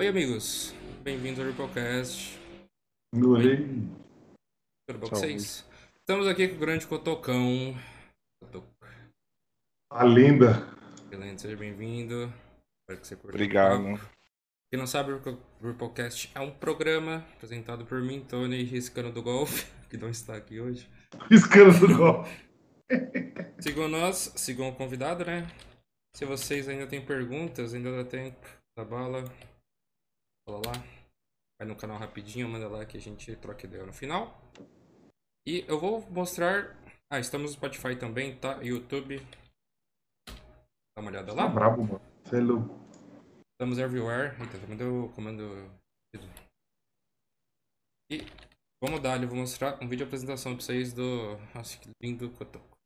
Oi, amigos. Bem-vindos ao Ripocast. Oi. Tudo bom com vocês? Estamos aqui com o grande Cotocão. A lenda. Excelente, seja bem-vindo. Espero que você curta. Obrigado. Quem não sabe, o Ripocast é um programa apresentado por mim, Tony Riscano do Golfe, que não está aqui hoje. Riscando do golfe. Sigam nós, sigam o convidado, né? Se vocês ainda têm perguntas, ainda dá tempo da bala. Fala lá. Vai no canal rapidinho, manda lá que a gente troca ideia no final. E eu vou mostrar. Ah, estamos no Spotify também, tá? YouTube. Dá uma olhada Tá lá. brabo, mano. Você é. Estamos everywhere. Eita, também deu comando. E vamos dar, eu vou mostrar um vídeo de apresentação pra vocês do. Nossa, que lindo cotoco.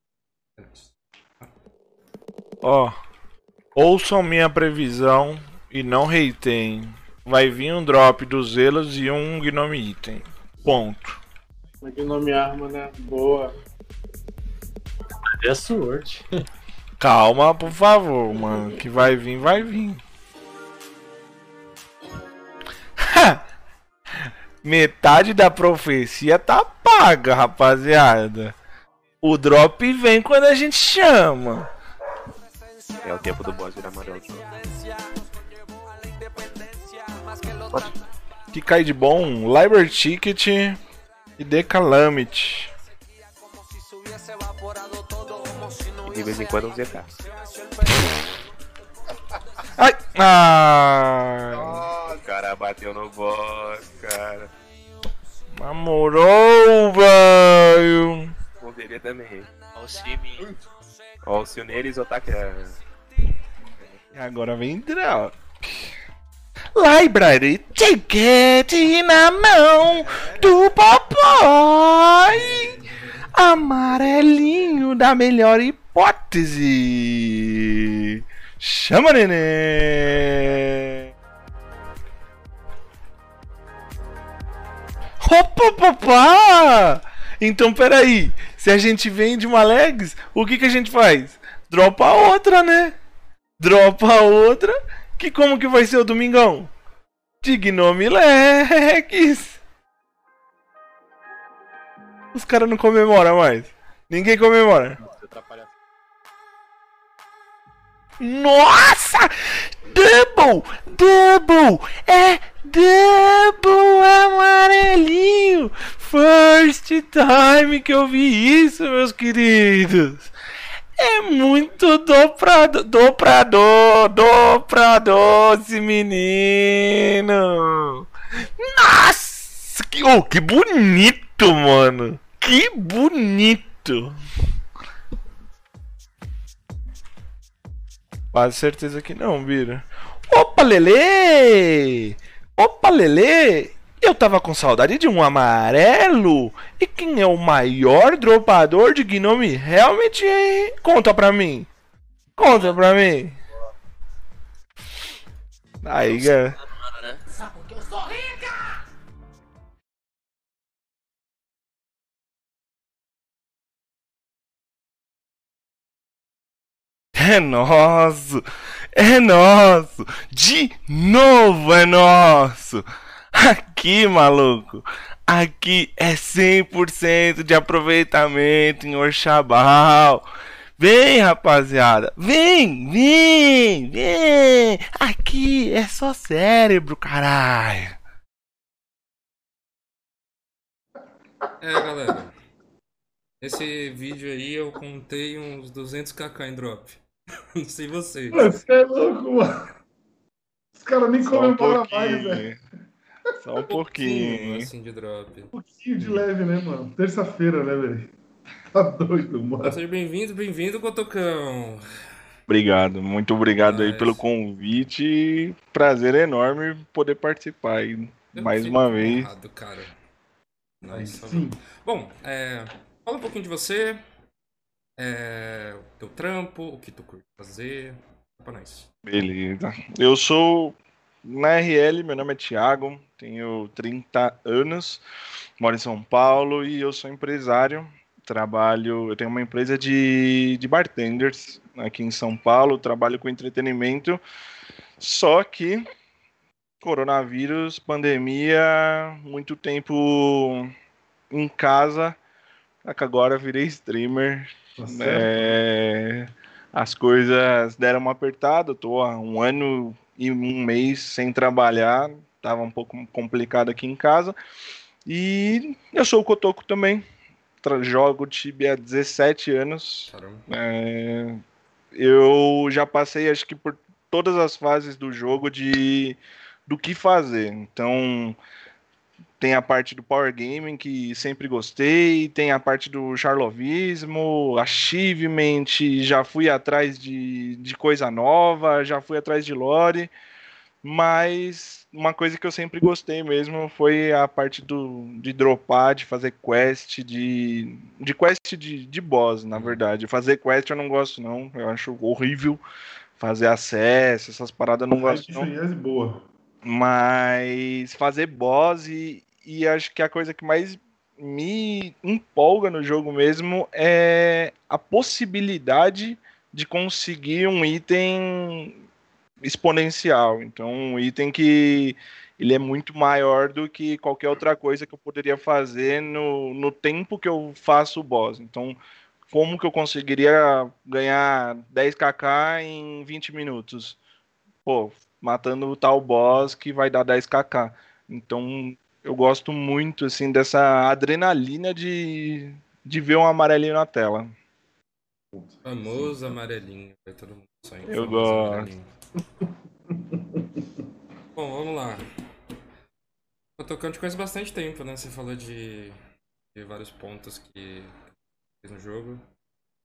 É. Ó, ouçam minha previsão e não reitem. Vai vir um drop dos Zelos e um Gnome Item. Ponto. Mas que nome arma, né? Boa. É Sword. Calma, por favor, mano. Que vai vir, vai vir. Metade da profecia tá paga, rapaziada. O drop vem quando a gente chama. É o tempo do boss virar amarelo. Que cai de bom, Library Ticket e The Calamity. E de vez em quando um ZK. Ai! Ah! O cara bateu no boss, cara. Namorou, velho! Poderia também. Olha o Simi. Ó, o Sionelis Otaka. E agora vem drop. Library Ticket na mão do papai. Amarelinho da melhor hipótese. Chama, neném. Opa, papá! Então, peraí. Se a gente vende uma legs, o que, que a gente faz? Dropa outra, né? Dropa outra. Que como que vai ser o domingão? Legs. Os caras não comemoram mais. Ninguém comemora. Nossa! Double! Double! É double amarelinho! First time que eu vi isso, meus queridos! É muito dobrado, dobrador, dobrador esse menino! Nossa! Que, oh, que bonito, mano! Que bonito! Quase certeza que não, Bira. Opa, Lele! Opa, Lele! Eu tava com saudade de um amarelo. E quem é o maior dropador de Gnome realmente? é? Conta pra mim. Conta pra mim. Aí, cara. Mano, né? É nosso! É nosso! De novo é nosso! Aqui, maluco! Aqui é 100% de aproveitamento em Orchabal! Vem, rapaziada! Vem, vem, vem! Aqui é só cérebro, caralho! É, galera. Esse vídeo aí eu contei uns 200kk em drop. Não sei vocês. Você é louco, mano. Os caras nem Só um comemoram mais, velho. Só um pouquinho. assim de drop. Um pouquinho de leve, né, mano? Terça-feira, né, velho? Tá doido, mano. Seja bem-vindo, bem-vindo, Cotocão. Obrigado, muito obrigado aí Mas- pelo convite. Prazer enorme poder participar aí Eu mais uma vez. honrado, cara. Aí Nossa, sim. Bom, é, fala um pouquinho de você, é, o teu trampo, o que tu curte fazer. Pra nós. Beleza. Eu sou na RL, meu nome é Thiago, tenho 30 anos, moro em São Paulo e eu sou empresário. Trabalho, eu tenho uma empresa de, de bartenders aqui em São Paulo, trabalho com entretenimento. Só que coronavírus, pandemia, muito tempo em casa. Agora virei streamer. É, as coisas deram uma apertada. Tô há um ano e um mês sem trabalhar. Tava um pouco complicado aqui em casa. E eu sou o Cotoco também. Jogo Tibia há 17 anos. É, eu já passei, acho que por todas as fases do jogo de do que fazer. Então, tem a parte do Power Gaming que sempre gostei, tem a parte do charlovismo, achievement, já fui atrás de, de coisa nova, já fui atrás de lore, mas uma coisa que eu sempre gostei mesmo foi a parte do, de dropar, de fazer quest, de, de quest de, de boss, na verdade. Fazer quest eu não gosto não, eu acho horrível. Fazer acesso, essas paradas eu não gosto não. Aí, boa. Mas fazer boss e, e acho que a coisa que mais me empolga no jogo mesmo é a possibilidade de conseguir um item exponencial. Então, um item que ele é muito maior do que qualquer outra coisa que eu poderia fazer no, no tempo que eu faço o boss. Então, como que eu conseguiria ganhar 10kk em 20 minutos? Pô, matando o tal boss que vai dar 10kk. Então, eu gosto muito assim dessa adrenalina de, de ver um amarelinho na tela. Famoso amarelinho. Vai todo mundo sonhar. Eu gosto. amarelinho. Bom, vamos lá. Tocando de coisa bastante tempo, né? Você falou de, de vários pontos que fez no jogo.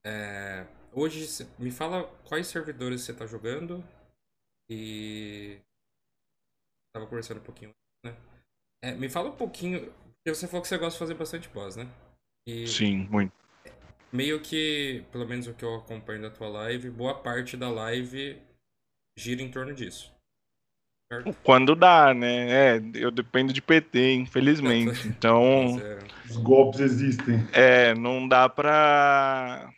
É, hoje, me fala quais servidores você tá jogando e. Tava conversando um pouquinho, né? É, me fala um pouquinho. Porque você falou que você gosta de fazer bastante boss, né? E Sim, muito. meio que, pelo menos o que eu acompanho da tua live, boa parte da live gira em torno disso. Certo? Quando dá, né? É, eu dependo de PT, infelizmente. Então, é, Os golpes existem. é, não dá pra.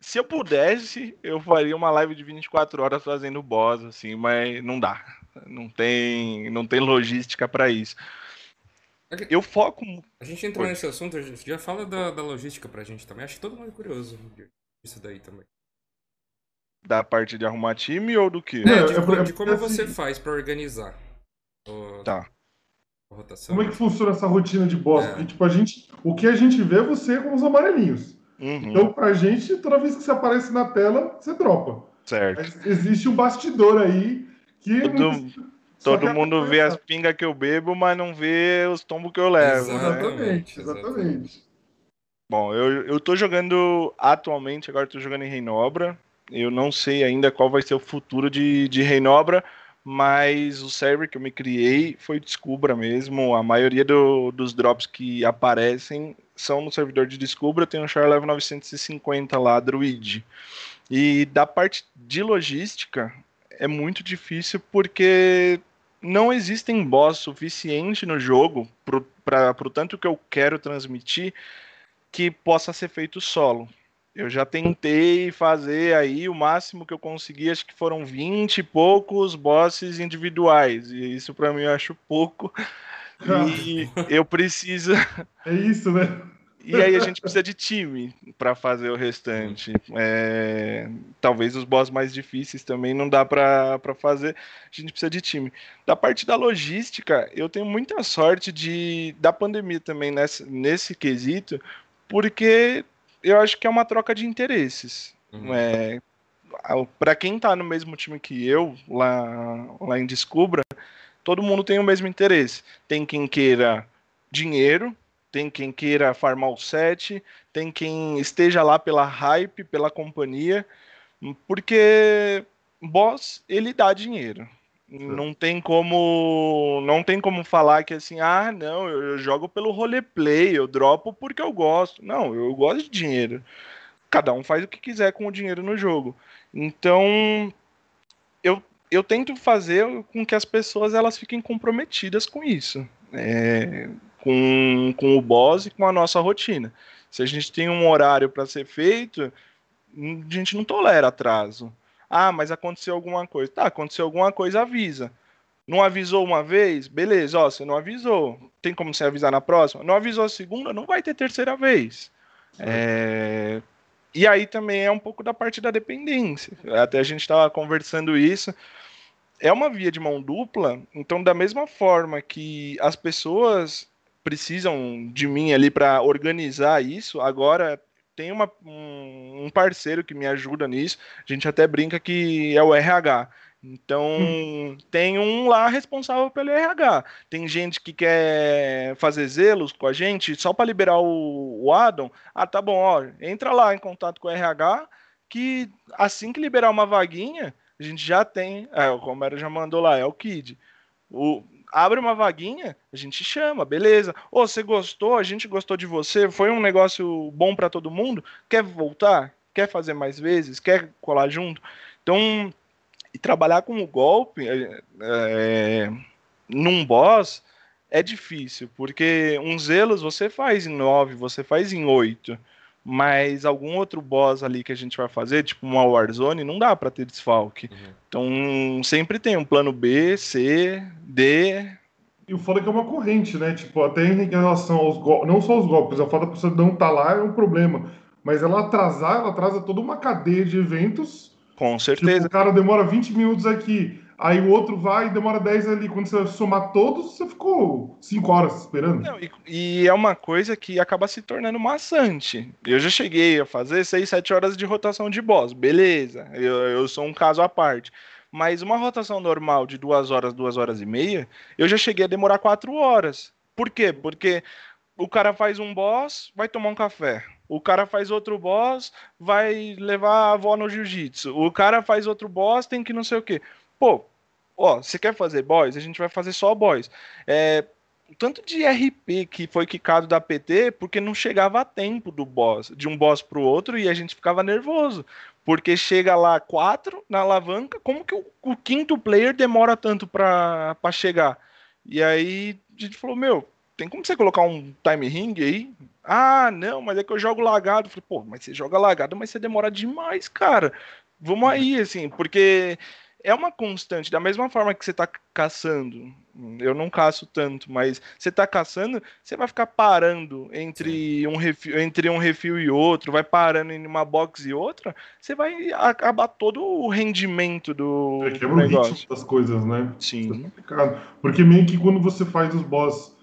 Se eu pudesse, eu faria uma live de 24 horas fazendo boss, assim, mas não dá. Não tem, não tem logística pra isso. Eu foco A gente entrou nesse assunto, a gente já fala da, da logística pra gente também. Acho que todo mundo é curioso disso daí também. Da parte de arrumar time ou do que? Não, É, de, é co- porque de como você faz pra organizar o- Tá. a rotação. Como é que funciona essa rotina de boss? É. Porque, tipo, a gente. O que a gente vê é você com os amarelinhos. Uhum, Então, pra gente, toda vez que você aparece na tela, você dropa. certo. Mas existe um bastidor aí que. Todo- Todo que mundo vê as pingas que eu bebo, mas não vê os tombos que eu levo, né? Exatamente, Exatamente, exatamente. Bom, eu, eu tô jogando atualmente, agora tô jogando em Reinobra. Eu não sei ainda qual vai ser o futuro de, de Reinobra, mas o server que eu me criei foi Descubra mesmo. A maioria do- dos drops que aparecem são no servidor de Descubra. Tem um Char Level 950 lá, Druid. E da parte de logística é muito difícil porque não existem boss suficiente no jogo para o tanto que eu quero transmitir que possa ser feito solo. Eu já tentei fazer aí o máximo que eu consegui, acho que foram 20 e poucos bosses individuais, e isso pra mim eu acho pouco. E eu preciso. É isso, né? E aí a gente precisa de time pra fazer o restante. É, Talvez os boss mais difíceis também não dá pra fazer. A gente precisa de time. Da parte da logística, eu tenho muita sorte de da pandemia também nesse, nesse quesito, porque eu acho que é uma troca de interesses. Uhum. É, para quem tá no mesmo time que eu, lá, lá em Descubra, todo mundo tem o mesmo interesse. Tem quem queira dinheiro, tem quem queira farmar o set, tem quem esteja lá pela hype, pela companhia, porque boss, ele dá dinheiro. Não tem como não tem como falar que assim, ah, não, eu, eu jogo pelo roleplay, eu dropo porque eu gosto. Não, eu gosto de dinheiro. Cada um faz o que quiser com o dinheiro no jogo. Então, eu, eu tento fazer com que as pessoas elas fiquem comprometidas com isso. É, com, com o boss e com a nossa rotina. Se a gente tem um horário para ser feito, a gente não tolera atraso. Ah, mas aconteceu alguma coisa. Tá, aconteceu alguma coisa, avisa. Não avisou uma vez? Beleza, ó, você não avisou. Tem como você avisar na próxima? Não avisou a segunda? Não vai ter terceira vez. É... E aí também é um pouco da parte da dependência. Até a gente estava conversando isso. É uma via de mão dupla, então da mesma forma que as pessoas precisam de mim ali para organizar isso, agora tem uma, um, um parceiro que me ajuda nisso. A gente até brinca que é o RH. Então, hum. tem um lá responsável pelo RH. Tem gente que quer fazer zelos com a gente só para liberar o, o Adam. Ah, tá bom, ó, entra lá em contato com o RH que assim que liberar uma vaguinha, a gente já tem. É, o Romero já mandou lá, é o Kid. O, abre uma vaguinha, a gente chama, beleza. Ô, você gostou, a gente gostou de você, foi um negócio bom para todo mundo, quer voltar? Quer fazer mais vezes? Quer colar junto? Então, e trabalhar com o golpe é, é, num boss é difícil, porque uns zelos você faz em 9, você faz em 8. Mas algum outro boss ali que a gente vai fazer, tipo uma Warzone, não dá para ter desfalque. Uhum. Então sempre tem um plano B, C, D. E o foda é que é uma corrente, né? Tipo, até em relação aos golpes, não só os golpes, a foda da pessoa não tá lá é um problema. Mas ela atrasar, ela atrasa toda uma cadeia de eventos com certeza. Tipo, o cara demora 20 minutos aqui, aí o outro vai e demora 10 ali. Quando você somar todos, você ficou 5 horas esperando. Não, e, e, é uma coisa que acaba se tornando maçante. Eu já cheguei a fazer 6, 7 horas de rotação de boss, beleza. Eu, eu sou um caso à parte. Mas uma rotação normal de 2 horas, 2 horas e meia, eu já cheguei a demorar 4 horas. Por quê? Porque o cara faz um boss, vai tomar um café. O cara faz outro boss, vai levar a avó no jiu-jitsu. O cara faz outro boss, tem que não sei o quê. Pô, ó, você quer fazer boss? A gente vai fazer só boss. É, tanto de RP que foi quicado da PT porque não chegava a tempo do boss, de um boss pro outro e a gente ficava nervoso. Porque chega lá quatro na alavanca, como que o, o quinto player demora tanto pra, pra chegar? E aí a gente falou, meu, tem como você colocar um time ring aí? Ah, não, mas é que eu jogo lagado. falei, pô, mas você joga lagado, mas você demora demais, cara. Vamos aí, assim, porque é uma constante, da mesma forma que você tá caçando. Eu não caço tanto, mas você tá caçando, você vai ficar parando entre um refil, entre um refil e outro, vai parando em uma box e outra, você vai acabar todo o rendimento do, é, do negócio. das coisas, né? Sim. É porque meio que quando você faz os boss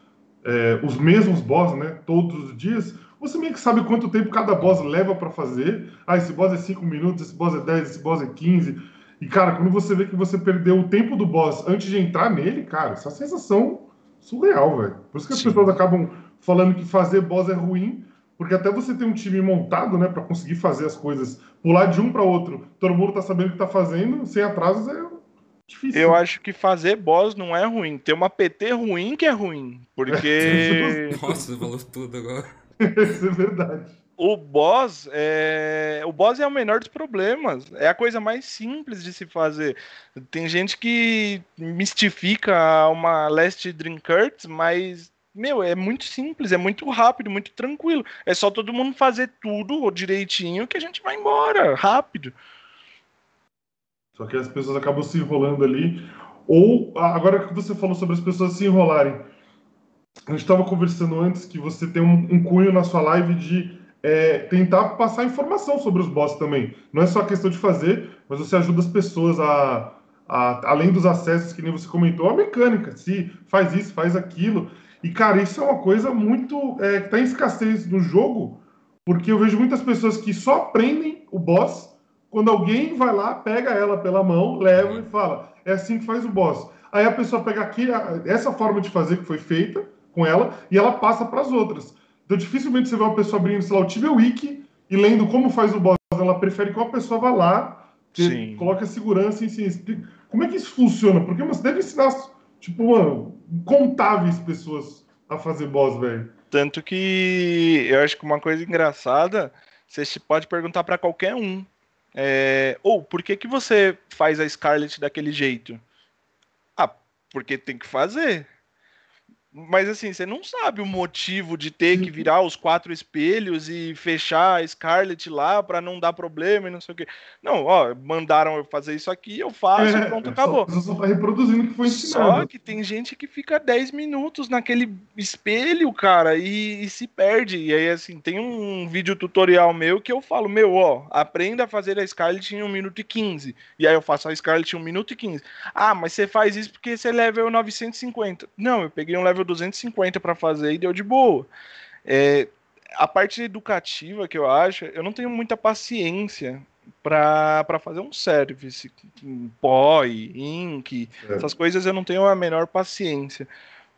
é, os mesmos boss, né? Todos os dias, você meio que sabe quanto tempo cada boss leva para fazer. Ah, esse boss é 5 minutos, esse boss é 10, esse boss é 15. E, cara, quando você vê que você perdeu o tempo do boss antes de entrar nele, cara, essa sensação surreal, velho. Por isso que as Sim. pessoas acabam falando que fazer boss é ruim, porque até você tem um time montado, né, para conseguir fazer as coisas, pular de um para outro, todo mundo tá sabendo o que tá fazendo, sem atrasos é Difícil. Eu acho que fazer boss não é ruim. Ter uma PT ruim que é ruim. Porque. Nossa, você falou tudo agora. Isso é verdade. O boss é. O boss é o menor dos problemas. É a coisa mais simples de se fazer. Tem gente que mistifica uma Last Drinkers, mas. Meu, é muito simples, é muito rápido, muito tranquilo. É só todo mundo fazer tudo direitinho que a gente vai embora, rápido. Só que as pessoas acabam se enrolando ali. Ou, agora que você falou sobre as pessoas se enrolarem, a gente estava conversando antes que você tem um, um cunho na sua live de é, tentar passar informação sobre os boss também. Não é só questão de fazer, mas você ajuda as pessoas a, a, além dos acessos que nem você comentou, a mecânica, se faz isso, faz aquilo. E, cara, isso é uma coisa muito. É, que está em escassez no jogo, porque eu vejo muitas pessoas que só aprendem o boss quando alguém vai lá, pega ela pela mão, leva e fala: é assim que faz o boss. Aí a pessoa pega aqui essa forma de fazer que foi feita com ela e ela passa para as outras. Então dificilmente você vê uma pessoa abrindo, sei lá, o Tibia Wiki e lendo como faz o boss. Ela prefere que uma pessoa vá lá, que coloque a segurança em si. Como é que isso funciona? Porque você deve ensinar, tipo, mano, contáveis pessoas a fazer boss, velho. Tanto que eu acho que uma coisa engraçada, você pode perguntar para qualquer um é, ou por que, que você faz a Scarlet daquele jeito? Ah, porque tem que fazer. Mas assim, você não sabe o motivo de ter que virar os quatro espelhos e fechar a Scarlet lá pra não dar problema e não sei o quê. Não, ó, mandaram eu fazer isso aqui, eu faço, É, pronto, só- acabou. Você só tá reproduzindo o que foi Só ensinado. que tem gente que fica 10 minutos naquele espelho, cara, e, e se perde. E aí, assim, tem um vídeo tutorial meu que eu falo, meu, ó, aprenda a fazer a Scarlet em 1 minuto e 15. E aí eu faço a Scarlet em 1 minuto e 15. Ah, mas você faz isso porque você é level 950. Não, eu peguei um level 250 pra fazer e deu de boa. É, a parte educativa que eu acho, eu não tenho muita paciência pra fazer um service, POI, Ink, É. essas coisas eu não tenho a menor paciência.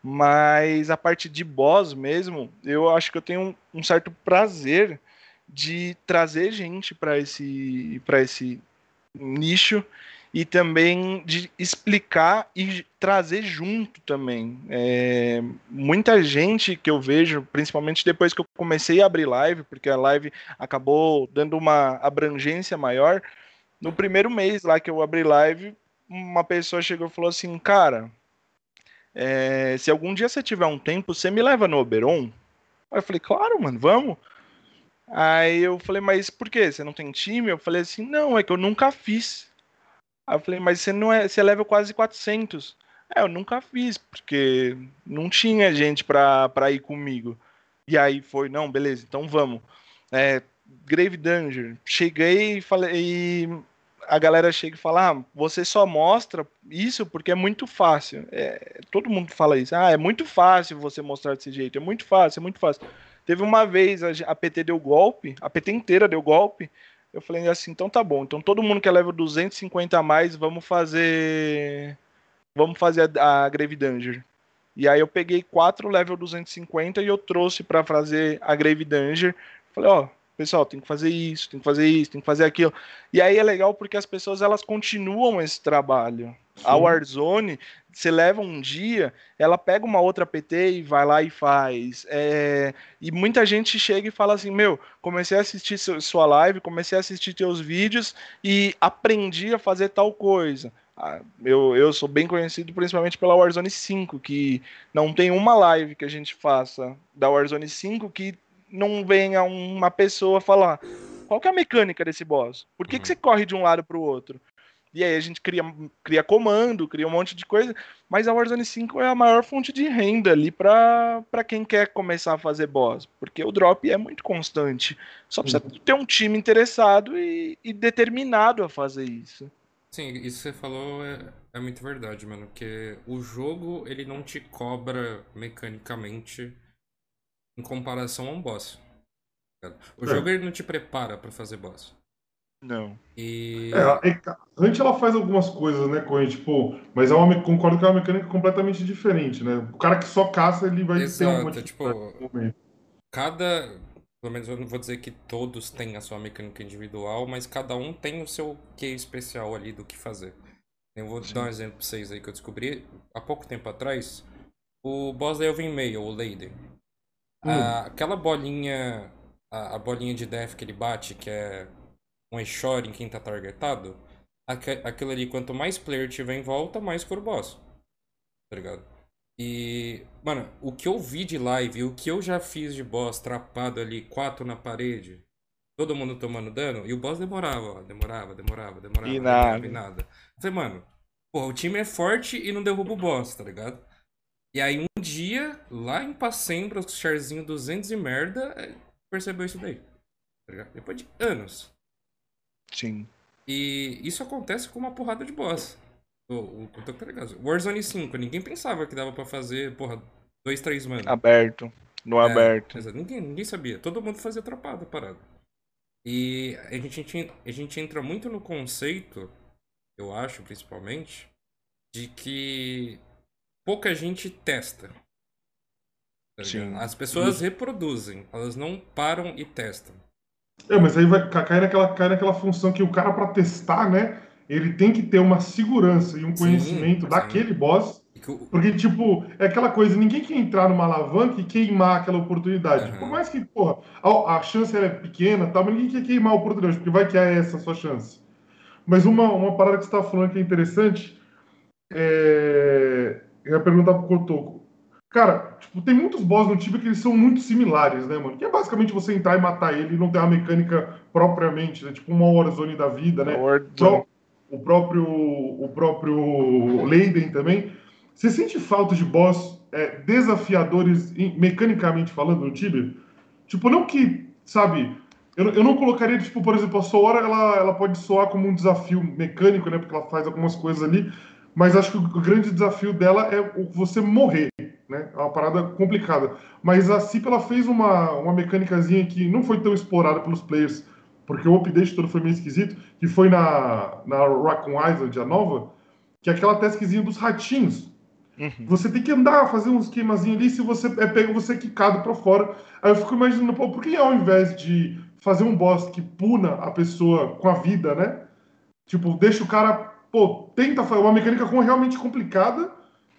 Mas a parte de boss mesmo, eu acho que eu tenho um, um certo prazer de trazer gente para esse, para esse nicho e também de explicar e trazer junto também. É, muita gente que eu vejo, principalmente depois que eu comecei a abrir live, porque a live acabou dando uma abrangência maior. No primeiro mês lá que eu abri live, uma pessoa chegou e falou assim, cara, é, se algum dia você tiver um tempo, você me leva no Oberon? Aí eu falei, claro, mano, vamos. Aí eu falei, mas por quê? Você não tem time? Eu falei assim, não, é que eu nunca fiz. Aí eu falei, mas você não é, você leva quase 400. É, eu nunca fiz, porque não tinha gente pra, pra ir comigo. E aí foi, não, beleza, então vamos. É, Grave Danger. Cheguei e falei. E a galera chega e fala: ah, você só mostra isso porque é muito fácil. É, todo mundo fala isso. Ah, é muito fácil você mostrar desse jeito. É muito fácil, é muito fácil. Teve uma vez a, a PT deu golpe, a PT inteira deu golpe. Eu falei assim: então tá bom. Então todo mundo que é level 250 a mais, vamos fazer. Vamos fazer a, a Grave Danger. E aí eu peguei quatro level 250 e eu trouxe pra fazer a Grave Danger. Falei, ó, pessoal, tem que fazer isso, tem que fazer isso, tem que fazer aquilo. E aí é legal porque as pessoas elas continuam esse trabalho. A Sim. Warzone, você leva um dia, ela pega uma outra PT e vai lá e faz. É, E muita gente chega e fala assim: Meu, comecei a assistir seu- sua live, comecei a assistir teus vídeos e aprendi a fazer tal coisa. Ah, Eu, eu sou bem conhecido principalmente pela Warzone 5, que não tem uma live que a gente faça da Warzone 5 que não venha uma pessoa falar qual é a mecânica desse boss? Por que, que você corre de um lado para o outro? E aí a gente cria, cria comando, cria um monte de coisa, mas a Warzone 5 é a maior fonte de renda ali para quem quer começar a fazer boss, porque o drop é muito constante. Só precisa ter um time interessado e, e determinado a fazer isso. Sim, isso que você falou é, é muito verdade, mano. Porque o jogo, ele não te cobra mecanicamente em comparação a um boss. tá? O É. jogo, ele não te prepara pra fazer boss. Não. E... É, a a Hunt ela faz algumas coisas, né, Coen? Tipo, mas é uma, concordo que é uma mecânica completamente diferente, né? O cara que só caça, ele vai ter uma Exato, tipo, cada. Pelo menos eu não vou dizer que todos têm a sua mecânica individual, mas cada um tem o seu quê especial ali do que fazer. Eu vou dar um exemplo pra vocês aí que eu descobri há pouco tempo atrás. O boss da Elvin Mail, o Lady. Ah, aquela bolinha. A, a bolinha de death que ele bate, que é um e-shot em quem tá targetado. Aquilo ali, quanto mais player tiver em volta, mais cura o boss. Tá ligado? E, mano, o que eu vi de live, o que eu já fiz de boss trapado ali, quatro na parede, todo mundo tomando dano, e o boss demorava, ó, demorava, demorava, demorava, E demorava, nada. e nada. Eu falei, mano, porra, o time é forte e não derruba o boss, tá ligado? E aí um dia, lá em Pacembra, o charzinho 200 e merda, eh, percebeu isso daí. Tá? Depois de anos. Sim. E isso acontece com uma porrada de boss. O, o, o, tá? Warzone 5, ninguém pensava que dava pra fazer, porra, 2, 3 mano. Aberto. No É, aberto. exato. Ninguém, ninguém sabia. Todo mundo fazia trapada, parada. E a gente, a gente entra muito no conceito, eu acho, principalmente, de que pouca gente testa. Tá? As pessoas reproduzem, elas não param e testam. É, mas aí vai ca- cair naquela, cair naquela função que o cara, pra testar, né, ele tem que ter uma segurança e um conhecimento sim. daquele boss. Porque, tipo, é aquela coisa, ninguém quer entrar numa alavanca e queimar aquela oportunidade. Aham. Por mais que, porra, a, a chance é pequena, tá, mas ninguém quer queimar a oportunidade, porque vai que é essa a sua chance. Mas uma, uma parada que você tá falando que é interessante, é... eu ia perguntar pro Cotoco. Cara, tipo, tem muitos boss no Tibia que eles são muito similares, né, mano? Que é basicamente você entrar e matar ele e não ter uma mecânica propriamente, né? Tipo uma Warzone da vida, né? Pro- o próprio o próprio Leiden também. Você sente falta de boss é, desafiadores, em- mecanicamente falando, no Tibia? Tipo, não que, sabe, eu, eu não colocaria, tipo, por exemplo, a Soora, ela, ela pode soar como um desafio mecânico, né? Porque ela faz algumas coisas ali, mas acho que o grande desafio dela é você morrer, né? É uma parada complicada. Mas a Cip, ela fez uma, uma mecânicazinha que não foi tão explorada pelos players, porque o update todo foi meio esquisito, que foi na, na Raccoon Island, a nova, que é aquela tasquezinha dos ratinhos. Uhum. Você tem que andar, fazer um esquemazinho ali, se você é pego, você é quicado pra fora. Aí eu fico imaginando, pô, por que ao invés de fazer um boss que puna a pessoa com a vida, né? Tipo, deixa o cara, pô, tenta fazer uma mecânica realmente complicada.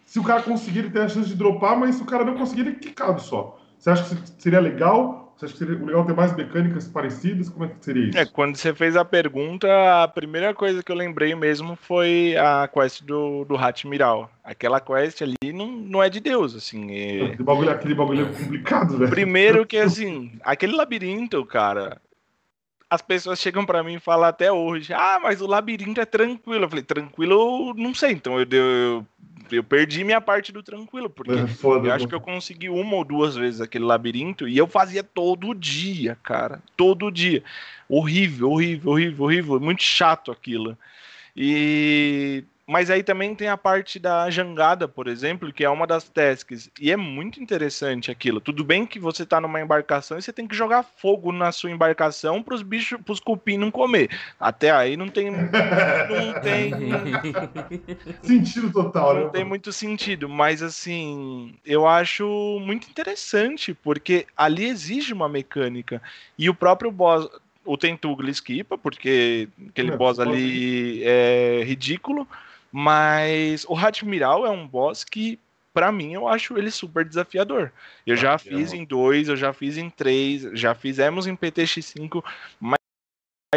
Se o cara conseguir, ele tem a chance de dropar, mas se o cara não conseguir, ele é quicado só. Você acha que seria legal? Você acha que seria legal ter mais mecânicas parecidas? Como é que seria isso? É, quando você fez a pergunta, a primeira coisa que eu lembrei mesmo foi a quest do, do Hatmiral. Aquela quest ali não, não é de Deus, assim. é- Aquele bagulho, aquele bagulho é complicado, velho. Primeiro que, assim, aquele labirinto, cara, as pessoas chegam pra mim e falam até hoje, ah, mas o labirinto é tranquilo. Eu falei, tranquilo, eu não sei, então eu, eu, eu perdi minha parte do tranquilo, porque É foda. eu acho que eu consegui uma ou duas vezes aquele labirinto e eu fazia todo dia, cara. Todo dia. Horrível, horrível, horrível, horrível. Muito chato aquilo. E. Mas aí também tem a parte da jangada, por exemplo, que é uma das tasks. E é muito interessante aquilo. Tudo bem que você tá numa embarcação e você tem que jogar fogo na sua embarcação para os bichos, pros cupim não comer. Até aí não tem. Não tem. Sentido total, né? Não tem muito sentido, mas assim, eu acho muito interessante, porque ali exige uma mecânica. E o próprio boss, o Tentugli esquipa, porque aquele É, boss ali é ridículo, mas o Hatmiral é um boss que, pra mim, eu acho ele super desafiador. Eu já Ah, fiz é. em dois, eu já fiz em três, já fizemos em PTX5, mas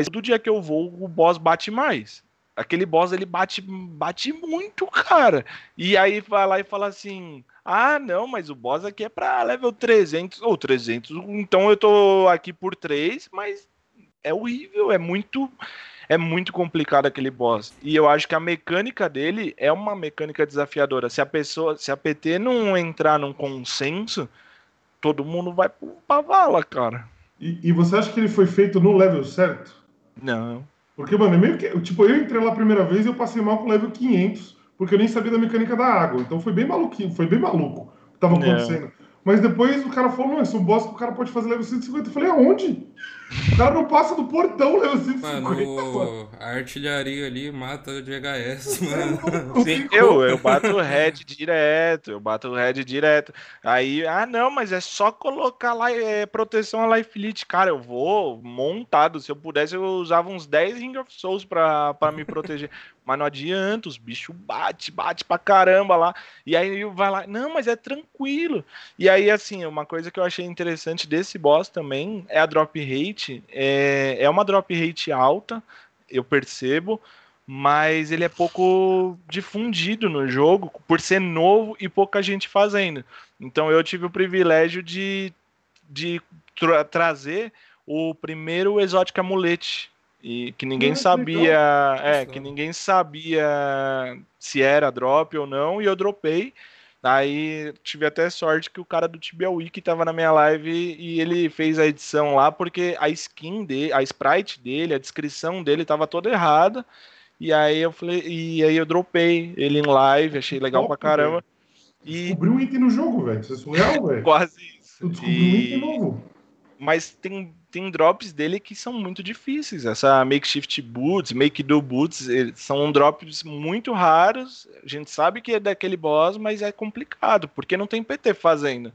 todo dia que eu vou, o boss bate mais. Aquele boss ele bate, bate muito, cara. E aí vai lá e fala assim: ah, não, mas o boss aqui é pra level 300 ou 300, então eu tô aqui por 3, mas é horrível, é muito. É muito complicado aquele boss. E eu acho que a mecânica dele é uma mecânica desafiadora. Se a pessoa, se a PT não entrar num consenso, todo mundo vai pra vala, cara. E, e você acha que ele foi feito no level certo? Não. Porque, mano, é meio que. Tipo, eu entrei lá a primeira vez e eu passei mal com o level 500, porque eu nem sabia da mecânica da água. Então foi bem maluquinho, foi bem maluco o que tava É. acontecendo. Mas depois o cara falou: não, esse é um boss que o cara pode fazer level 150. Eu falei: aonde? O cara não passa do portão level 150, mano. Mano, a artilharia ali mata de VHS, mano. Não tem Sim, eu, eu bato o head direto, eu bato o head direto. Aí, ah, não, mas é só colocar lá é, proteção a Life Elite. Cara, eu vou montado. Se eu pudesse, eu usava uns 10 Ring of Souls pra, pra me proteger. Mas não adianta, os bichos bate, bate pra caramba lá. E aí vai lá, não, mas é tranquilo. E aí, assim, uma coisa que eu achei interessante desse boss também é a drop rate. É, é uma drop rate alta, eu percebo mas ele é pouco difundido no jogo por ser novo e pouca gente fazendo. Então eu tive o privilégio de, de tra- trazer o primeiro exótico amulete e que ninguém que sabia, é, Nossa. que ninguém sabia se era drop ou não e eu dropei. Aí tive até sorte que o cara do Tibia Wiki tava na minha live e ele fez a edição lá porque a skin dele, a sprite dele, a descrição dele tava toda errada. E aí eu falei, e aí eu dropei ele em live, achei legal pra Top, caramba. E Descobriu um item no jogo, velho. Isso é surreal, velho. quase isso. Tu descobriu um item E... novo. Mas tem, tem drops dele que são muito difíceis. Essa makeshift boots, make do boots, são drops muito raros. A gente sabe que é daquele boss, mas é complicado, porque não tem PT fazendo.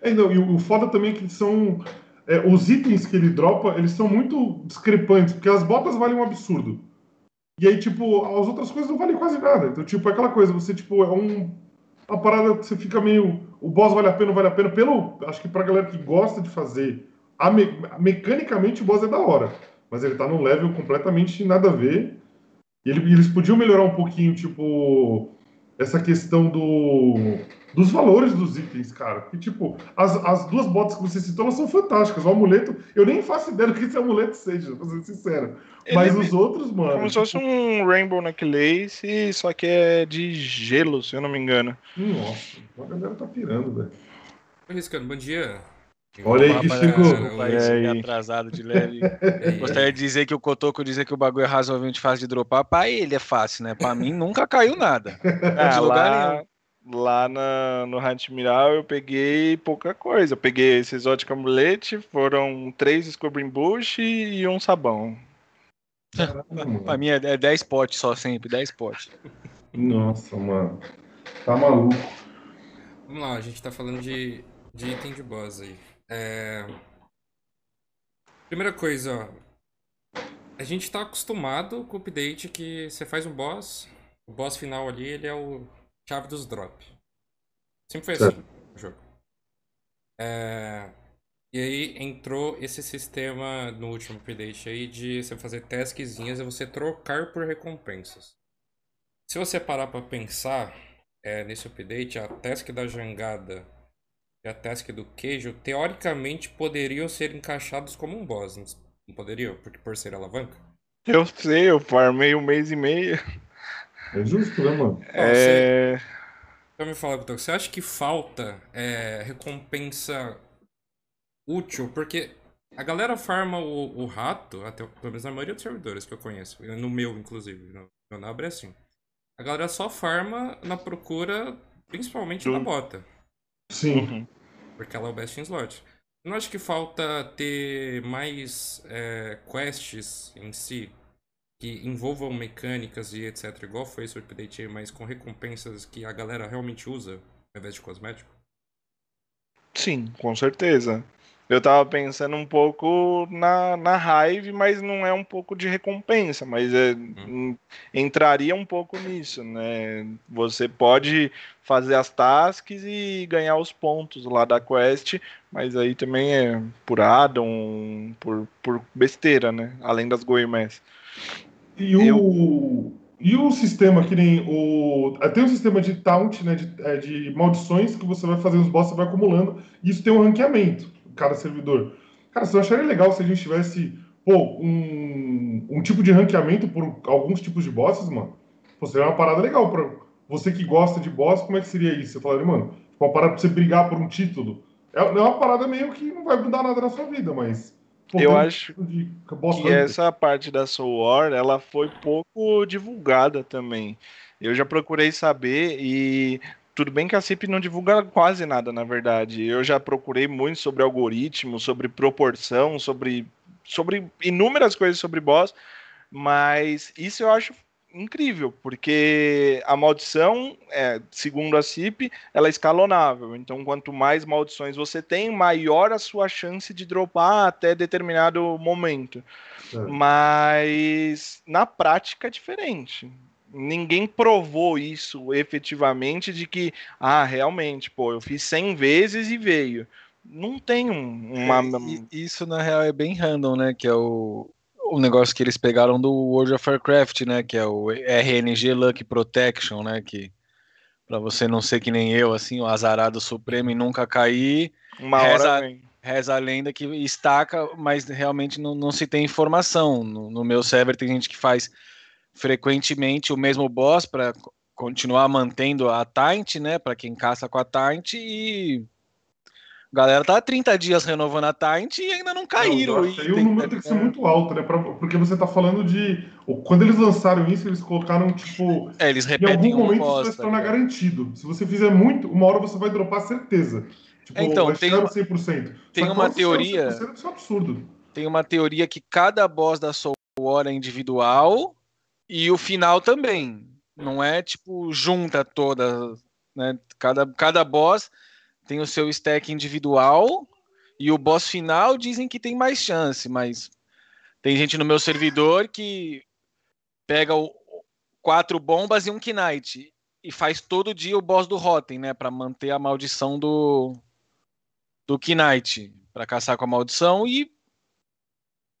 É, não, e o foda também é que são. é, os itens que ele dropa, eles são muito discrepantes, porque as botas valem um absurdo. E aí, tipo, as outras coisas não valem quase nada. Então, tipo, é aquela coisa, você, tipo, é um. Uma parada que você fica meio. O boss vale a pena, vale a pena. Pelo. Acho que pra galera que gosta de fazer. A me- mecanicamente o boss é da hora. Mas ele tá num level completamente nada a ver. E ele- eles podiam melhorar um pouquinho, tipo. Essa questão do dos valores dos itens, cara. Porque, tipo, as, as duas botas que você citou, elas são fantásticas. O amuleto, eu nem faço ideia do que esse amuleto seja, pra ser sincero. Ele Mas é os outros, mano. Como se fosse um Rainbow Necklace, só que é de gelo, se eu não me engano. Nossa, a galera tá pirando, velho. Tô arriscando, bom dia. Olha aí que chegou. desculpa aí? atrasado de leve. Gostaria de dizer que o Cotoco dizer que o bagulho é razoavelmente fácil de dropar. Pra ele é fácil, né? Pra mim nunca caiu nada. Ah, de lugar lá, lá na, no Hunt Miral eu peguei pouca coisa. Eu peguei esse exótico amulete, foram três Scobrin Bush e um sabão. Pra mim é é 10 potes só sempre, 10 potes. Nossa, mano. Tá maluco. Vamos lá, a gente tá falando de, de item de boss aí. É... Primeira coisa, ó. A gente tá acostumado com o update que você faz um boss, o boss final ali, ele é o chave dos drop. Sempre foi Certo. assim o jogo. É... E aí entrou esse sistema no último update aí de você fazer taskzinhas e você trocar por recompensas. Se você parar pra pensar, é, nesse update, a task da jangada e a task do queijo, teoricamente poderiam ser encaixados como um boss, não não poderiam? Porque por ser alavanca? Eu sei, eu farmei um mês e meio. É justo, né, mano? É... Então me fala, Guto, você acha que falta é, recompensa útil? Porque a galera farma o, o rato, até pelo menos na maioria dos servidores que eu conheço, no meu inclusive, no meu Nobre é assim. A galera só farma na procura, principalmente da Do- bota. Sim. Uhum. Porque ela é o best in slot. Eu não acho que falta ter mais é, quests em si que envolvam mecânicas e etc. Igual foi esse update mas com recompensas que a galera realmente usa ao invés de cosmético. Sim, com certeza. Eu tava pensando um pouco na, na raiva, mas não é um pouco de recompensa, mas é, Hum. entraria um pouco nisso, né? Você pode fazer as tasks e ganhar os pontos lá da quest, mas aí também é por addon, por, por besteira, né? Além das gourmets. E o, e o sistema que nem o. Tem um sistema de taunt, né? De, é, de maldições que você vai fazer os boss, você vai acumulando. E isso tem um ranqueamento, cada servidor. Cara, você acharia legal se a gente tivesse, pô, um, um tipo de ranqueamento por alguns tipos de bosses, mano? Pô, seria uma parada legal pra você que gosta de boss, como é que seria isso? Você falaria, mano, uma parada pra você brigar por um título. É, é uma parada meio que não vai mudar nada na sua vida, mas. Eu um acho tipo de que essa parte da Soul War, ela foi pouco divulgada também. Eu já procurei saber e tudo bem que a CIP não divulga quase nada, na verdade. Eu já procurei muito sobre algoritmo, sobre proporção, sobre, sobre inúmeras coisas sobre boss, mas isso eu acho incrível, porque a maldição, é, segundo a CIP, ela é escalonável. Então, quanto mais maldições você tem, maior a sua chance de dropar até determinado momento. É. Mas na prática é diferente. Ninguém provou isso efetivamente de que, ah, realmente, pô, eu fiz 100 vezes e veio. Não tem um- uma. E- Isso na real é bem random, né? Que é o, o negócio que eles pegaram do World of Warcraft, né? Que é o RNG Luck Protection, né? Que pra você não ser que nem eu, assim, o azarado supremo e nunca cair, Uma Reza- hora vem. reza a lenda que estaca, mas realmente não, não se tem informação. No, no meu server tem gente que faz frequentemente o mesmo boss para continuar mantendo a Taint, né? Para quem caça com a Taint e galera tá há 30 dias renovando a Taint e ainda não caíram. Não, e aí o número tem que ser muito alto, né? Pra- porque você tá falando de. Quando eles lançaram isso, eles colocaram, tipo. É, eles Em repetem algum um momento isso boss. vai se tornar garantido. Se você fizer muito, uma hora você vai dropar certeza. Tipo, Então, vai tem uma- no 100%. tem uma teoria- 100% Isso é um absurdo. Tem uma teoria que cada boss da Soul War é individual e o final também. Não é tipo junta toda, né? Cada, cada boss tem o seu stack individual e o boss final dizem que tem mais chance, mas tem gente no meu servidor que pega o, quatro bombas e um Knight e faz todo dia o boss do Rotten, né, Pra manter a maldição do do Knight, Pra caçar com a maldição e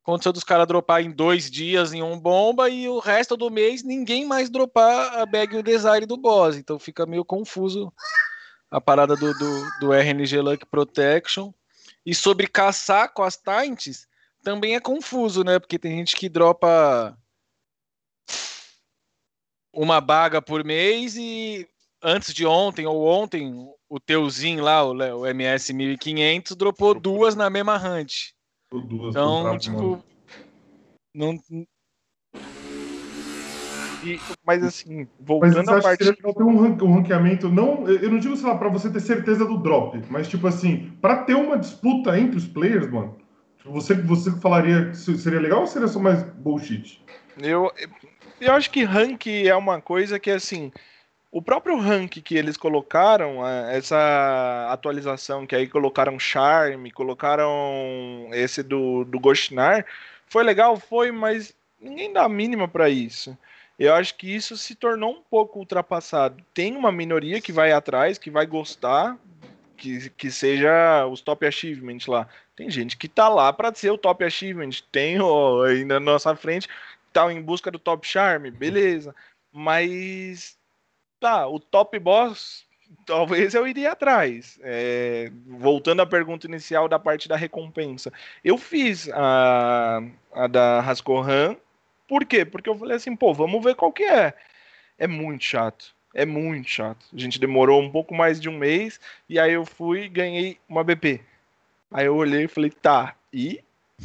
aconteceu dos caras dropar em dois dias em um bomba e o resto do mês ninguém mais dropar a bag e o desire do boss. Então fica meio confuso a parada do, do, do RNG Luck Protection. E sobre caçar com as taints, também é confuso, né? Porque tem gente que dropa uma baga por mês e antes de ontem ou ontem, o teuzinho lá, o, o MS 1500, dropou duas na mesma hunt. Duas Então, tipo, não, E- mas assim, Mas voltando você à que parte. legal ter um, um ranqueamento, não, eu não digo, sei lá, pra você ter certeza do drop, mas tipo assim, pra ter uma disputa entre os players, mano, você, você falaria que seria legal ou seria só mais bullshit? Eu, eu acho que rank é uma coisa que, assim, o próprio rank que eles colocaram, a- essa atualização que aí colocaram Charme, colocaram esse do, do Ghostinar, foi legal, foi, mas ninguém dá a mínima pra isso. Eu acho que isso se tornou um pouco ultrapassado. Tem uma minoria que vai atrás, que vai gostar, que, que seja os top achievement lá. Tem gente que tá lá pra ser o top achievement. Tem ó, aí na nossa frente tal em busca do top charme, beleza. Mas tá, o top boss talvez eu iria atrás. É, voltando à pergunta inicial da parte da recompensa, eu fiz a, a da Rascorran. Por quê? Porque eu falei assim, pô, vamos ver qual que é. É muito chato. É muito chato. A gente demorou um pouco mais de um mês e aí eu fui e ganhei uma BP. Aí eu olhei e falei, tá, e?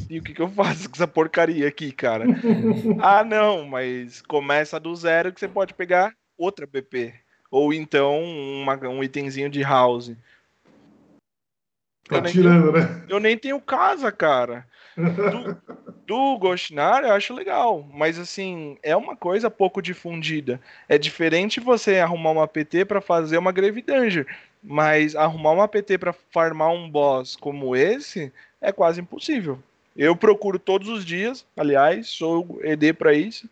E o que, que eu faço com essa porcaria aqui, cara? ah, não, mas começa do zero que você pode pegar outra BP. Ou então uma- um itemzinho de house. Tá Eu nem tirando, né? Eu nem tenho casa, cara. Do, do Ghostinar eu acho legal, mas assim, é uma coisa pouco difundida. É diferente você arrumar uma PT pra fazer uma Grave Danger, mas arrumar uma PT pra farmar um boss como esse é quase impossível. Eu procuro todos os dias, aliás, sou ED pra isso,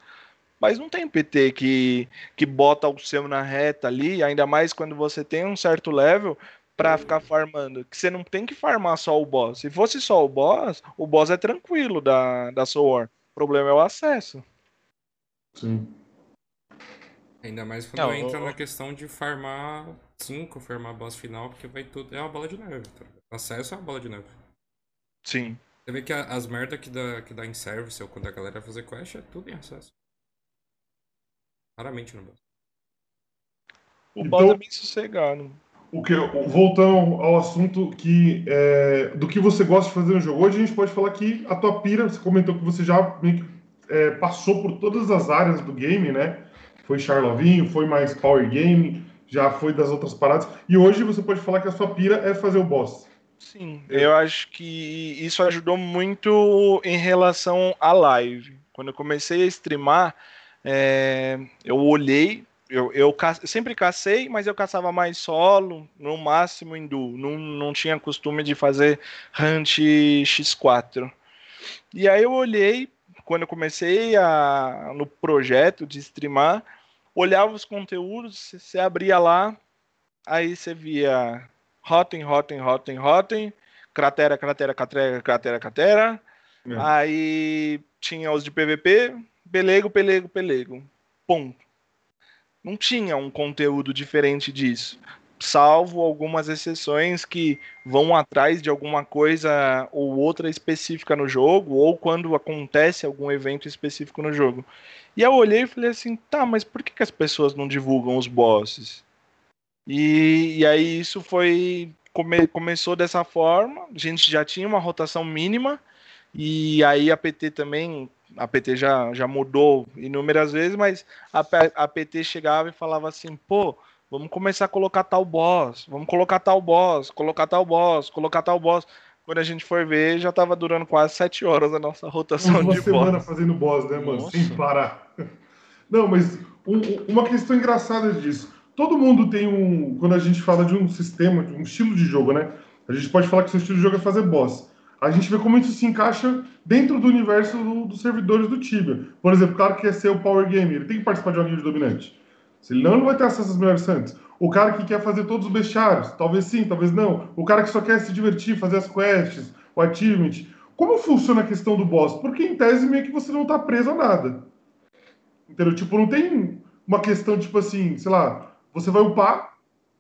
mas não tem PT que, que bota o seu na reta ali, ainda mais quando você tem um certo level pra ficar farmando. Que você não tem que farmar só o boss. Se fosse só o boss, o boss é tranquilo da, da Soul War. O problema é o acesso. Sim. Ainda mais quando Não, entra o- na questão de farmar 5, farmar boss final, porque vai tudo. É uma bola de neve. Tá? Acesso é uma bola de neve. Sim. Você vê que as merda que dá, que dá em service ou quando a galera vai fazer quest é tudo em acesso. Raramente no boss. O Então- boss é bem sossegado. O que, voltando ao assunto que é, do que você gosta de fazer no jogo. Hoje a gente pode falar que a tua pira, você comentou que você já é, passou por todas as áreas do game, né? Foi Charlovinho, foi mais Power Game, já foi das outras paradas. E hoje você pode falar que a sua pira é fazer o boss. Sim, eu acho que isso ajudou muito em relação à live. Quando eu comecei a streamar, é, eu olhei, eu, eu, ca- eu sempre cacei, mas eu caçava mais solo, no máximo em duo. Não, não tinha costume de fazer hunt X4. E aí eu olhei, quando eu comecei a, no projeto de streamar, olhava os conteúdos, você abria lá, aí você via Rotten, Rotten, Rotten, Rotten, cratera, cratera, cratera, cratera, cratera. É. Aí tinha os de PVP, pelego, pelego, pelego. Ponto. Não tinha um conteúdo diferente disso. Salvo algumas exceções que vão atrás de alguma coisa ou outra específica no jogo, ou quando acontece algum evento específico no jogo. E eu olhei e falei assim, tá, mas por que, que as pessoas não divulgam os bosses? E, e aí isso foi. come- começou dessa forma, a gente já tinha uma rotação mínima, e aí a PT também. A PT já, já mudou inúmeras vezes, mas a, a PT chegava e falava assim, pô, vamos começar a colocar tal boss, vamos colocar tal boss, colocar tal boss, colocar tal boss. Quando a gente for ver, já tava durando quase sete horas a nossa rotação uma de semana boss. fazendo boss, né, mano? Nossa. Sem parar. Não, mas um- uma questão engraçada disso. Todo mundo tem um. Quando a gente fala de um sistema, de um estilo de jogo, né? A gente pode falar que seu estilo de jogo é fazer boss. A gente vê como isso se encaixa dentro do universo do- dos servidores do Tibia. Por exemplo, o cara que quer ser o Power Game, ele tem que participar de joguinho de dominante. Se ele não, ele vai ter acesso às melhores santos. O cara que quer fazer todos os bestiários, talvez sim, talvez não. O cara que só quer se divertir, fazer as quests, o achievement. Como funciona a questão do boss? Porque em tese meio que você não tá preso a nada. Entendeu? Tipo, não tem uma questão tipo assim, sei lá, você vai upar,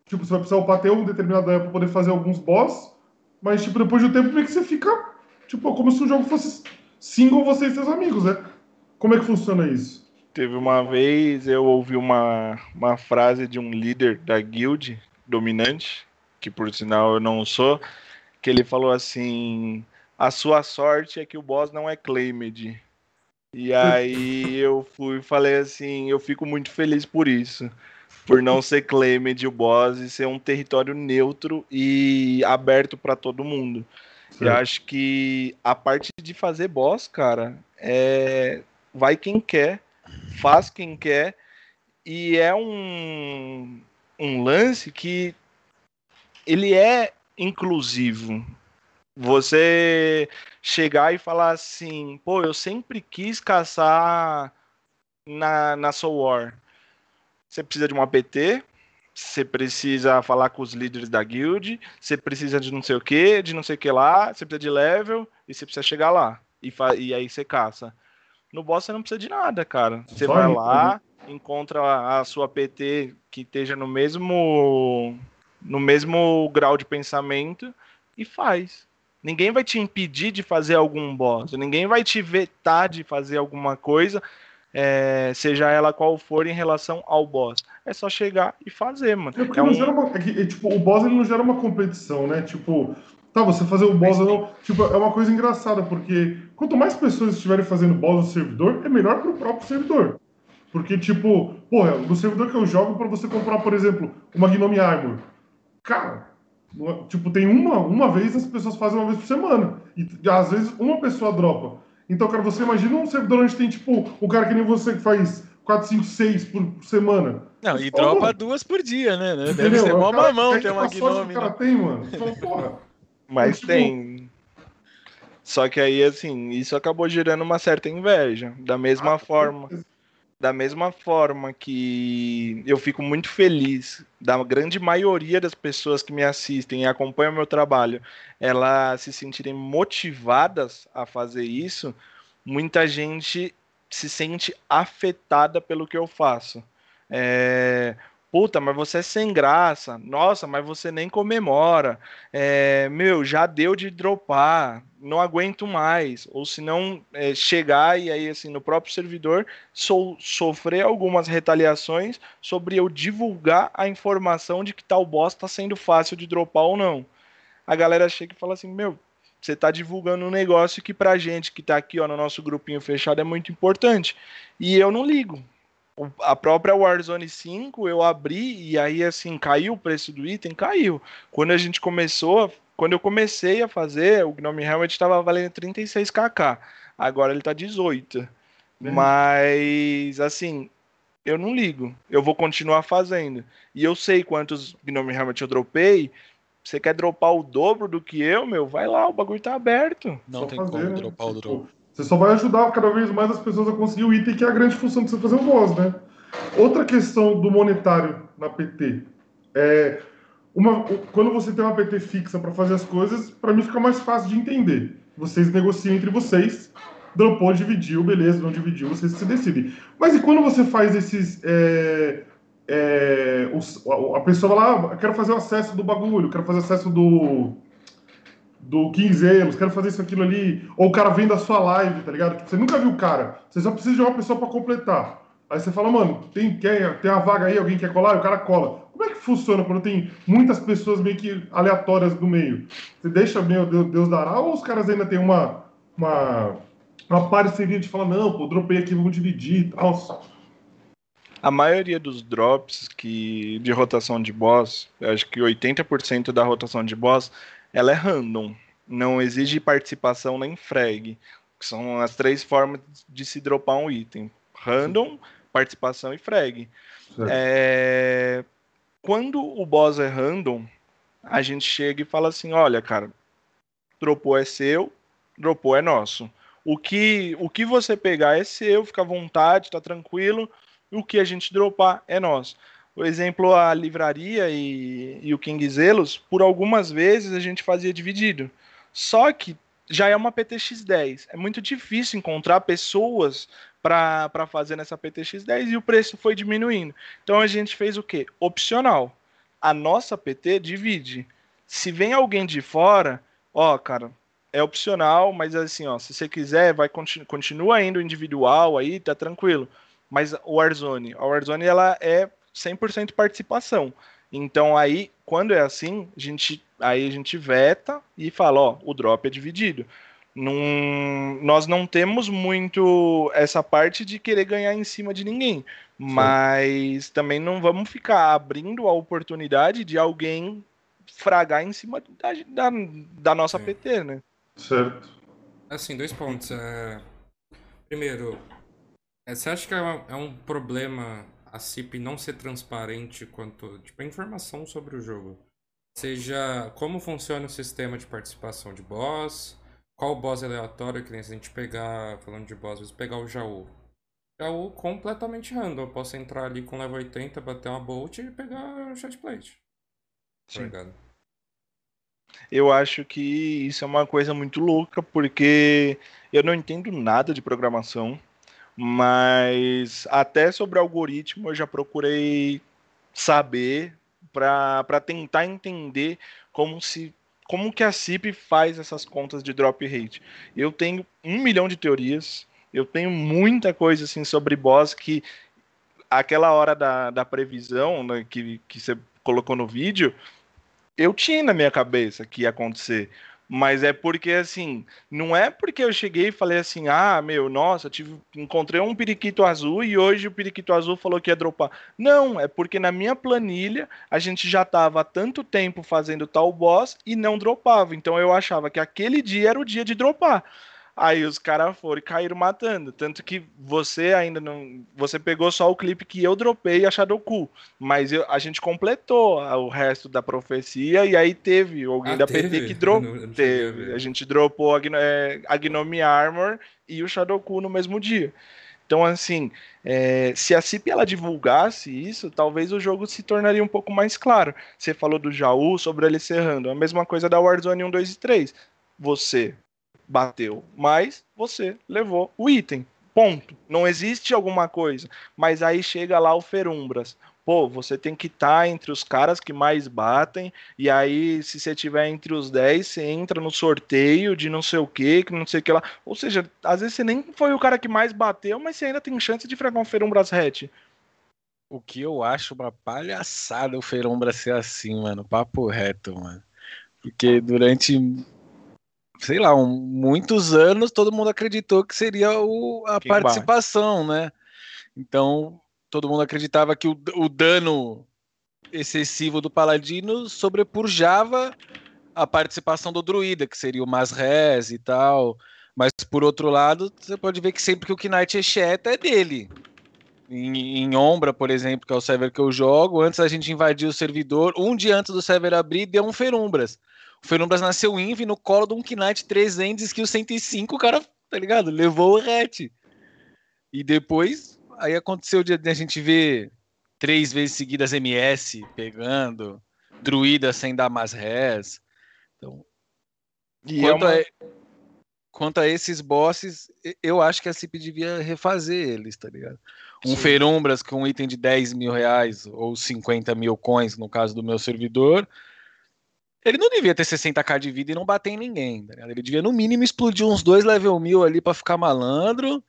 Tipo, você vai precisar upar até um determinado level pra poder fazer alguns boss, mas, tipo, depois do tempo, meio que você fica, tipo, como se o jogo fosse single você e seus amigos, né? Como é que funciona isso? Teve uma vez eu ouvi uma, uma frase de um líder da guild dominante, que por sinal eu não sou, que ele falou assim: a sua sorte é que o boss não é claimed. E aí eu fui e falei assim, eu fico muito feliz por isso. Por não ser claimed o boss e ser um território neutro e aberto para todo mundo. Eu Certo. acho que a parte de fazer boss, cara, é vai quem quer, faz quem quer e é um um lance que ele é inclusivo. Você chegar e falar assim, pô, eu sempre quis caçar na, na Soul War. Você precisa de um APT, você precisa falar com os líderes da guild, você precisa de não sei o que, de não sei o que lá, você precisa de level e você precisa chegar lá. E, e aí você caça. No boss você não precisa de nada, cara. Você Só vai lá, encontra a sua PT que esteja no mesmo no mesmo grau de pensamento e faz. Ninguém vai te impedir de fazer algum boss, ninguém vai te vetar de fazer alguma coisa, é, seja ela qual for em relação ao boss. É só chegar e fazer, mano. É porque É não um- gera uma. é é, tipo, o boss ele não gera uma competição, né? Tipo, tá, você fazer o boss ou não. Tipo, é uma coisa engraçada, porque quanto mais pessoas estiverem fazendo boss no servidor, é melhor pro próprio servidor. Porque, tipo, porra, no servidor que eu jogo, pra você comprar, por exemplo, uma Gnome Armor. Cara, não é- tipo, tem uma, uma vez as pessoas fazem uma vez por semana. E às vezes uma pessoa dropa. Então, cara, você imagina um servidor onde tem, tipo, um cara que nem você que faz 4, 5, 6 por semana. Não, e dropa mano. duas por dia, né? Deve Entendeu? ser mó O cara- mamão ter uma gnome. o cara né? tem, mano. Fala, porra. Mas Tipo- tem. Só que aí, assim, isso acabou gerando uma certa inveja. Da mesma Ah, forma. Da mesma forma que eu fico muito feliz da grande maioria das pessoas que me assistem e acompanham meu trabalho, elas se sentirem motivadas a fazer isso, muita gente se sente afetada pelo que eu faço. É, Puta, mas você é sem graça. Nossa, mas você nem comemora. É, meu, já deu de dropar. Não aguento mais. Ou se não, é, chegar e aí, assim, no próprio servidor, so- sofrer algumas retaliações sobre eu divulgar a informação de que tal boss está sendo fácil de dropar ou não. A galera chega e fala assim, meu, você tá divulgando um negócio que pra gente que tá aqui ó, no nosso grupinho fechado é muito importante. E eu não ligo. A própria Warzone 5 eu abri e aí assim, caiu o preço do item? Caiu. Quando a gente começou, quando eu comecei a fazer, o Gnome Helmet estava valendo 36kk. Agora ele tá 18. Mas assim, eu não ligo. Eu vou continuar fazendo. E eu sei quantos Gnome Helmet eu dropei. Você quer dropar o dobro do que eu, meu? Vai lá, o bagulho tá aberto. Não Só tem fazer, como né? dropar o Tipo, drop. Você só vai ajudar cada vez mais as pessoas a conseguir o item, que é a grande função de você fazer o boss, né? Outra questão do monetário na PT é uma, quando você tem uma PT fixa para fazer as coisas, para mim fica mais fácil de entender. Vocês negociam entre vocês, dropou, dividiu, beleza, não dividiu, vocês se decidem. Mas e quando você faz esses. é, é, os- a- pessoa lá, ah, quero fazer o acesso do bagulho, quero fazer acesso do do 15 anos, quero fazer isso, aquilo ali, ou o cara vem da sua live, tá ligado? Tipo, você nunca viu o cara, você só precisa de uma pessoa pra completar. Aí você fala, mano, tem, quer, tem uma vaga aí, alguém quer colar? E o cara cola. Como é que funciona quando tem muitas pessoas meio que aleatórias no meio? Você deixa, meu Deus, Deus dará, ou os caras ainda têm uma, uma, uma parceria de falar, não, pô, dropei aqui, vamos dividir e tal. A maioria dos drops que de rotação de boss, acho que 80% da rotação de boss, ela é random. Não exige participação nem frag. Que são as três formas de se dropar um item: random, participação e frag. É, Quando o boss é random, a gente chega e fala assim: olha, cara, dropou é seu, dropou é nosso. O que, o que você pegar é seu, fica à vontade, tá tranquilo. O que a gente dropar é nosso. Por exemplo, a livraria e, e o King Zelos, por algumas vezes a gente fazia dividido. Só que já é uma PTX10. É muito difícil encontrar pessoas para fazer nessa PTX10 e o preço foi diminuindo. Então a gente fez o quê? Opcional. a nossa PT divide. Se vem alguém de fora, ó, cara, é opcional, mas assim, ó, se você quiser, vai continu continua indo individual aí, tá tranquilo. Mas o Warzone, a Warzone ela é 100% participação. Então aí, quando é assim, a gente aí a gente veta e fala, ó, o drop é dividido. Num, nós não temos muito essa parte de querer ganhar em cima de ninguém, mas também não vamos ficar abrindo a oportunidade de alguém fragar em cima da, da, da nossa Sim. PT, né? Certo. Assim, dois pontos. É... Primeiro, é, você acha que é, uma- é um problema a CIP não ser transparente quanto tipo, a informação sobre o jogo? Seja como funciona o sistema de participação de boss, qual boss aleatório, que nem se a gente pegar, falando de boss, vezes pegar o Jaú. Jaú completamente random. Eu posso entrar ali com level 80, bater uma bolt e pegar o shotplate. Tá Sim. ligado? Eu acho que isso é uma coisa muito louca, porque eu não entendo nada de programação, mas até sobre algoritmo eu já procurei saber para tentar entender como se como que a CIP faz essas contas de drop rate. Eu tenho um milhão de teorias, eu tenho muita coisa assim sobre boss que aquela hora da, da previsão né, que, que você colocou no vídeo, eu tinha na minha cabeça que ia acontecer. Mas é porque, assim, não é porque eu cheguei e falei assim, ah, meu, nossa, tive, encontrei um periquito azul e hoje o periquito azul falou que ia dropar. Não, é porque na minha planilha a gente já estava há tanto tempo fazendo tal boss e não dropava. Então eu achava que aquele dia era o dia de dropar. Aí os caras foram e caíram matando. Tanto que você ainda não. Você pegou só o clipe que eu dropei a Shadowku. Mas eu- a gente completou o resto da profecia e aí teve alguém Ah, da teve? PT que dropou. Teve. A gente dropou a, é, a Gnome Armor e o Shadowku no mesmo dia. Então, assim, é, se a CIP ela divulgasse isso, talvez o jogo se tornaria um pouco mais claro. Você falou do Jaú sobre ele serrando. A mesma coisa da Warzone 1, 2 e 3. Você bateu, mas você levou o item. Ponto. Não existe alguma coisa. Mas aí chega lá o Ferumbras. Pô, você tem que estar entre os caras que mais batem. E aí, se você tiver entre os 10, você entra no sorteio de não sei o que, que não sei o que lá. Ou seja, às vezes você nem foi o cara que mais bateu, mas você ainda tem chance de fregar um Ferumbras hatch. O que eu acho uma palhaçada o Ferombra ser assim, mano. Papo reto, mano. Porque durante, sei lá, um- muitos anos todo mundo acreditou que seria o, a Quem participação, né? Então todo mundo acreditava que o, o dano excessivo do Paladino sobrepujava a participação do Druida, que seria o Masres e tal. Mas por outro lado, você pode ver que sempre que o Knight exeta é dele. Em, em Ombra, por exemplo, que é o server que eu jogo, antes da gente invadir o servidor, um dia antes do server abrir, deu um Ferumbras. O Ferumbras nasceu Inv no colo de um Knight 300, skill 105, o cara, tá ligado? Levou o ret. E depois, aí aconteceu de de a gente ver três vezes seguidas MS pegando, druida sem dar mais res. Então, E quanto, é uma- a, quanto a esses bosses, eu acho que a CIP devia refazer eles, tá ligado? Um Sim. Ferumbras com um item de 10 mil reais ou 50 mil coins, no caso do meu servidor, ele não devia ter 60k de vida e não bater em ninguém, tá ligado? Ele devia, no mínimo, explodir uns dois level mil ali pra ficar malandro.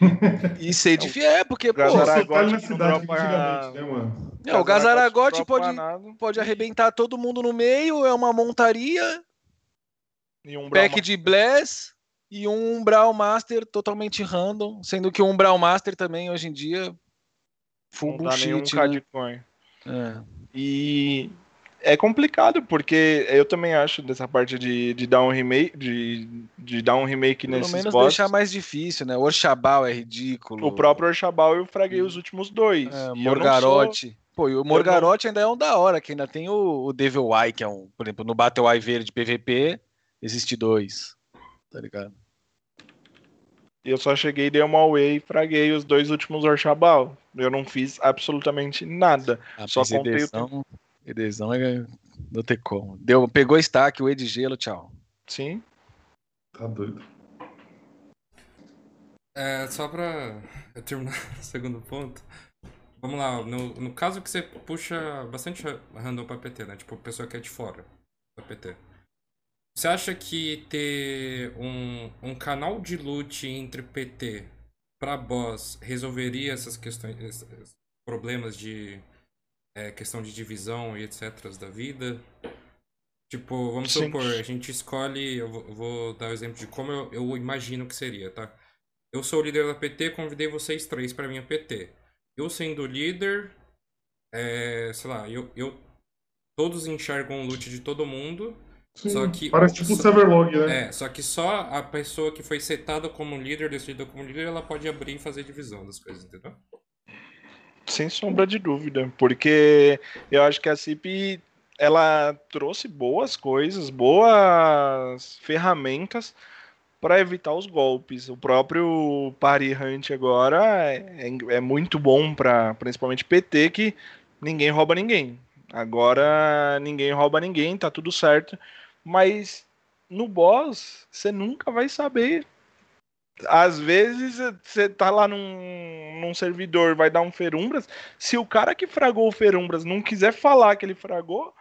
e ser de É, porque, pô, Zaragote tá na cidade dropa- né, mano? é, o Gazaragote pode, pode arrebentar todo mundo no meio, é uma montaria, e um pack Brahma- de Bless e um Umbral Master totalmente random, sendo que o Umbral Master também hoje em dia full não dá nenhum bullshit, K né? de coin. É. E é complicado, porque eu também acho dessa parte de, de dar um remake, de, de dar um remake Pelo nesses menos bosses. deixar mais difícil, né? O Orchabal é ridículo. O próprio Orshabal eu fraguei os últimos dois. é, Morgarote. Pô, e o não- Morgarote ainda é um da hora, que ainda tem o, o Devil Eye, que é um, por exemplo, no Battle Eye verde PVP, existe dois. Tá ligado? eu só cheguei, dei uma away e fraguei os dois últimos Orshabal. Eu não fiz absolutamente nada. A Só contei o Edesão, Edesão é. Não tem como. Deu, pegou stack, o E de gelo, tchau. Sim. Tá doido. É, só pra eu terminar o segundo ponto. vamos lá, no, no caso que você puxa bastante ra- random pra PT, né? Tipo, pessoa que é de fora da PT. Você acha que ter um, um canal de loot entre PT pra boss resolveria essas questões, esses problemas de é, questão de divisão e etc da vida? Tipo, vamos Sim. supor, a gente escolhe, eu vou, eu vou dar o exemplo de como eu, eu imagino que seria, tá? Eu sou o líder da PT, convidei vocês três pra minha PT. Eu sendo líder, é, sei lá, eu, eu todos enxergam o loot de todo mundo, Sim, Só que- Parece tipo o Severlog, né? é, só que só a pessoa que foi setada como líder, decidida como líder, ela pode abrir e fazer divisão das coisas, entendeu? Sem sombra de dúvida, porque eu acho que a CIP ela trouxe boas coisas, boas ferramentas para evitar os golpes. O próprio Party Hunt agora é, é muito bom para principalmente PT que ninguém rouba ninguém. Agora ninguém rouba ninguém, tá tudo certo, mas no boss você nunca vai saber às vezes você tá lá num, num servidor, vai dar um Ferumbras. Se o cara que fragou o Ferumbras não quiser falar que ele fragou,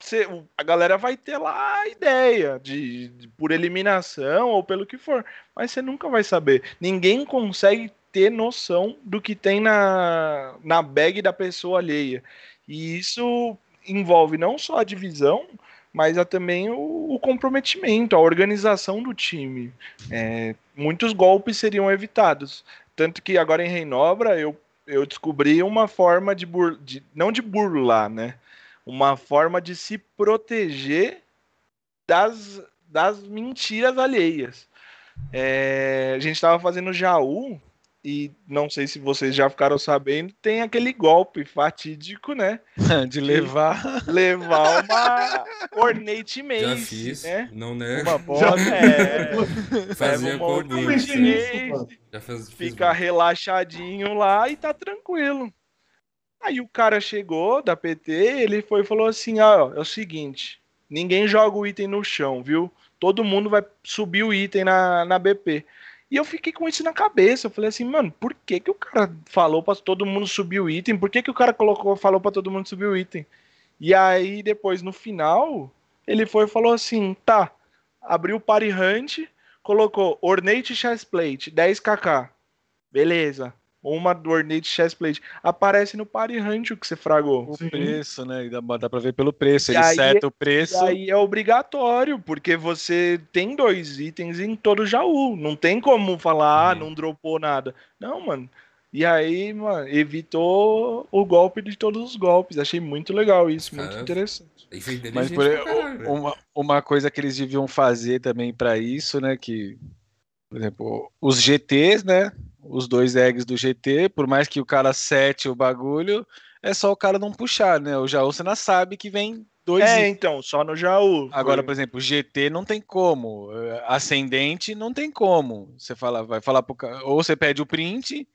cê- a galera vai ter lá a ideia de, de- por eliminação ou pelo que for. Mas você nunca vai saber. Ninguém consegue ter noção do que tem na, na bag da pessoa alheia. E isso envolve não só a divisão, mas a, também o, o comprometimento, a organização do time. É, muitos golpes seriam evitados. Tanto que agora em Reinobra eu, eu descobri uma forma de, bur, de não de burlar, né? Uma forma de se proteger das, das mentiras alheias. É, a gente estava fazendo Jaú e não sei se vocês já ficaram sabendo, tem aquele golpe fatídico, né? de levar. Levar uma Ornate Mace, Já fiz, né? não né? Uma bola, é, Fazia uma Ornate mano? Já fiz fica relaxadinho lá e tá tranquilo. Aí o cara chegou da PT, ele foi e falou assim: ó, é o seguinte, ninguém joga o item no chão, viu? Todo mundo vai subir o item na, na BP. E eu fiquei com isso na cabeça. Eu falei assim, mano, por que, que o cara falou pra todo mundo subir o item? Por que, que o cara colocou, falou pra todo mundo subir o item? E aí, depois, no final, ele foi e falou assim: tá, abriu o Party Hunt, colocou Ornate Chestplate, 10kk. Beleza. Uma do Ornate Chestplate. Aparece no Party Hunt o que você fragou. O Sim. preço, né? E Dá, dá pra ver pelo preço. E Ele aí- seta o E preço. aí é obrigatório, porque você tem dois itens em todo Jaú. Não tem como falar, ah, não dropou nada. Não, mano. E aí, mano, evitou o golpe de todos os golpes. Achei muito legal isso, muito Cara, interessante. E foi Mas por, caralho, uma, uma coisa que eles deviam fazer também pra isso, né? Que, por exemplo, os GTs, né? Os dois eggs do GT, por mais que o cara sete o bagulho, é só o cara não puxar, né? O Jaú você não sabe que vem dois É, então, só no Jaú. Agora, por exemplo, GT não tem como. eh, Ascendente não tem como. Você fala, vai falar pro cara. Ou você pede o print,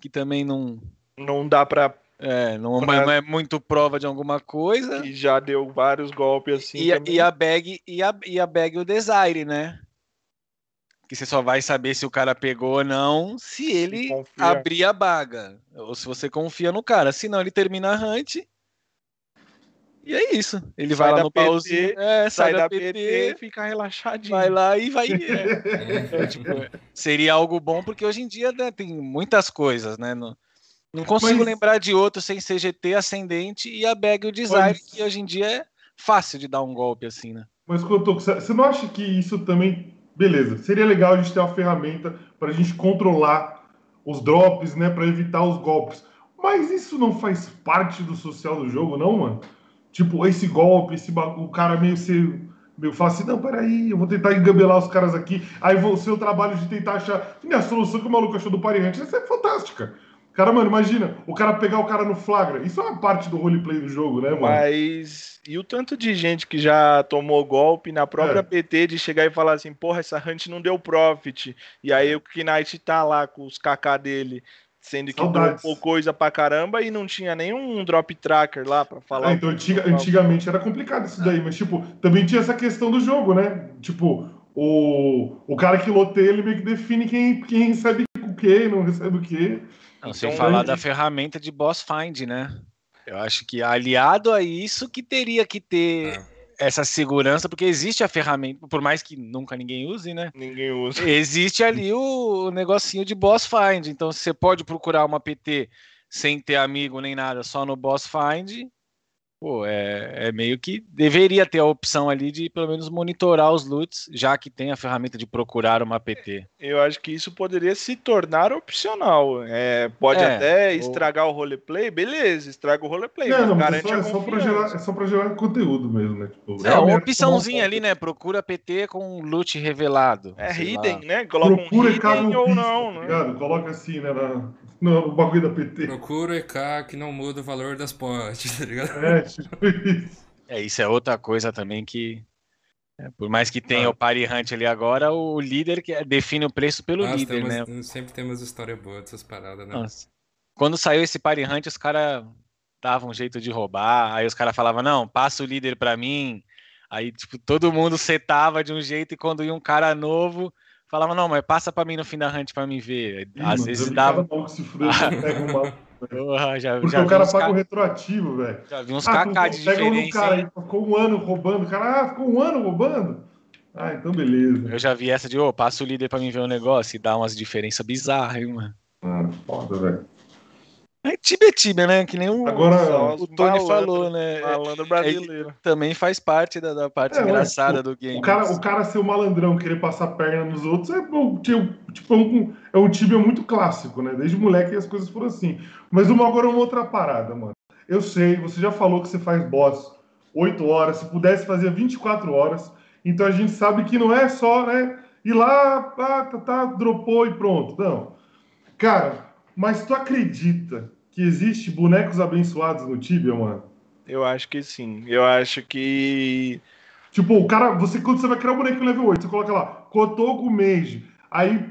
que também não, não dá pra. é, não, Pra- não é muito prova de alguma coisa. Que já deu vários golpes assim. E, e a bag e a, e a bag o desire, né? Que você só vai saber se o cara pegou ou não se ele confia. abrir a baga. Ou se você confia no cara. Senão ele termina a hunt. E é isso. Ele Sai vai lá da no PT, pauzinho. É, sai da PT, fica relaxadinho. vai lá e vai. é. É, tipo, seria algo bom, porque hoje em dia né, tem muitas coisas, né? Não, não consigo Mas- lembrar de outro sem CGT ascendente e a bag o design, Mas- que hoje em dia é fácil de dar um golpe assim, né? Mas, Cotoco, você não acha que isso também. Beleza, seria legal a gente ter uma ferramenta para a gente controlar os drops, né? Para evitar os golpes. Mas isso não faz parte do social do jogo, não, mano? Tipo, esse golpe, esse o cara meio ser. Meio fala assim, não, peraí, eu vou tentar engabelar os caras aqui. Aí vou- o seu trabalho de tentar achar. E a solução que o maluco achou do Pariante, essa é fantástica. Cara, mano, imagina, o cara pegar o cara no flagra. Isso é uma parte do roleplay do jogo, né, mano? Mas e o tanto de gente que já tomou golpe na própria É. PT de chegar e falar assim, porra, essa hunt não deu profit. E aí o Knight tá lá com os KK dele, sendo que dropou coisa pra caramba e não tinha nenhum drop tracker lá pra falar. O então antiga- antigamente era complicado isso daí, mas tipo, também tinha essa questão do jogo, né? Tipo, o, o cara que loteia, ele meio que define quem, quem recebe quê, não recebe o quê. Não, sem Então, falar da ferramenta de boss find, né? Eu acho que aliado a isso que teria que ter Ah. essa segurança, porque existe a ferramenta, por mais que nunca ninguém use, né? Ninguém usa. Existe ali o negocinho de boss find. Então você pode procurar uma PT sem ter amigo nem nada, só no boss find. Pô, é, é meio que deveria ter a opção ali de pelo menos monitorar os loots, já que tem a ferramenta de procurar uma PT. Eu acho que isso poderia se tornar opcional. É, pode É, até ou- estragar o roleplay, beleza, estraga o roleplay, Não, não, mas é garante só, é, só pra gerar, é só pra gerar conteúdo mesmo, né? Tipo, É, uma realmente, opçãozinha ali, né? Procura PT com loot revelado. É sei lá. hidden, né? Coloca Procura um hidden ou pista, não, tá né? ligado? Coloca assim, né? Na, no, bagulho da PT. Procura o EK que não muda o valor das potes, tá ligado? É. É, isso é outra coisa também que. é, por mais que tenha Ah. o Party Hunt ali agora, o líder que é, define o preço pelo Nossa, líder, tem né? sempre tem umas histórias boas dessas paradas, né? Nossa. Quando saiu esse Party Hunt, os caras davam um jeito de roubar. Aí os caras falavam, não, passa o líder pra mim. Aí, tipo, todo mundo setava de um jeito e quando ia um cara novo, falava, não, mas passa pra mim no fim da hunt pra mim ver. Ih, Às mano, vezes dava. Maluco se fudeu, pega um maluco. Porra, já, Porque já o cara paga o retroativo, velho. já vi uns Ah, cacá de pega um diferença. cara aí, ficou um ano roubando. O cara, ah, ficou um ano roubando? Ah, então beleza. Eu já vi essa de, ô, passa o líder pra mim ver o negócio e dá umas diferenças bizarras, hein, mano. Ah, foda, velho. É Tibia é Tibia, né? Que nem o, Agora, o os Tony malandro, falou, né? É- Malandro brasileiro. também faz parte da, da parte É, engraçada do game. O cara, o cara ser o malandrão, querer passar perna nos outros, é, um- tipo, é um, é um Tibia muito clássico, né? Desde moleque as coisas foram assim. Mas uma, agora uma outra parada, mano. Eu sei, você já falou que você faz boss 8 horas, se pudesse fazer 24 horas. Então a gente sabe que não é só, né? Ir lá, ah, tá, tá, dropou e pronto. Não. Cara, mas tu acredita que existe bonecos abençoados no Tibia, mano? Eu acho que sim. Eu acho que. Tipo, o cara, você quando você vai criar um bonequinho level 8, você coloca lá, Kotoku Meiji. Aí,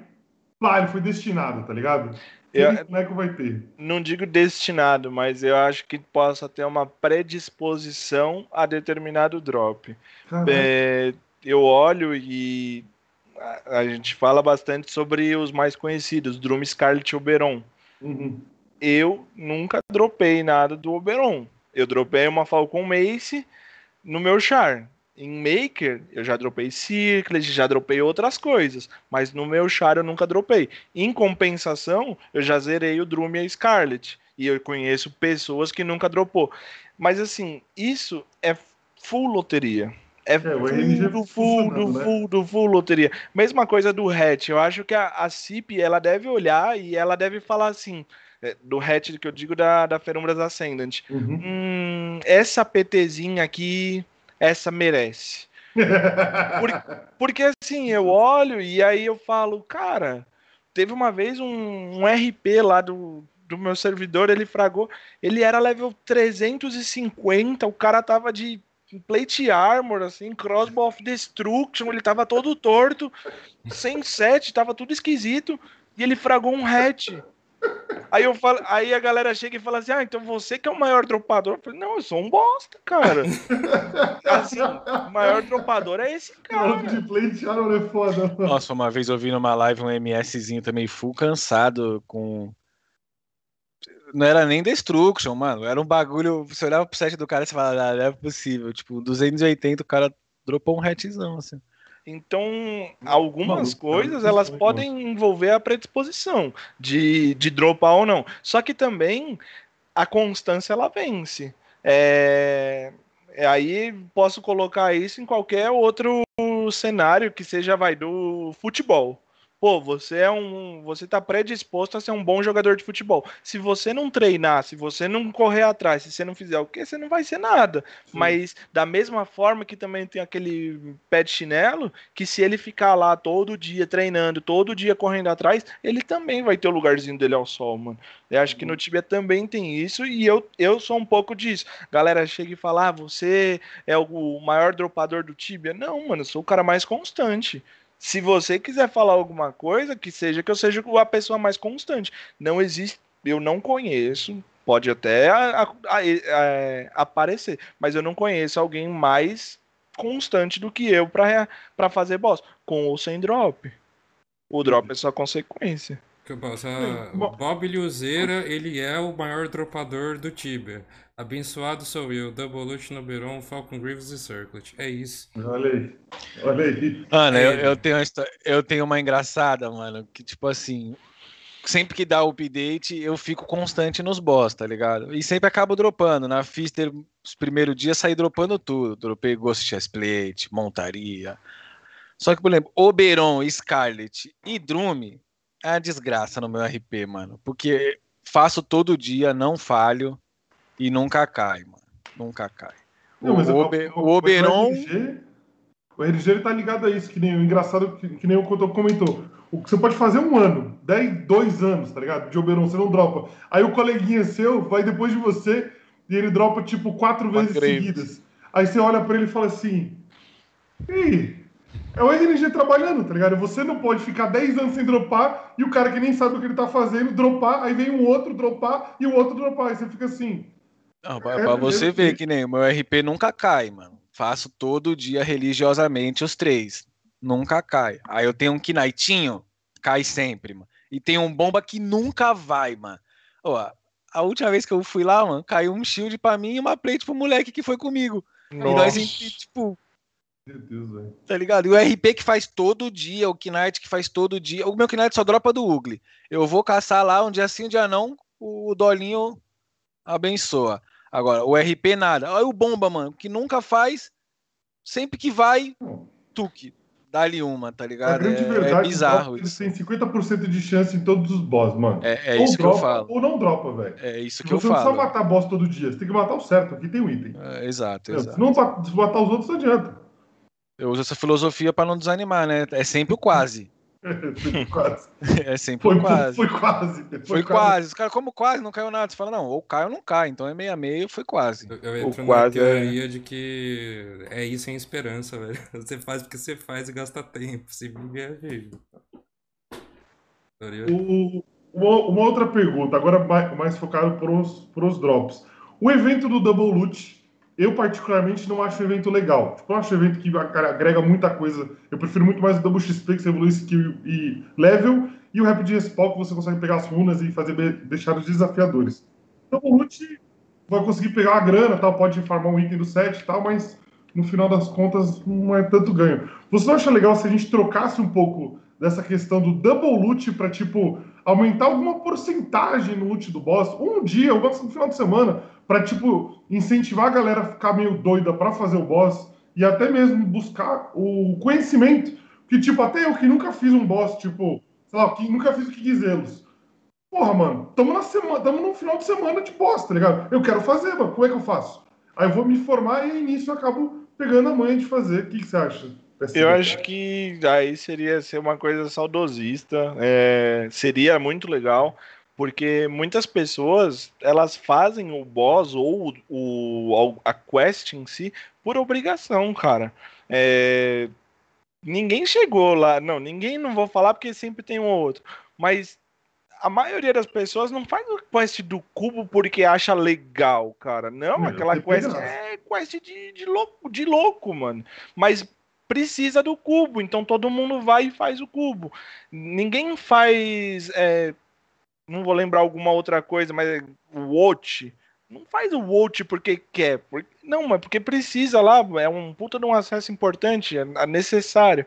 pá, ele foi destinado, tá ligado? Eu- Aquele boneco vai ter. Não digo destinado, mas eu acho que possa ter uma predisposição a determinado drop. É, eu olho e a, gente fala bastante sobre os mais conhecidos, Drum Scarlet e Oberon. Uhum. Eu nunca dropei nada do Oberon. Eu dropei uma Falcon Mace no meu char. Em Maker, eu já dropei Circlet, já dropei outras coisas, mas no meu char eu nunca dropei. Em compensação, eu já zerei o Drum e a Scarlet. E eu conheço pessoas que nunca dropou. Mas assim, isso é full loteria. É, RNG full, do full, né? full, do full loteria. Mesma coisa do hatch. Eu acho que a, a CIP, ela deve olhar e ela deve falar assim, é, do hatch que eu digo da, da Ferumbras Ascendant. Uhum. Hum, essa PTzinha aqui, essa merece. Porque assim, eu olho e aí eu falo, cara, teve uma vez um, um RP lá do, do meu servidor, ele fragou, ele era level 350, o cara tava de plate armor, assim, crossbow of destruction, ele tava todo torto, sem set, tava tudo esquisito, e ele fragou um hatch. Aí, eu falo, aí a galera chega e fala assim: Ah, então você que é o maior dropador. Eu falei, não, eu sou um bosta, cara. assim, o maior dropador é esse cara. Maluco de plate armor é foda. Nossa, uma vez eu vi numa live um MSzinho também full cansado com. Não era nem Destruction, mano. Era um bagulho. Você olhava pro set do cara e você falava, ah, não é possível. Tipo, 280 o cara dropou um hatzão, assim. Então, algumas Maluco, coisas elas podem envolver a predisposição de, de dropar ou não. Só que também a constância ela vence. É, é aí posso colocar isso em qualquer outro cenário que seja vai do futebol. Pô, você é um, você tá predisposto a ser um bom jogador de futebol. Se você não treinar, se você não correr atrás, se você não fizer o quê, você não vai ser nada. Mas da mesma forma que também tem aquele pé de chinelo, que se ele ficar lá todo dia treinando, todo dia correndo atrás, ele também vai ter o lugarzinho dele ao sol, mano. Eu acho que no Tibia também tem isso e eu, eu sou um pouco disso. Galera chega e fala: ah, você é o maior dropador do Tibia. Não, mano, eu sou o cara mais constante. Se você quiser falar alguma coisa, que seja que eu seja a pessoa mais constante. Não existe, eu não conheço, pode até a- a- a- é, aparecer, mas eu não conheço alguém mais constante do que eu pra fazer boss, com ou sem drop. O drop é só consequência. Que eu posso- Sim, o. Bob Liuzeira, ele é o maior dropador do Tibia. Abençoado sou eu, Double Lute, Noberon, Falcon Greaves e Circlet. É isso. Olha aí. Olha aí. Mano, eu, É. eu tenho uma histó- eu tenho uma engraçada, mano, que tipo assim, sempre que dá update, eu fico constante nos boss, tá ligado? E sempre acabo dropando. Na Fister, os primeiros dias, saí dropando tudo. Dropei Ghost Chestplate, montaria. Só que, por exemplo, Oberon, Scarlet e Drume é uma desgraça no meu RP, mano. Porque faço todo dia, não falho e nunca cai, mano. Nunca cai. Não, o, o Oberon. O RNG, o RNG ele tá ligado a isso, que nem o engraçado, que, que nem o Couto comentou. O que você pode fazer um ano, 10, dois anos, tá ligado? De Oberon, você não dropa. Aí o coleguinha seu vai depois de você e ele dropa tipo quatro vezes seguidas. Aí você olha pra ele e fala assim: Ei, é o RNG trabalhando, tá ligado? Você não pode ficar 10 anos sem dropar e o cara que nem sabe o que ele tá fazendo dropar, aí vem um outro dropar e o outro dropar. Aí você fica assim. Não, pra, É, pra você ver que nem o meu RP nunca cai, mano. Faço todo dia religiosamente os três. Nunca cai. Aí eu tenho um Knightinho, cai sempre, mano. E tem um bomba que nunca vai, mano. Ó, a última vez que eu fui lá, mano, caiu um shield pra mim e uma plate pro moleque que foi comigo. E nós, tipo, Meu Deus, velho. tá ligado? E o RP que faz todo dia, o Knight que faz todo dia. O meu Knight só dropa do Ugly. Eu vou caçar lá um dia sim, um dia não. O Dolinho abençoa. Agora, o RP nada. Olha o Bomba, mano, que nunca faz. Sempre que vai, Não. tuque. Dá-lhe uma, tá ligado? grande É, é verdade bizarro eles isso. têm 50% de chance em todos os boss, mano. É, é isso que dropa, eu falo. Ou não dropa, velho. É isso que eu você não precisa falo. matar boss todo dia, você tem que matar o certo. Aqui tem um item. É, exato, Se exato. não se matar os outros, não adianta. Eu uso essa filosofia pra não desanimar, né? É sempre o quase. Foi quase. É sempre Foi, o quase. foi quase. Foi quase. Os caras, como quase, não caiu nada. Você fala, não, ou cai ou não cai. Então é meio a meio, foi quase. Eu, eu entro na quase é- teoria de que é isso sem esperança, velho. Você faz porque você faz e gasta tempo. Se vive, é. Teoria- O- uma, uma outra pergunta, agora mais, mais focado pros, pros drops. O evento do Double Loot, eu particularmente não acho um evento legal. Tipo, eu acho um evento que agrega muita coisa. Eu prefiro muito mais o Double XP, que você evolui skill e level, e o Rapid Respawn, que você consegue pegar as runas e fazer deixar os desafiadores. O Double Loot vai conseguir pegar a grana, tal, pode farmar um item do set e tal, mas no final das contas não é tanto ganho. Você não acha legal se a gente trocasse um pouco dessa questão do double loot para tipo aumentar alguma porcentagem no loot do boss, um dia, ou no final de semana, para tipo incentivar a galera a ficar meio doida para fazer o boss e até mesmo buscar o conhecimento, que tipo até eu que nunca fiz um boss, tipo, sei lá, que nunca fiz o que quiselos. Porra, mano, tamo na semana, tamo no final de semana de boss, tá ligado? Eu quero fazer, mano, como é que eu faço? Aí eu vou me formar e nisso eu acabo pegando a manha de fazer. O que, que você acha? Eu acho que aí seria ser uma coisa saudosista, é, seria muito legal, porque muitas pessoas elas fazem o boss ou o, a quest em si por obrigação, cara. É, ninguém chegou lá, não, ninguém não vou falar porque sempre tem um ou outro, mas a maioria das pessoas não faz o quest do cubo porque acha legal, cara. Não, Não, aquela quest é quest de, de, louco, de louco, mano. Mas precisa do cubo, então todo mundo vai e faz o cubo. Ninguém faz. é, não vou lembrar alguma outra coisa, mas o watch. Não faz o watch porque quer. Porque, não, mas porque precisa lá. É um puta de um acesso importante, é é necessário.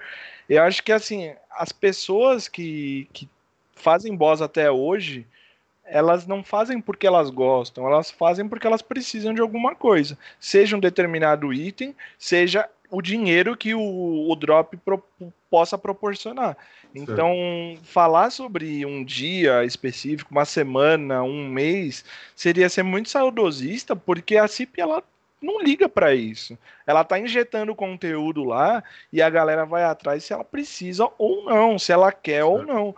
Eu acho que assim, as pessoas que, que fazem boss até hoje, elas não fazem porque elas gostam, elas fazem porque elas precisam de alguma coisa. Seja um determinado item, seja o dinheiro que o, o drop pro- possa proporcionar. Então, falar sobre um dia específico, uma semana, um mês, seria ser muito saudosista, porque a CIP ela não liga para isso. Ela tá injetando conteúdo lá e a galera vai atrás se ela precisa ou não, se ela quer ou não.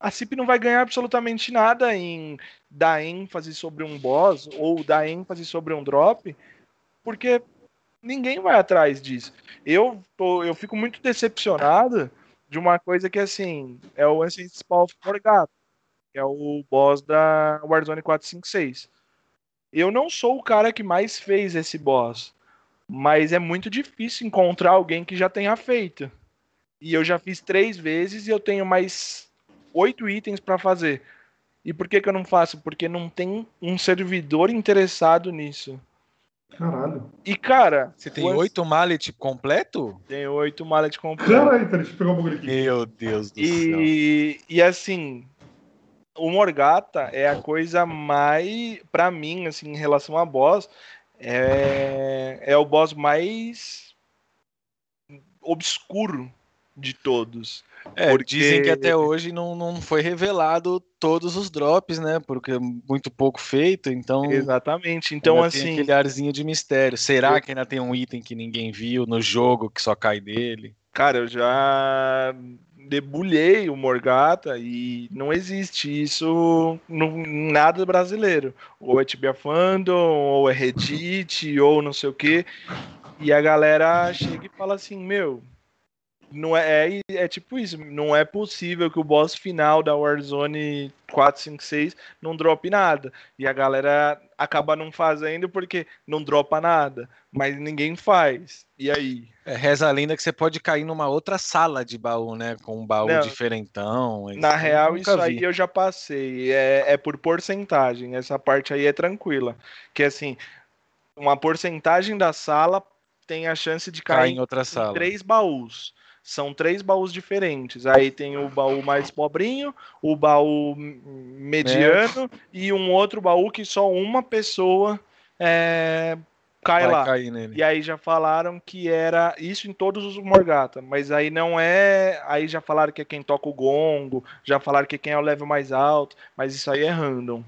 A CIP não vai ganhar absolutamente nada em dar ênfase sobre um boss ou dar ênfase sobre um drop, porque ninguém vai atrás disso. Eu, tô, eu fico muito decepcionado de uma coisa que, assim, é o Ancient Spawn Forgato, que é o boss da Warzone 456. Eu não sou o cara que mais fez esse boss, mas é muito difícil encontrar alguém que já tenha feito. E eu já fiz três vezes e eu tenho mais oito itens pra fazer. E por que, que eu não faço? Porque não tem um servidor interessado nisso. Caralho. E, cara. Você tem oito mallet completo? Tem oito mallet completo. Caralho, peraí, deixa eu pegar um bagulho aqui. Meu Deus do céu. E, e assim, o Morgata é a coisa mais, pra mim, assim, em relação a boss, é, é o boss mais obscuro de todos. É, porque- dizem que até hoje não, não foi revelado todos os drops, né? Porque é muito pouco feito, então. Exatamente. Então, ainda tem assim, aquele arzinho de mistério. Será que ainda tem um item que ninguém viu no jogo que só cai dele? cara, eu já debulhei o Morgata e não existe isso no nada brasileiro. Ou é Tibia Fandom, ou é Reddit, ou não sei o que. E a galera chega e fala assim, meu, não é, é, é tipo isso, não é possível que o boss final da Warzone 456 não drope nada. E a galera acaba não fazendo porque não dropa nada, mas ninguém faz. E aí? É, reza a lenda que você pode cair numa outra sala de baú, né? Com um baú Não. diferentão. Na real, isso aí vi. eu já passei. É, é por porcentagem. Essa parte aí é tranquila. Que assim, uma porcentagem da sala tem a chance de Cai cair em outra em sala. três baús. São três baús diferentes. Aí tem o baú mais pobrinho, o baú mediano e um outro baú que só uma pessoa é, cai Vai lá. E aí já falaram que era isso em todos os Morgata, mas aí não é. Aí já falaram que é quem toca o gongo, já falaram que é quem é o level mais alto, mas isso aí é random.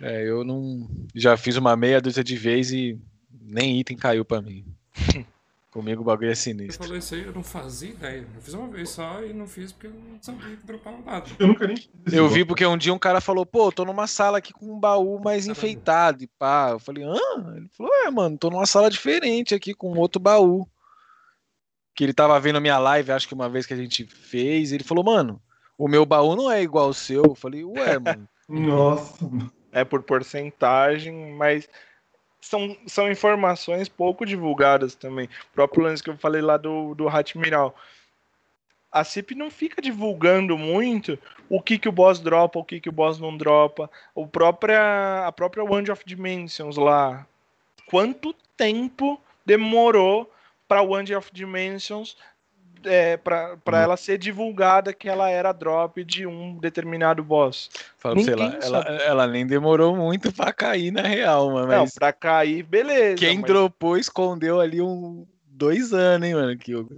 É, eu não. Já fiz uma meia dúzia de vezes e nem item caiu pra mim. Comigo o bagulho é Você sinistro. falou isso aí, eu não fazia ideia. Eu fiz uma vez só e não fiz porque eu não sabia que dropava nada. Eu nunca nem. fiz Eu vi porque um dia um cara falou, pô, tô numa sala aqui com um baú mais enfeitado e pá. Eu falei, hã? Ele falou, é, mano, tô numa sala diferente aqui com outro baú. Que ele tava vendo a minha live, acho que uma vez que a gente fez, e ele falou, mano, o meu baú não é igual ao seu. Eu falei, ué, mano. Nossa. É por porcentagem, mas são, são informações pouco divulgadas também. O próprio lance que eu falei lá do, do Hatmiral. A CIP não fica divulgando muito o que, que o boss dropa, o que, que o boss não dropa. O própria, a própria Wand of Dimensions lá. Quanto tempo demorou para Wand of Dimensions é, para ela ser divulgada que ela era drop de um determinado boss? Fala pra você lá, Ninguém ela, ela nem demorou muito pra cair na real, mano. Não, Mas pra cair, beleza. quem mas- dropou escondeu ali um dois anos, hein, mano. Que eu,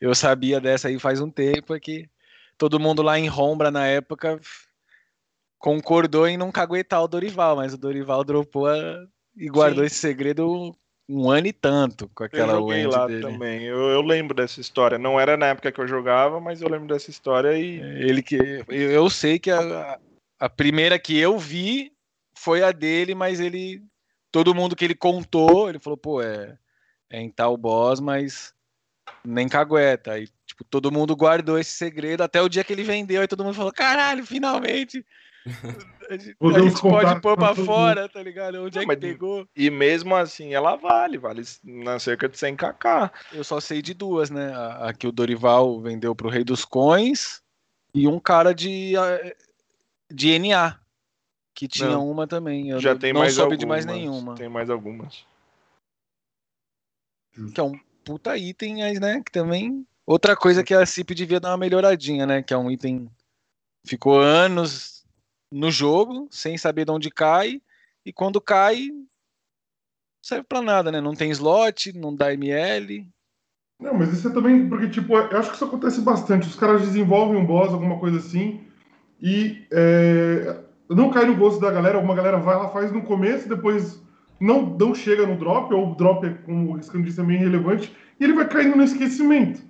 eu sabia dessa aí faz um tempo, é que todo mundo lá em Rombra na época concordou em não caguetar o Dorival, mas o Dorival dropou a- e guardou Sim. esse segredo um ano e tanto com Eu aquela joguei wand lá dele. também. Eu, eu lembro dessa história. Não era na época que eu jogava, mas eu lembro dessa história e. Ele que eu, eu sei que a, a primeira que eu vi foi a dele, mas ele todo mundo que ele contou, ele falou, pô, é, é em tal boss, mas nem cagueta. Aí, tipo, todo mundo guardou esse segredo até o dia que ele vendeu, aí todo mundo falou, caralho, finalmente. A gente, pode pôr pra fora, tá ligado? Onde Não, é que mas- pegou? E mesmo assim ela vale, vale na cerca de 100kk. Eu só sei de duas, né? A, a que o Dorival vendeu pro Rei dos Coins e um cara de, de NA, que tinha Não. uma também. Eu Já não, tem não mais soube algumas. de mais nenhuma. Tem mais algumas. Que é um puta item, mas, né? Que também. Outra coisa que a CIP devia dar uma melhoradinha, né? Que é um item. Ficou anos no jogo, sem saber de onde cai, e quando cai. Não serve pra nada, né? Não tem slot, não dá ML. Não, mas isso é também. Porque, tipo, eu acho que isso acontece bastante. Os caras desenvolvem um boss, alguma coisa assim, e é, não cai no gosto da galera. Alguma galera vai lá, faz no começo, depois não, não chega no drop, ou o drop, é, como o Riscano disse, é meio irrelevante, e ele vai caindo no esquecimento.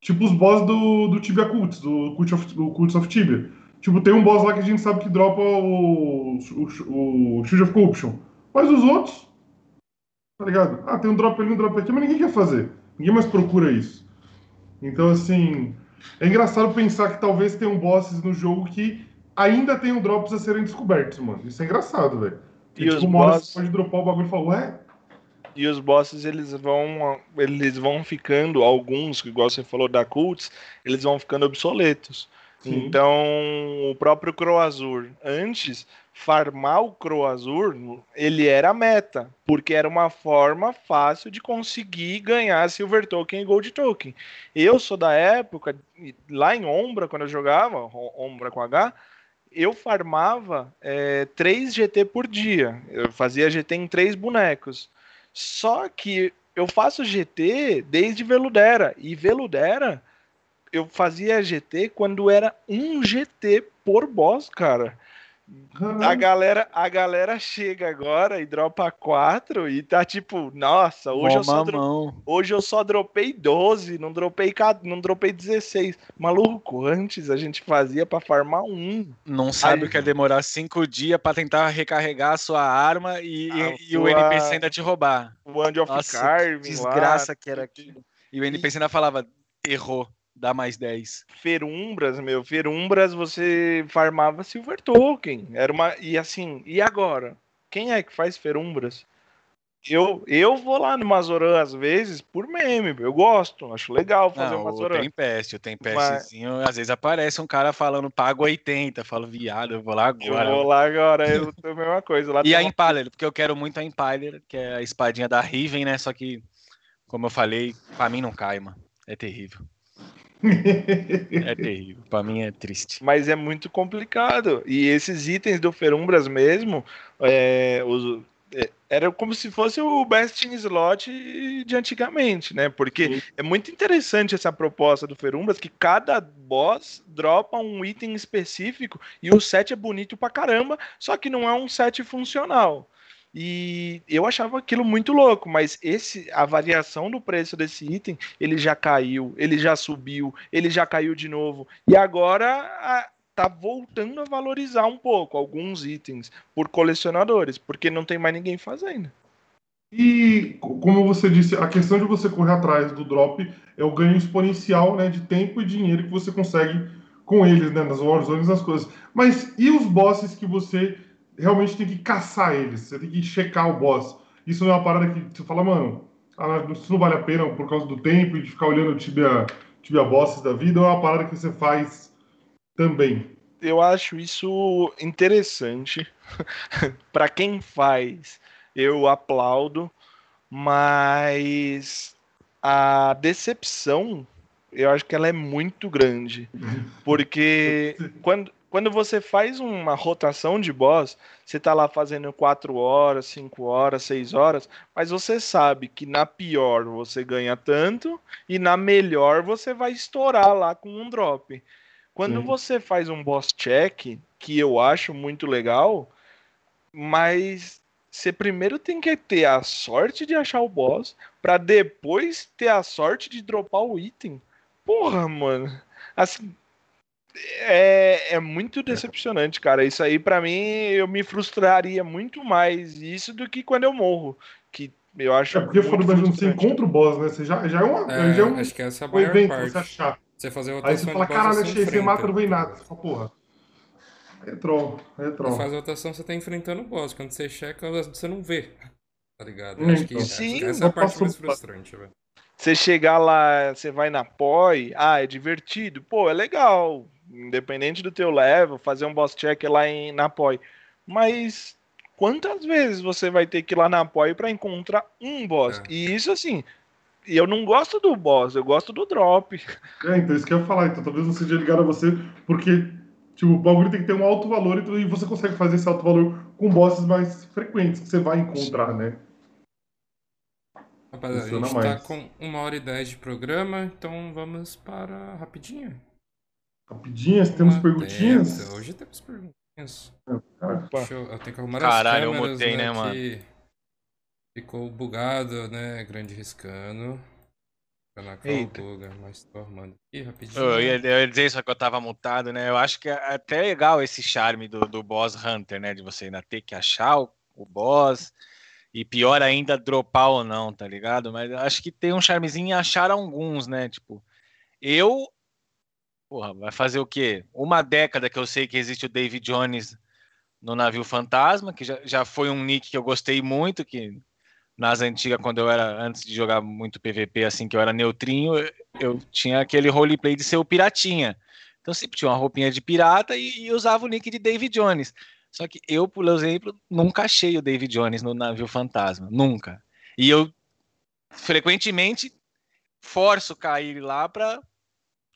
Tipo os boss do, do Tibia Cults, do, Cult of, do of Tibia. Tipo, tem um boss lá que a gente sabe que dropa o, o, o Shield of Corruption. Mas os outros, tá ligado? Ah, tem um drop ali, um drop aqui, mas ninguém quer fazer. Ninguém mais procura isso. Então, assim, é engraçado pensar que talvez tenham bosses no jogo que ainda tenham drops a serem descobertos, mano. Isso é engraçado, velho. E E, os tipo, uma hora boss- você pode dropar o bagulho e falar, ué? E os bosses, eles vão eles vão ficando, alguns, igual você falou da Cults, eles vão ficando obsoletos. Sim. Então, o próprio Croazur, antes, farmar o Croazur, ele era meta, porque era uma forma fácil de conseguir ganhar Silver Token e Gold Token. Eu sou da época, lá em Ombra, quando eu jogava, Ombra com H, eu farmava é, 3 GT por dia. Eu fazia GT em 3 bonecos. Só que eu faço GT desde Veludera. E Veludera eu fazia GT quando era um GT por boss, cara. A galera, a galera chega agora e dropa 4 e tá tipo, nossa, hoje, eu só, dro... hoje eu só dropei 12, não dropei, não dropei 16. Maluco, antes a gente fazia para farmar um. Não sabe Aí... o que é demorar 5 dias para tentar recarregar a sua arma e, e, e o NPC ainda te roubar. O Wand of nossa, Carving, desgraça lá. que era aquilo. E o NPC ainda falava, errou dá mais 10. Ferumbras, meu, Ferumbras você farmava Silver Token. Era uma e assim, e agora? Quem é que faz Ferumbras? Eu, eu vou lá no Mazoran às vezes por meme, eu gosto, acho legal fazer o um Mazoran. Tem peste, tem pestezinho, Mas... às vezes aparece um cara falando pago 80, falo viado, eu vou lá agora. Eu vou lá agora, eu tô a mesma coisa. Lá e a Impaler, porque eu quero muito a Impaler, que é a espadinha da Riven, né? Só que, como eu falei, pra mim não cai, mano. É terrível. É terrível, pra mim é triste. Mas é muito complicado. E esses itens do Ferumbras mesmo, é, os, é, era como se fosse o Best in Slot de antigamente, né? Porque Sim. é muito interessante essa proposta do Ferumbras, que cada boss dropa um item específico e o set é bonito pra caramba, só que não é um set funcional. E eu achava aquilo muito louco, mas esse a variação do preço desse item, ele já caiu, ele já subiu, ele já caiu de novo. E agora a, tá voltando a valorizar um pouco alguns itens por colecionadores, porque não tem mais ninguém fazendo. E como você disse, a questão de você correr atrás do drop é o ganho exponencial, né, de tempo e dinheiro que você consegue com eles, né, nas Warzones, nas coisas. Mas e os bosses que você realmente tem que caçar eles, você tem que checar o boss. Isso não é uma parada que você fala, mano, ah, isso não vale a pena por causa do tempo e de ficar olhando tibia, tibia bosses da vida, ou é uma parada que você faz também? Eu acho isso interessante. para quem faz, eu aplaudo, mas a decepção, eu acho que ela é muito grande. Porque quando, quando você faz uma rotação de boss, você tá lá fazendo 4 horas, 5 horas, 6 horas, mas você sabe que na pior você ganha tanto e na melhor você vai estourar lá com um drop. Quando Sim. você faz um boss check, que eu acho muito legal, mas você primeiro tem que ter a sorte de achar o boss para depois ter a sorte de dropar o item. Porra, mano. Assim, é, é muito decepcionante, cara. Isso aí, para mim, eu me frustraria muito mais isso do que quando eu morro. Que eu acho. É porque foram você encontra o boss, né? Você já, já é uma. É, já é um, acho que essa é a maior evento, parte. Você achar. Você fazer a Aí você fala, caralho, achei, você mata, não vem nada. Você fala, porra. É troll, é troll. Você faz a rotação, você tá enfrentando o boss. Quando você checa, você não vê. Tá ligado? Eu acho que então. Sim, essa é a parte mais frustrante, velho. Você chegar lá, você vai na POI, ah, é divertido. Pô, é legal independente do teu level, fazer um boss check lá em, na POI. Mas quantas vezes você vai ter que ir lá na POI para encontrar um boss? É. E isso assim, eu não gosto do boss, eu gosto do drop. É, então isso que eu ia falar. Então talvez não seja ligado a você, porque tipo, o bagulho tem que ter um alto valor então, e você consegue fazer esse alto valor com bosses mais frequentes que você vai encontrar, né? Rapaziada, a gente mais. tá com uma hora e dez de programa, então vamos para rapidinho. Rapidinhas, temos perguntinhas? Hoje temos perguntinhas. Deixa eu, eu tenho que arrumar Caralho, as câmeras, eu mutei, né, né mano? Ficou bugado, né? Grande riscando. Eita. Buga, mas tô arrumando aqui rapidinho. Eu ia, eu ia dizer só que eu tava mutado, né? Eu acho que é até legal esse charme do, do boss hunter, né? De você ainda ter que achar o, o boss. E pior ainda, dropar ou não, tá ligado? Mas acho que tem um charmezinho em achar alguns, né? Tipo, eu Porra, vai fazer o quê? Uma década que eu sei que existe o David Jones no navio Fantasma, que já, já foi um nick que eu gostei muito, que nas antigas, quando eu era, antes de jogar muito PVP, assim, que eu era neutrinho, eu tinha aquele roleplay de ser o piratinha. Então sempre tinha uma roupinha de pirata e, e usava o nick de David Jones. Só que eu, por exemplo, nunca achei o David Jones no navio fantasma. Nunca. E eu frequentemente forço cair lá pra,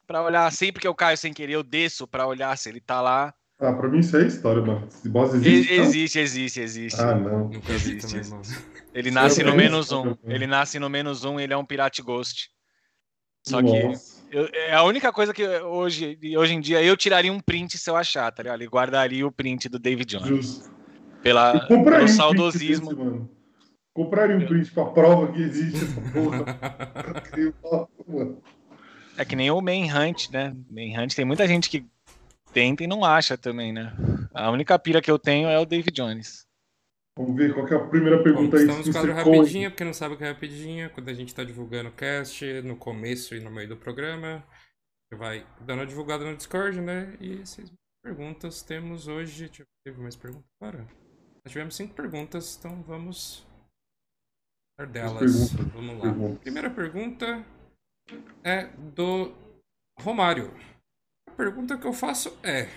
pra olhar. Sempre que eu caio sem querer, eu desço pra olhar se ele tá lá. Ah, pra mim isso é história, mano. Esse boss existe. não? Existe, existe, existe. Ah, não. Nunca vi Existe, também, existe. mano. Ele nasce no menos um. Ele nasce no menos um, ele é um pirate ghost. Só que eu- é a única coisa que hoje, hoje em dia eu tiraria um print se eu achar, tá ligado? E guardaria o print do David Jones. Justo. Pela, pelo um saudosismo. print desse, mano. Compraria um print pra prova que existe essa porra. É que nem o Manhunt, né? Manhunt tem muita gente que tenta e não acha também, né? A única pira que eu tenho é o David Jones. Vamos ver qual que é a primeira Bom, pergunta aí. estamos quadro rapidinho, porque não sabe o que é rapidinho, quando a gente tá divulgando o cast, no começo e no meio do programa, você vai dando a divulgada no Discord, né? E essas perguntas temos hoje. Deixa eu ver, teve mais perguntas agora? Nós tivemos cinco perguntas, então vamos falar delas. Vamos lá. perguntas. Primeira pergunta é do Romário. A pergunta que eu faço é: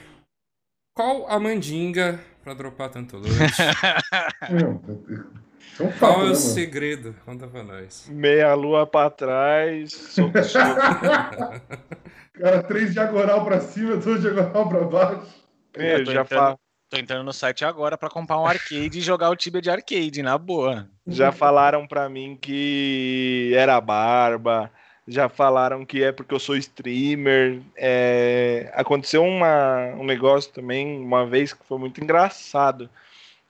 Qual a mandinga pra dropar tanto loot? É fato, Qual é né, o mano? segredo? Conta pra nós. Meia lua pra trás, soco. Cara, três diagonal pra cima, dois diagonal pra baixo. É, Eu tô já, entrando- fa- Tô entrando no site agora pra comprar um arcade e jogar o Tibia de arcade, na boa. já falaram pra mim que era barba, já falaram que é porque eu sou streamer. É, Aconteceu uma, um negócio também, uma vez, que foi muito engraçado.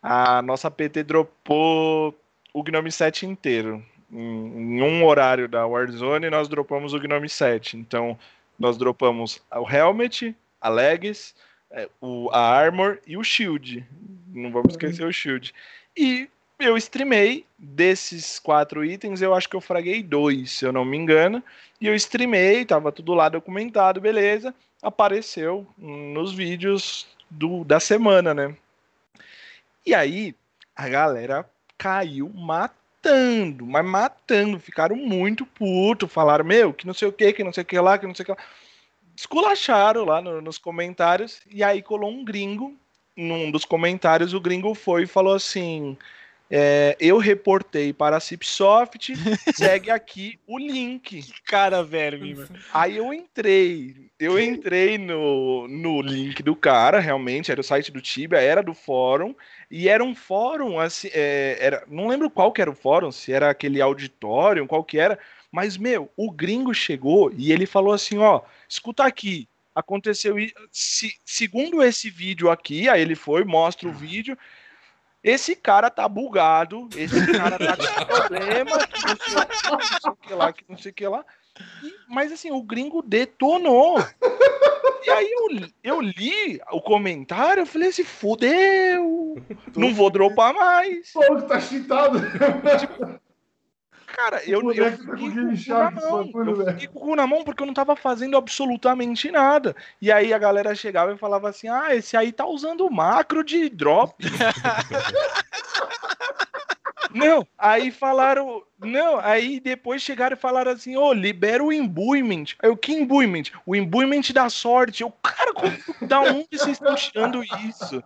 A nossa PT dropou o Gnome 7 inteiro. Em, em um horário da Warzone, nós dropamos o Gnome 7. Então, nós dropamos o Helmet, a Legs, é, o, a Armor e o Shield. Não vamos esquecer o Shield. E eu streamei desses quatro itens, eu acho que eu fraguei dois, se eu não me engano. E eu streamei, tava tudo lá documentado, beleza. Apareceu nos vídeos do, da semana, né? E aí, a galera caiu matando, mas matando, ficaram muito puto, falaram, meu, que não sei o que, que não sei o que lá, que não sei o que lá. Esculacharam lá no- nos comentários, e aí colou um gringo, num dos comentários, o gringo foi e falou assim, é, eu reportei para a Cipsoft, segue aqui o link. Cara, verme, mano. Aí eu entrei, eu entrei no, no link do cara, realmente, era o site do Tibia, era do fórum, e era um fórum, assim, é, era, não lembro qual que era o fórum, se era aquele auditório, qual que era, mas, meu, o gringo chegou e ele falou assim, ó, escuta aqui, aconteceu, se, segundo esse vídeo aqui, aí ele foi, mostra o vídeo, esse cara tá bugado, esse cara tá com problema, não sei, o que, que não sei o que lá, que não sei o que lá. E- mas assim, o gringo detonou. E aí eu, eu li o comentário, eu falei assim, fudeu, não vou dropar mais. Pô, que tá cheatado. Cara, eu, eu tá com fiquei com Game o cu na Shark, mão. Eu velho. fiquei com o cu na mão porque eu não tava fazendo absolutamente nada. E aí a galera chegava e falava assim: ah, esse aí tá usando macro de drop. Não, aí falaram. Não, aí depois chegaram e falaram assim: ô, libera o embuement. Aí o que embuement? O embuement da sorte. Eu, da onde vocês estão tirando isso?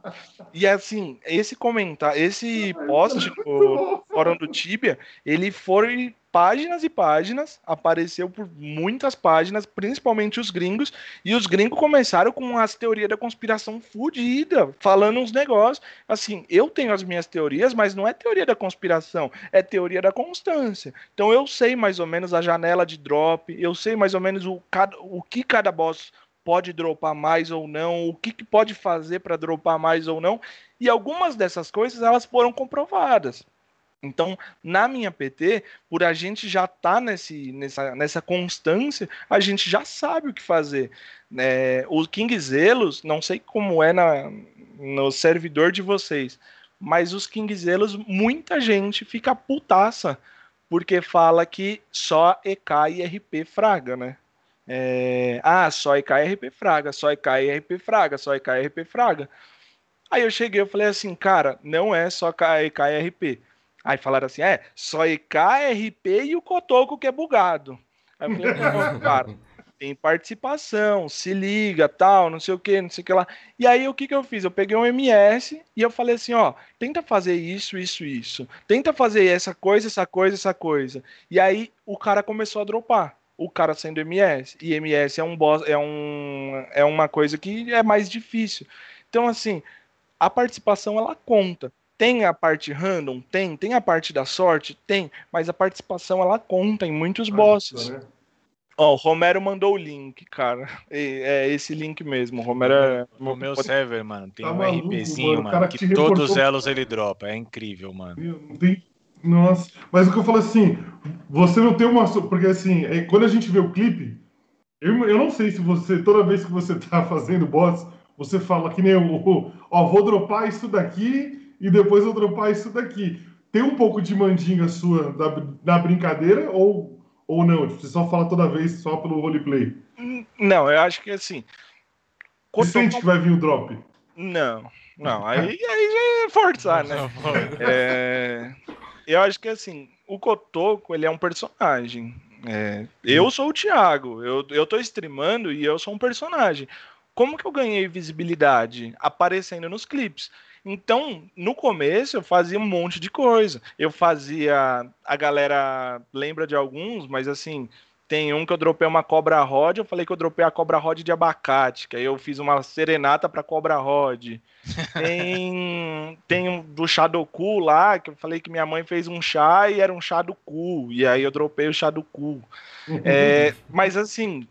E assim, esse comentário, esse post no fórum do Tibia, ele foi páginas e páginas, apareceu por muitas páginas, principalmente os gringos, e os gringos começaram com as teorias da conspiração fodida, falando uns negócios. Assim, eu tenho as minhas teorias, mas não é teoria da conspiração, é teoria da constância. Então eu sei mais ou menos a janela de drop, eu sei mais ou menos o, o que cada boss pode dropar mais ou não, o que, que pode fazer para dropar mais ou não, e algumas dessas coisas elas foram comprovadas. Então, na minha PT, por a gente já estar nesse, nessa, nessa constância, a gente já sabe o que fazer. É, o King Zelos, não sei como é na, no servidor de vocês, mas os King Zelos, muita gente fica putaça, porque fala que só EK e RP fraga, né? É, ah, só EK e RP fraga, só EK e RP fraga, só EK e RP fraga. Aí eu cheguei e falei assim, cara, não é só EK e RP. Aí falaram assim, é, só EK, RP e o Cotoco que é bugado. Aí eu falei, não, cara, tem participação, se liga, tal, não sei o que, não sei o que lá. E aí o que que eu fiz? Eu peguei um MS e eu falei assim, ó, tenta fazer isso, isso, isso. Tenta fazer essa coisa, essa coisa, essa coisa. E aí o cara começou a dropar. O cara sendo MS. E MS é um boss, é um é uma coisa que é mais difícil. Então assim, a participação ela conta. Tem a parte random? Tem. Tem a parte da sorte? Tem. Mas a participação ela conta em muitos bosses. Né? Ó, o Romero mandou o link, cara. E- É esse link mesmo. O Romero é. O meu server, mano, tem Tá um maluco, RPzinho, mano. Que te todos os reportou- elos ele dropa. É incrível, mano. Não tem- Nossa, mas o que eu falo assim, você não tem uma. Porque assim, é, quando a gente vê o clipe, eu, eu não sei se você, toda vez que você tá fazendo boss, você fala que nem o. o- Ó, vou dropar isso daqui e depois vou dropar isso daqui. Tem um pouco de mandinga sua da, da brincadeira ou, ou não? Tipo, Você só fala toda vez só pelo roleplay? Não, eu acho que assim. Você sente que vai vir o drop? Não, não. Aí, aí já é forçar, né? É, eu acho que assim, o Cotoco, ele é um personagem. É, eu sou o Thiago, eu, eu tô streamando e eu sou um personagem. Como que eu ganhei visibilidade? Aparecendo nos clipes. Então, no começo, eu fazia um monte de coisa. Eu fazia. A galera lembra de alguns, mas assim. Tem um que eu dropei uma cobra rod, eu falei que eu dropei a cobra rod de abacate, que aí eu fiz uma serenata pra cobra rod. Tem, tem um do chá do cu lá, que eu falei que minha mãe fez um chá e era um chá do cu. E aí eu dropei o chá do cu. É, mas assim,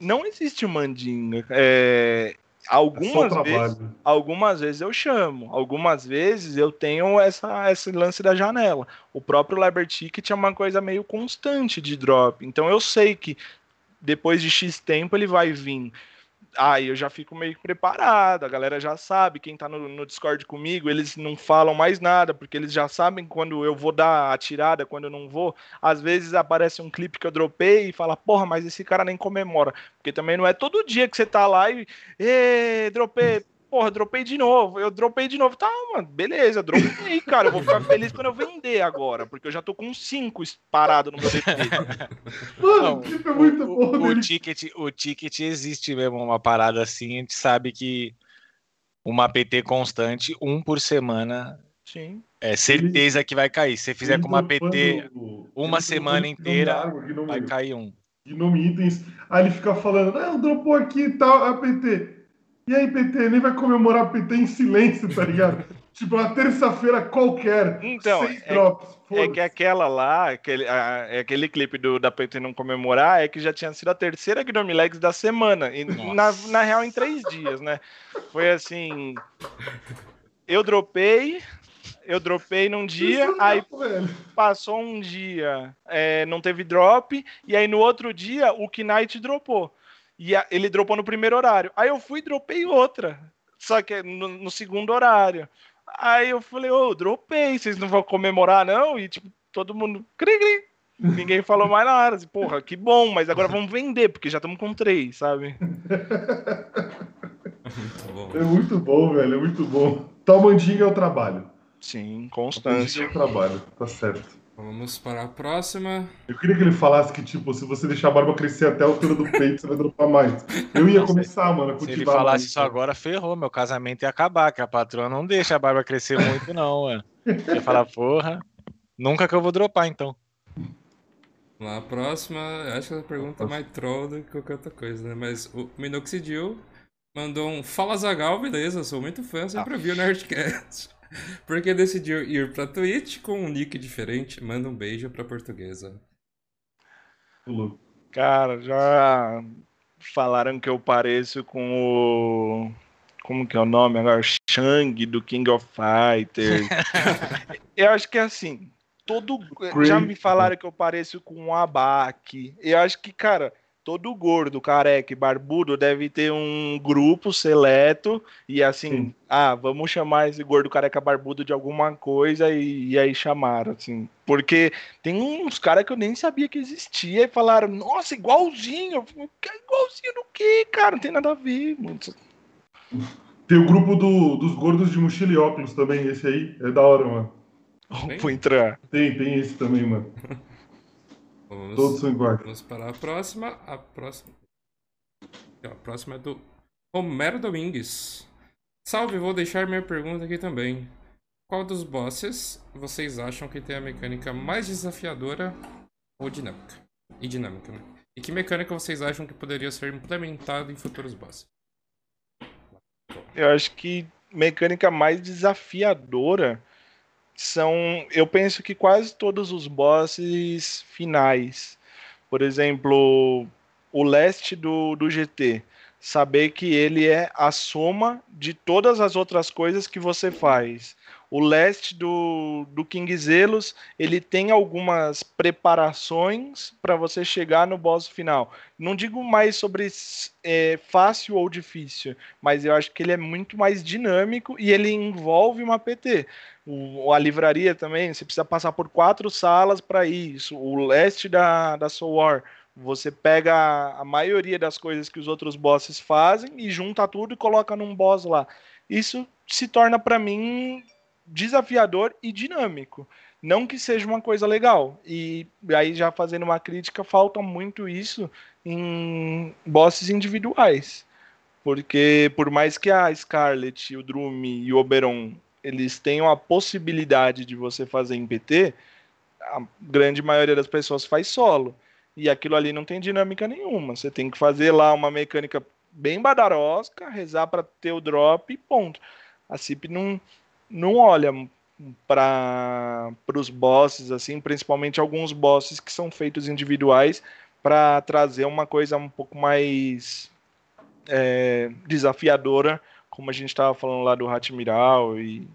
não existe mandinga. É, É algumas vezes, trabalho. algumas vezes eu chamo, algumas vezes eu tenho essa, esse lance da janela. O próprio Liber Ticket é uma coisa meio constante de drop. Então eu sei que depois de X tempo ele vai vir. Aí eu já fico meio preparado, a galera já sabe, quem tá no, no Discord comigo, eles não falam mais nada, porque eles já sabem quando eu vou dar a tirada, quando eu não vou. Às vezes aparece um clipe que eu dropei e fala, porra, mas esse cara nem comemora. Porque também não é todo dia que você tá lá e. Ê, dropei. Porra, dropei de novo. Eu dropei de novo. Tá, mano, beleza, dropei, cara. Eu vou ficar feliz quando eu vender agora, porque eu já tô com 5 parado no meu DP. Mano, Não, o clipe é muito o, bom o, o dele. ticket, o ticket existe mesmo, uma parada assim. A gente sabe que uma PT constante, um por semana, Sim. é certeza que vai cair. Se você fizer Ele com uma PT, uma ele semana inteira, vai cair um. Gnome Itens. Aí ele fica falando, não, dropou aqui e tal, a PT. E aí, PT, nem vai comemorar a PT em silêncio, tá ligado? tipo, uma terça-feira qualquer. Então, seis é- drops. É que aquela lá, aquele, a- é aquele clipe do, da PT não comemorar, é que já tinha sido a terceira Gnome Legs da semana. E na, na real, em três dias, né? Foi assim. Eu dropei, eu dropei num dia, Isso aí velho. passou um dia, é, não teve drop, e aí no outro dia o Knight dropou. E a- ele dropou no primeiro horário. Aí eu fui e dropei outra, só que no, no segundo horário. Aí eu falei, ô, dropei, vocês não vão comemorar não? E tipo, todo mundo, cri, cri. Ninguém falou mais nada. Assim, Porra, que bom, mas agora vamos vender, porque já estamos com três, sabe? Muito bom. É muito bom, velho, é muito bom. Tal mandinga é o trabalho. Sim, Mandinga constância. é o trabalho, tá certo. Vamos para a próxima. Eu queria que ele falasse que, tipo, se você deixar a barba crescer até a altura do peito, você vai dropar mais. Eu ia começar, mano, a Se ele falasse isso agora, ferrou. Meu casamento ia acabar, que a patroa não deixa a barba crescer muito, não, mano. Ia falar, porra, nunca que eu vou dropar, então. Lá, a próxima, eu acho que essa pergunta é mais troll do que qualquer outra coisa, né? Mas o Minoxidil mandou um Fala Zagal, beleza, sou muito fã, sempre vi o Nerdcast. Porque decidiu ir pra Twitch com um nick diferente. Manda um beijo pra portuguesa. Cara, já falaram que eu pareço com o. Como que é o nome agora? Shang do King of Fighters. eu acho que é assim. Todo. Já me falaram que eu pareço com o Abaque. Eu acho que, cara, todo gordo, careca e barbudo deve ter um grupo seleto e assim, Sim. ah, vamos chamar esse gordo careca barbudo de alguma coisa e, e aí chamaram, assim. Porque tem uns caras que eu nem sabia que existia e falaram, nossa, igualzinho. Eu falei, "Que igualzinho do quê, cara? Não tem nada a ver. mano." Tem o grupo do- dos gordos de mochila e óculos também, esse aí. É da hora, mano. Vou entrar. Tem, tem esse também, mano. Vamos, Todos são iguais. vamos para a próxima. A próxima. A próxima é do Romero Domingues. Salve, vou deixar minha pergunta aqui também. Qual dos bosses vocês acham que tem a mecânica mais desafiadora ou dinâmica? E dinâmica, né? E que mecânica vocês acham que poderia ser implementada em futuros bosses? Eu acho que mecânica mais desafiadora são. Eu penso que quase todos os bosses finais. Por exemplo, o leste do, do GT. Saber que ele é a soma de todas as outras coisas que você faz. O leste do, do King Zelos, ele tem algumas preparações para você chegar no boss final. Não digo mais sobre é, fácil ou difícil, mas eu acho que ele é muito mais dinâmico e ele envolve uma PT. O, a livraria também, você precisa passar por quatro salas para isso. O leste da, da Soul War, você pega a, a maioria das coisas que os outros bosses fazem e junta tudo e coloca num boss lá. Isso se torna para mim desafiador e dinâmico. Não que seja uma coisa legal. E aí, já fazendo uma crítica, falta muito isso em bosses individuais. Porque por mais que a Scarlet, o Drum e o Oberon eles tenham a possibilidade de você fazer em PT, a grande maioria das pessoas faz solo. E aquilo ali não tem dinâmica nenhuma. Você tem que fazer lá uma mecânica bem badarosca, rezar para ter o drop e ponto. A CIP não, não olha para os bosses, assim, principalmente alguns bosses que são feitos individuais, para trazer uma coisa um pouco mais é, desafiadora, como a gente estava falando lá do Hatmiral e,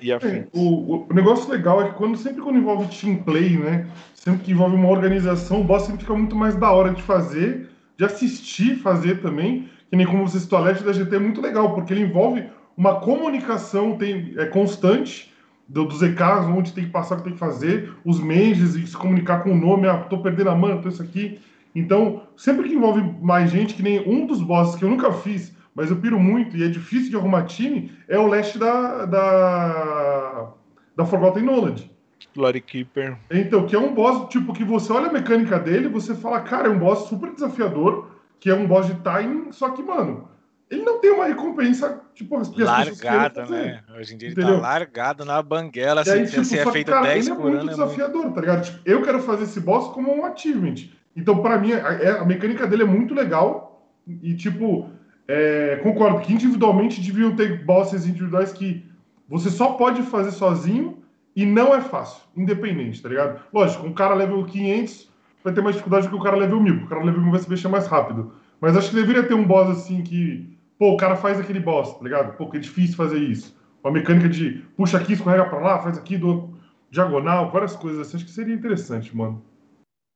e afins. É, o, o negócio legal é que quando, sempre quando envolve team play, né? Sempre que envolve uma organização, o boss sempre fica muito mais da hora de fazer, de assistir fazer também. Que nem como você citou, a Leste da GT é muito legal, porque ele envolve uma comunicação tem, é, constante do, dos EKs, onde tem que passar, o que tem que fazer, os menges e se comunicar com o nome, ah, tô perdendo a mão, tô isso aqui. Então, sempre que envolve mais gente, que nem um dos bosses que eu nunca fiz, mas eu piro muito e é difícil de arrumar time, é o leste da, da, da Forgotten Knowledge. Glory Keeper. Então, que é um boss, tipo, que você olha a mecânica dele, você fala, cara, é um boss super desafiador, que é um boss de timing, só que, mano, ele não tem uma recompensa, tipo, as Largada, né? Hoje em dia ele tá largado na banguela, E aí, assim, tipo, se é feito cara, 10 ele é por muito ano. é muito- desafiador, tá ligado? Tipo, eu quero fazer esse boss como um achievement. Então, pra mim, a, é- a mecânica dele é muito legal. E, tipo, é, concordo que individualmente deviam ter bosses individuais que você só pode fazer sozinho e não é fácil, independente, tá ligado? Lógico, um cara level 500 vai ter mais dificuldade que o cara level 1000, porque o cara level 1000 vai se mexer mais rápido. Mas acho que deveria ter um boss assim que, pô, o cara faz aquele boss, tá ligado? Pô, que é difícil fazer isso. Uma mecânica de puxa aqui, escorrega pra lá, faz aqui do diagonal, várias coisas assim. Acho que seria interessante, mano.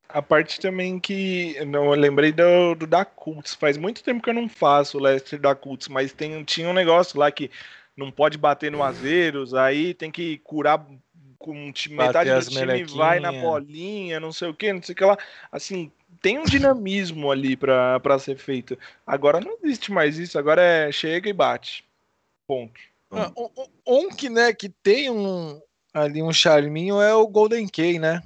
A parte também que não, eu lembrei do, do da Cults. Faz muito tempo que eu não faço o Lester da Cults, mas tem, tinha um negócio lá que não pode bater no Azeiros, aí tem que curar com um metade do time vai na bolinha, não sei o que, não sei o que lá. Assim, tem um dinamismo ali pra, pra ser feito. Agora não existe mais isso, agora é chega e bate. Ponto. Ah, um, um- que, né, que tem um ali um charminho é o Golden Key, né?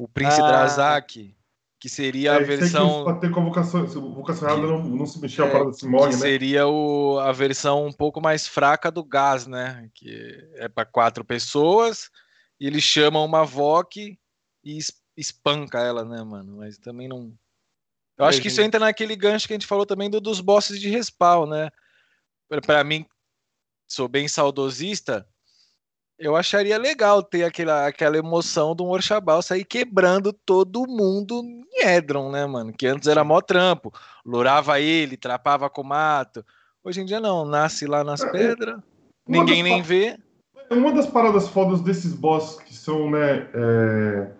O Príncipe Ah. Drazak, que seria a É, que versão Pra ter convocação, se vocação errada não, não se mexer, a É, parada se morre, que né? seria o, a versão um pouco mais fraca do gás, né? Que é para quatro pessoas e eles chamam uma VOC e espanca ela, né, mano? Mas também não. Eu acho que isso entra naquele gancho que a gente falou também do- dos bosses de respawn, né? Pra- Pra mim, sou bem saudosista, eu acharia legal ter aquela, aquela emoção de um Orchabal sair quebrando todo mundo em Edron, né, mano? Que antes era mó trampo. Lourava ele, trapava com o mato. Hoje em dia não, nasce lá nas pedras, Uma ninguém das nem vê. Uma das paradas fodas desses boss que são, né, é,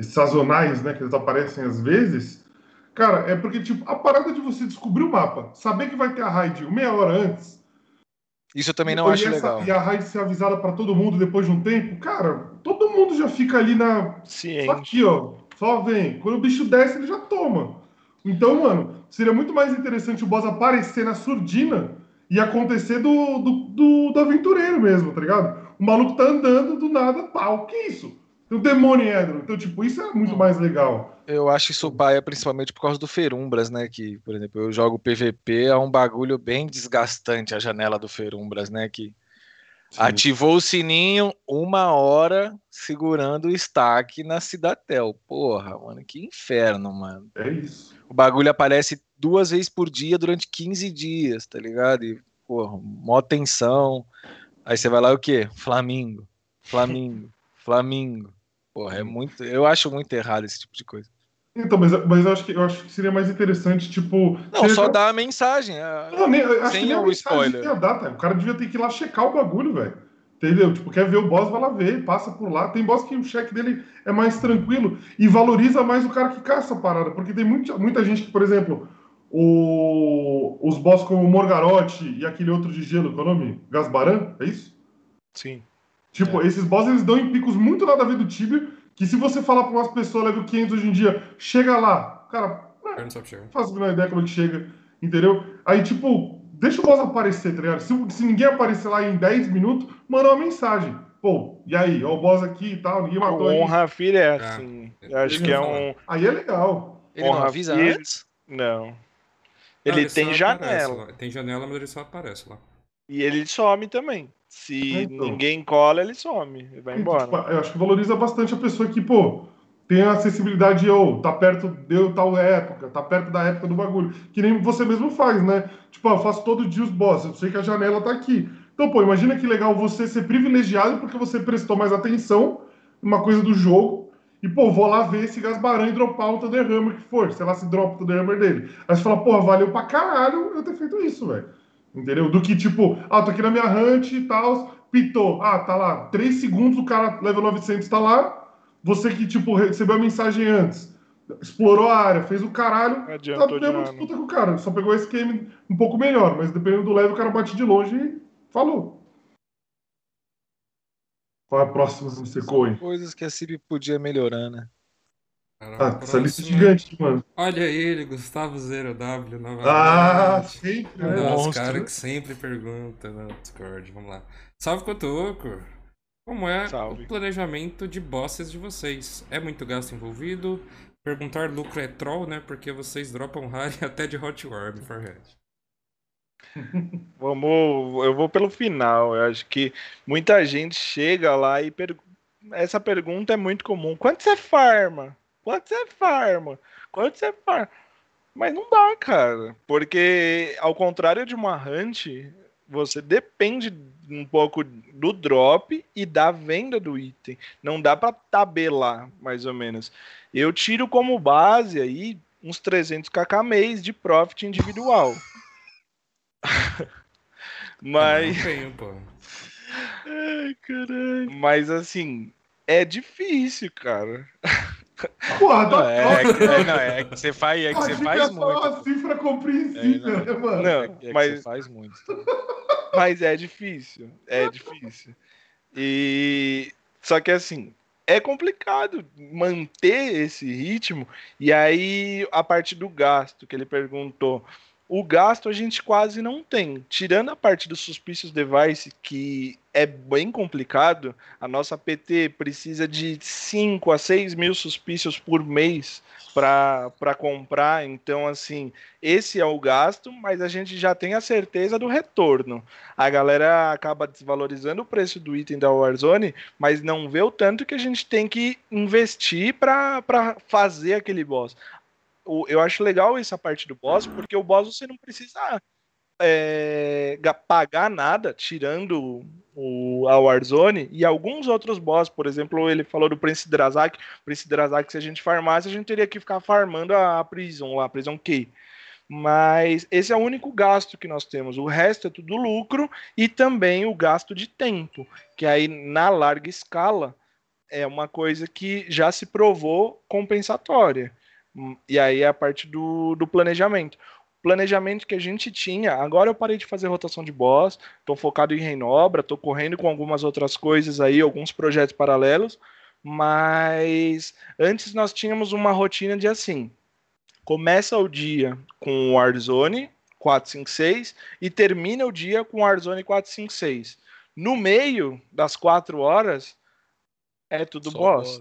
sazonais, né, que eles aparecem às vezes, cara, é porque, tipo, a parada de você descobrir o mapa, saber que vai ter a raid meia hora antes, Isso eu também não acho essa- legal. E a raid ser avisada pra todo mundo depois de um tempo, cara, todo mundo já fica ali na, Só Ciente. aqui, ó. Só vem. Quando o bicho desce, ele já toma. Então, mano, seria muito mais interessante o boss aparecer na surdina e acontecer do, do, do, do aventureiro mesmo, tá ligado? O maluco tá andando do nada, pau. Que isso? Tem um demônio em Edron. Então, tipo, isso é muito mais legal. Eu acho isso paia principalmente por causa do Ferumbras, né? Que, por exemplo, eu jogo PVP, é um bagulho bem desgastante a janela do Ferumbras, né? Que ativou o sininho uma hora segurando o stack na Cidatel. Porra, mano, que inferno, mano. É isso. O bagulho aparece duas vezes por dia durante 15 dias, tá ligado? E, porra, mó tensão. Aí você vai lá e o quê? Flamingo, Flamingo, Flamingo. Porra, é muito. Eu acho muito errado esse tipo de coisa. Então, mas, mas eu, acho que, eu acho que seria mais interessante, tipo. Não, só dá a mensagem. a- Não, nem, Sem que nem a o spoiler. dar, tá? O cara devia ter que ir lá checar o bagulho, velho. Entendeu? Tipo, quer ver o boss, vai lá ver, passa por lá. Tem boss que o cheque dele é mais tranquilo e valoriza mais o cara que caça a parada. Porque tem muita, muita gente que, por exemplo, o, os boss como o Morgarote e aquele outro de gelo, qual é o nome? Gasbaran, é isso? Sim. Tipo, esses boss eles dão em picos muito nada a ver do Tibio, que se você falar pra umas pessoas level 500 hoje em dia, chega lá, cara, O cara não sabe chegar. não faço a menor ideia como é que chega, entendeu? Aí, tipo, deixa o boss aparecer, tá ligado? Se, se ninguém aparecer lá em 10 minutos, manda uma mensagem. Pô, e aí, ó o boss aqui e tal, ninguém matou O ele. honra filho é Ah, assim. eu Eu acho ia que é falar. um. Aí é legal. Ele não Porra, avisa filho. antes? Não. Ele Não, tem janela. aparece. Tem janela, mas ele só aparece lá. E ele some também. Se Então. ninguém cola, ele some. Ele vai Então, embora. tipo, eu acho que valoriza bastante a pessoa que, pô, tem a acessibilidade, ou tá perto de tal época, tá perto da época do bagulho. Que nem você mesmo faz, né? Tipo, ó, eu faço todo dia os bosses, eu sei que a janela tá aqui. Então, pô, imagina que legal você ser privilegiado porque você prestou mais atenção numa coisa do jogo. E, pô, vou lá ver esse Gasbaran e dropar o Thunderhammer que for, sei lá se dropa o Thunderhammer dele. Aí você fala, pô, valeu pra caralho eu ter feito isso, velho. Entendeu? Do que, tipo, ah, tô aqui na minha hunt e tal, pitou. Ah, tá lá, 3 segundos o cara level 900 tá lá. Você que, tipo, recebeu a mensagem antes, explorou a área, fez o caralho, tá adiantou mesmo nada. disputa com o cara. Só pegou esse game um pouco melhor, mas dependendo do level, o cara bate de longe e falou. Qual é a próxima, Mr. Cohen? Coisas que a CIP podia melhorar, né? Cara, Ah, essa lista é próxima. gigante, mano. Olha ele, Gustavo Zero W novamente. Ah, sempre, Um né? dos monstro. caras que sempre pergunta no Discord. Vamos lá. Salve, Cotoco! Como é Salve. o planejamento de bosses de vocês? É muito gasto envolvido? Perguntar lucro é troll, né? Porque vocês dropam rare até de Hot Warm, Forhead. Vamos, eu vou pelo final. Eu acho que muita gente chega lá e essa pergunta é muito comum. Quanto você farma? Quanto você farma? Quanto você farma? Mas não dá, cara. Porque ao contrário de uma hunt, você depende um pouco do drop e da venda do item. Não dá pra tabelar, mais ou menos. Eu tiro como base aí uns 300 kk mês de profit individual. Mas, Não tenho, pô. ai, caralho. Mas assim, é difícil, cara. Porra, Não, tá é, top, é, né? não, é que você faz, é que você faz muito. uma cifra compreensível, É, não. né, mano? Não, É que mas você faz muito. Mas é difícil, é difícil. E só que assim, é complicado manter esse ritmo. E aí a parte do gasto que ele perguntou, o gasto a gente quase não tem. Tirando a parte do Suspicious Device, que é bem complicado, a nossa PT precisa de 5 a 6 mil suspícios por mês para comprar. Então, assim, esse é o gasto, mas a gente já tem a certeza do retorno. A galera acaba desvalorizando o preço do item da Warzone, mas não vê o tanto que a gente tem que investir para fazer aquele boss. O- eu acho legal essa parte do boss, porque o boss você não precisa é, ga- pagar nada, tirando o, a Warzone, e alguns outros boss, por exemplo, ele falou do Prince Drazak, Prince Drazak, se a gente farmasse, a gente teria que ficar farmando a, a Prison, lá, a Prison Key. Mas esse é o único gasto que nós temos. O resto é tudo lucro e também o gasto de tempo, que aí na larga escala é uma coisa que já se provou compensatória. Hum, E aí é a parte do, do planejamento. O planejamento que a gente tinha, agora eu parei de fazer rotação de boss, estou focado em Reinobra, estou correndo com algumas outras coisas aí, alguns projetos paralelos, mas antes nós tínhamos uma rotina de assim, começa o dia com o Warzone 456 e termina o dia com o Warzone 456. No meio das quatro horas É tudo Só boss.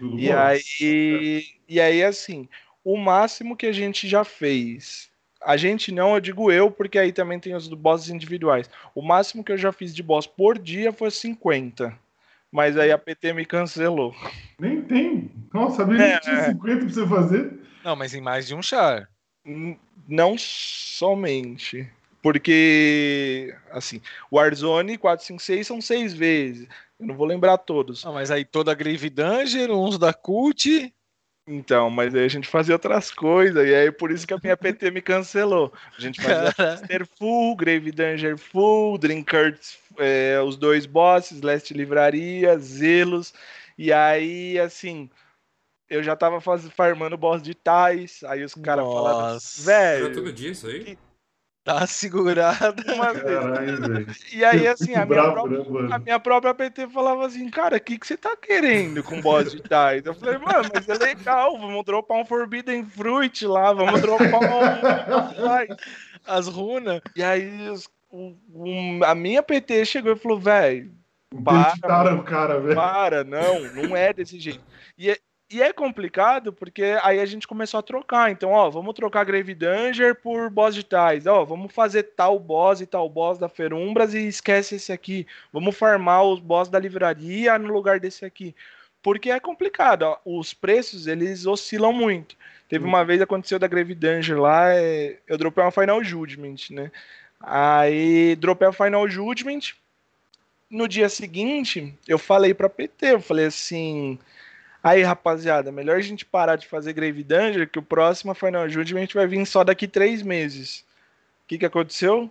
Tudo E bom? aí, e aí, assim, o máximo que a gente já fez. A gente não, eu digo eu, porque aí também tem os bosses individuais. O máximo que eu já fiz de boss por dia foi 50. Mas aí a PT me cancelou. Nem tem. Nossa, sabia nem que tinha É. 50 pra você fazer. Não, mas em mais de um char. Não somente. Porque, assim, Warzone 456 são seis vezes. Eu não vou lembrar todos. Ah, mas aí toda a Grave Danger, uns da Cult. Então, mas aí a gente fazia outras coisas. E aí por isso que a minha PT me cancelou. A gente fazia Master Full, Grave Danger Full, Drinkers, é, os dois bosses, Last Livraria, Zelos. E aí, assim, eu já tava faz, farmando boss de Tais. Aí os caras falaram, Nossa. Era velho, tudo disso aí? Segurada. uma vez. Caralho. E aí, assim, a minha, Bravo, própria, né, a minha própria PT falava assim, cara, o que, que você tá querendo com boss de Tais? Eu falei, mano, mas é legal, vamos dropar um Forbidden Fruit lá, vamos dropar um. As runas. E aí os- o- a minha PT chegou e falou, velho, Para, o cara, velho. para, não, não é desse jeito. E é, e é complicado porque aí a gente começou a trocar. Então, ó, vamos trocar Grave Danger por boss de tais. Ó, vamos fazer tal boss e tal boss da Ferumbras e esquece esse aqui. Vamos farmar os boss da livraria no lugar desse aqui. Porque é complicado, ó, os preços eles oscilam muito. Teve uma vez aconteceu da Grave Danger lá, é, eu dropei uma Final Judgment, né? Aí dropei a Final Judgment. No dia seguinte, eu falei pra PT, eu falei assim: Aí, rapaziada, melhor a gente parar de fazer Grave Danger, que o próximo Final Judgment vai vir só daqui três meses. O que, que aconteceu?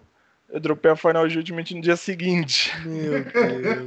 Eu dropei a Final Judgment no dia seguinte. Meu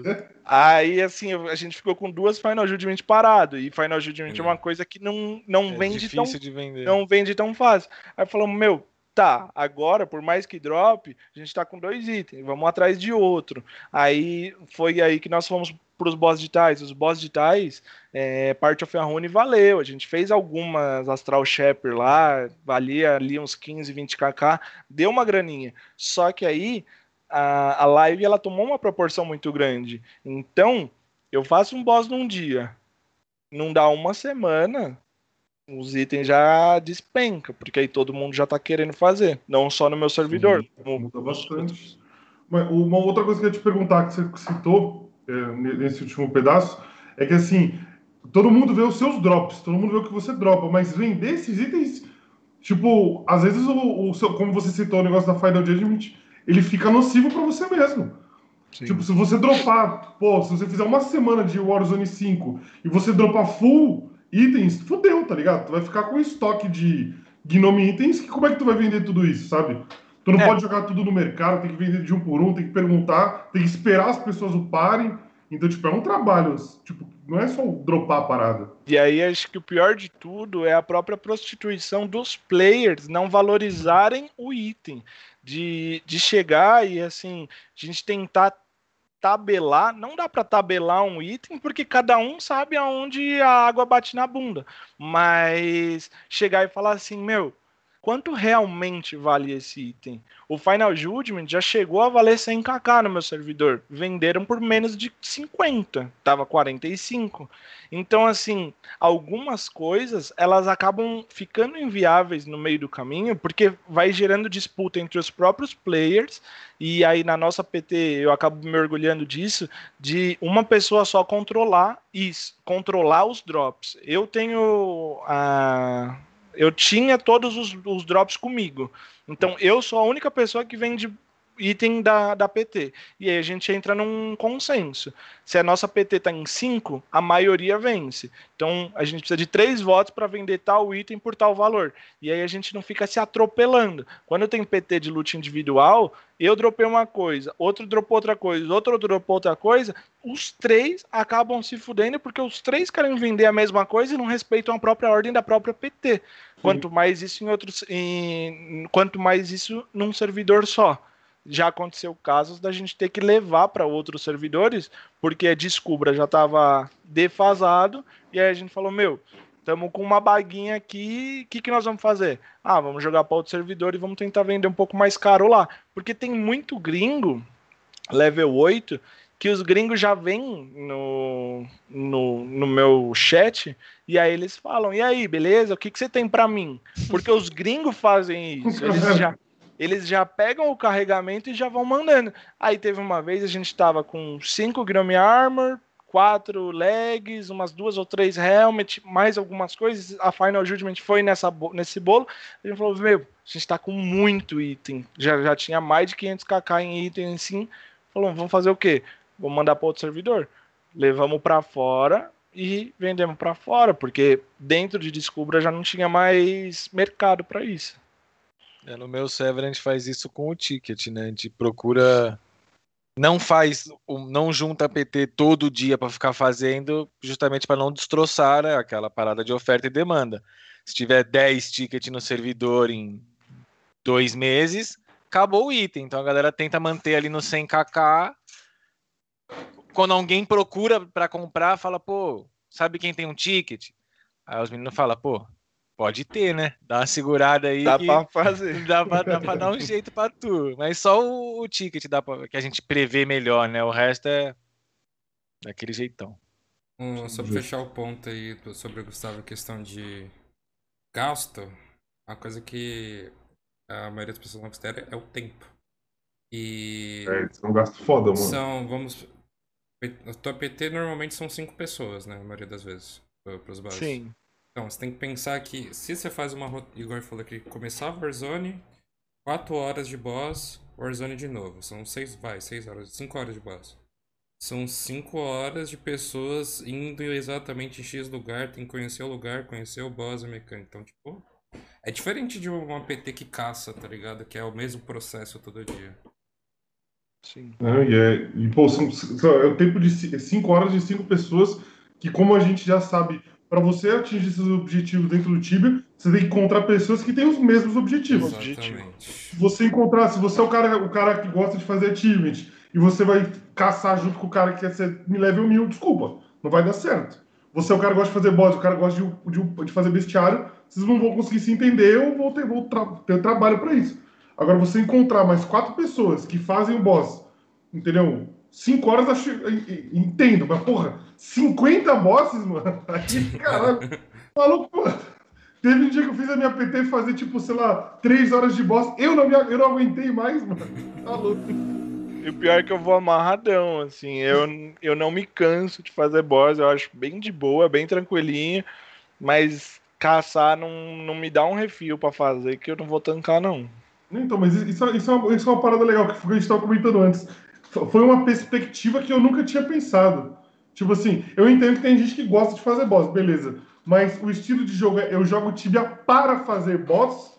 Deus. Aí, assim, a gente ficou com duas Final Judgment parado. E Final Judgment é uma coisa que não, não É vende tão difícil de vender. não vende tão fácil. Aí falamos, meu, tá, agora, por mais que drop, a gente tá com dois itens, vamos atrás de outro. Aí foi aí que nós fomos pros boss de tais. Os boss de tais, é, Part of a Rune valeu. A gente fez algumas Astral Shepherd lá, valia ali uns 15, 20 kk, deu uma graninha. Só que aí a, a live ela tomou uma proporção muito grande. Então, eu faço um boss num dia. Não dá uma semana, os itens já despenca, porque aí todo mundo já tá querendo fazer, não só no meu servidor. como- Muda bastante. Mas uma outra coisa que eu ia te perguntar, que você citou nesse último pedaço, é que assim, todo mundo vê os seus drops, todo mundo vê o que você dropa, mas vender esses itens, tipo, às vezes o, o seu, como você citou o negócio da Final Judgment, ele fica nocivo pra você mesmo. Tipo, se você dropar, pô, se você fizer uma semana de Warzone 5 e você dropar full itens, fudeu, tá ligado? Tu vai ficar com estoque de Gnome itens, que como é que tu vai vender tudo isso, sabe? Tu não É. pode jogar tudo no mercado, tem que vender de um por um, tem que perguntar, tem que esperar as pessoas uparem. Então, tipo, é um trabalho, tipo, não é só dropar a parada. E aí acho que o pior de tudo é a própria prostituição dos players não valorizarem o item. De, de chegar e assim, a gente tentar tabelar, não dá para tabelar um item porque cada um sabe aonde a água bate na bunda, mas chegar e falar assim, meu, quanto realmente vale esse item? O Final Judgment já chegou a valer 100kk no meu servidor, venderam por menos de 50, tava 45. Então assim, algumas coisas elas acabam ficando inviáveis no meio do caminho porque vai gerando disputa entre os próprios players e aí na nossa PT eu acabo me orgulhando disso de uma pessoa só controlar isso, controlar os drops. Eu tenho a eu tinha todos os, os drops comigo. Então eu sou a única pessoa que vende item da, da PT. E aí a gente entra num consenso. Se a nossa PT tá em 5, a maioria vence. Então a gente precisa de três votos para vender tal item por tal valor. E aí a gente não fica se atropelando. Quando tem PT de loot individual, eu dropei uma coisa, outro dropou outra coisa, outro dropou outra coisa, os três acabam se fudendo porque os três querem vender a mesma coisa e não respeitam a própria ordem da própria PT. Quanto mais isso em outros. Em, quanto mais isso num servidor só já aconteceu casos da gente ter que levar para outros servidores, porque a Descubra já estava defasado, e aí a gente falou, meu, estamos com uma baguinha aqui, o que, que nós vamos fazer? Ah, vamos jogar para outro servidor e vamos tentar vender um pouco mais caro lá. Porque tem muito gringo, level 8, que os gringos já vêm no, no, no meu chat, e aí eles falam, e aí, beleza? O que, que você tem pra mim? Porque os gringos fazem isso. Eles já, eles já pegam o carregamento e já vão mandando. Aí teve uma vez, a gente tava com 5 Grammy Armor, quatro legs, umas duas ou três helmet, mais algumas coisas. A Final Judgment foi nessa, nesse bolo. A gente falou, meu, a gente tá com muito item. Já, já tinha mais de 500kk em item assim. Falou, vamos fazer o quê? Vamos mandar para outro servidor. Levamos para fora e vendemos para fora, porque dentro de Descubra já não tinha mais mercado para isso. É, no meu server a gente faz isso com o ticket, né? A gente procura. Não faz, não junta PT todo dia para ficar fazendo, justamente para não destroçar né, aquela parada de oferta e demanda. Se tiver 10 tickets no servidor em dois meses, acabou o item. Então a galera tenta manter ali no 100kk. Quando alguém procura para comprar, fala, pô, sabe quem tem um ticket? Aí os meninos falam, pô, pode ter, né? Dá uma segurada aí. Dá para fazer. Dá pra, dá pra dar um jeito pra tu. Mas só o, o ticket dá pra, que a gente prevê melhor, né? O resto é daquele jeitão. Um, só pra fechar o ponto aí do- sobre o Gustavo, a questão de gasto, uma coisa que a maioria das pessoas não considera é o tempo. E É, isso é um gasto foda, mano. são, vamos. A tua PT normalmente são cinco pessoas, né? A maioria das vezes, para os bases. Sim. Então, você tem que pensar que se você faz uma rota. Igor falou que começar Warzone, 4 horas de boss, Warzone de novo. São 6, vai, 6 horas, 5 horas de boss. São 5 horas de pessoas indo exatamente em X lugar, tem que conhecer o lugar, conhecer o boss, a mecânica. Então, tipo, é diferente de uma PT que caça, tá ligado? Que é o mesmo processo todo dia. Sim. Não, e, é, e, pô, são, são- é o tempo de 5 horas de 5 pessoas que, como a gente já sabe, para você atingir esses objetivos dentro do Tibia, você tem que encontrar pessoas que têm os mesmos objetivos. Exatamente. Você encontrar, se você é o cara, o cara que gosta de fazer achievement e você vai caçar junto com o cara que quer ser me level mil, desculpa, não vai dar certo. Você é o cara que gosta de fazer boss, o cara gosta de, de, de fazer bestiário, vocês não vão conseguir se entender, eu vou ter, tra- ter trabalho para isso. Agora, você encontrar mais quatro pessoas que fazem o boss, entendeu? Cinco horas, acho, en- en- entendo, mas porra, 50 bosses, mano, aí, caralho, maluco, mano. Teve um dia que eu fiz a minha PT fazer, tipo, sei lá, três horas de boss. Eu não, me, eu não aguentei mais, mano. Tá louco. E o pior é que eu vou amarradão, assim. Eu, eu não me canso de fazer boss, eu acho bem de boa, bem tranquilinho. Mas caçar não, não me dá um refil pra fazer que eu não vou tancar, não. Então, mas isso, isso, é uma, isso é uma parada legal, que a gente estava comentando antes. Foi uma perspectiva que eu nunca tinha pensado. Tipo assim, eu entendo que tem gente que gosta de fazer boss, beleza. Mas o estilo de jogo é eu jogo Tibia para fazer boss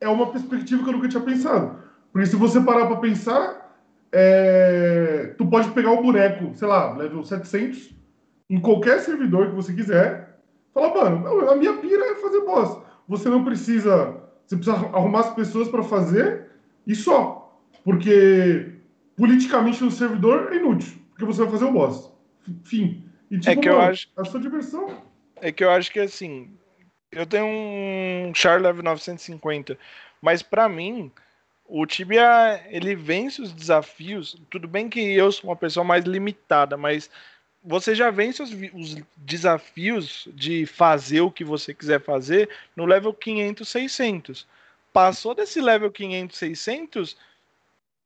é uma perspectiva que eu nunca tinha pensado. Porque se você parar pra pensar, é, tu pode pegar o boneco, sei lá, level 700, em qualquer servidor que você quiser, falar, mano, a minha pira é fazer boss. Você não precisa. Você precisa arrumar as pessoas pra fazer e só. Porque politicamente no servidor é inútil. Porque você vai fazer o boss. Fim. E, tipo, É que eu mano, acho- a sua diversão. É que eu acho que assim, eu tenho um Char Level 950, mas pra mim, o Tibia, ele vence os desafios. Tudo bem que eu sou uma pessoa mais limitada, mas você já vence os, os desafios de fazer o que você quiser fazer no level 500, 600. Passou desse level 500, 600,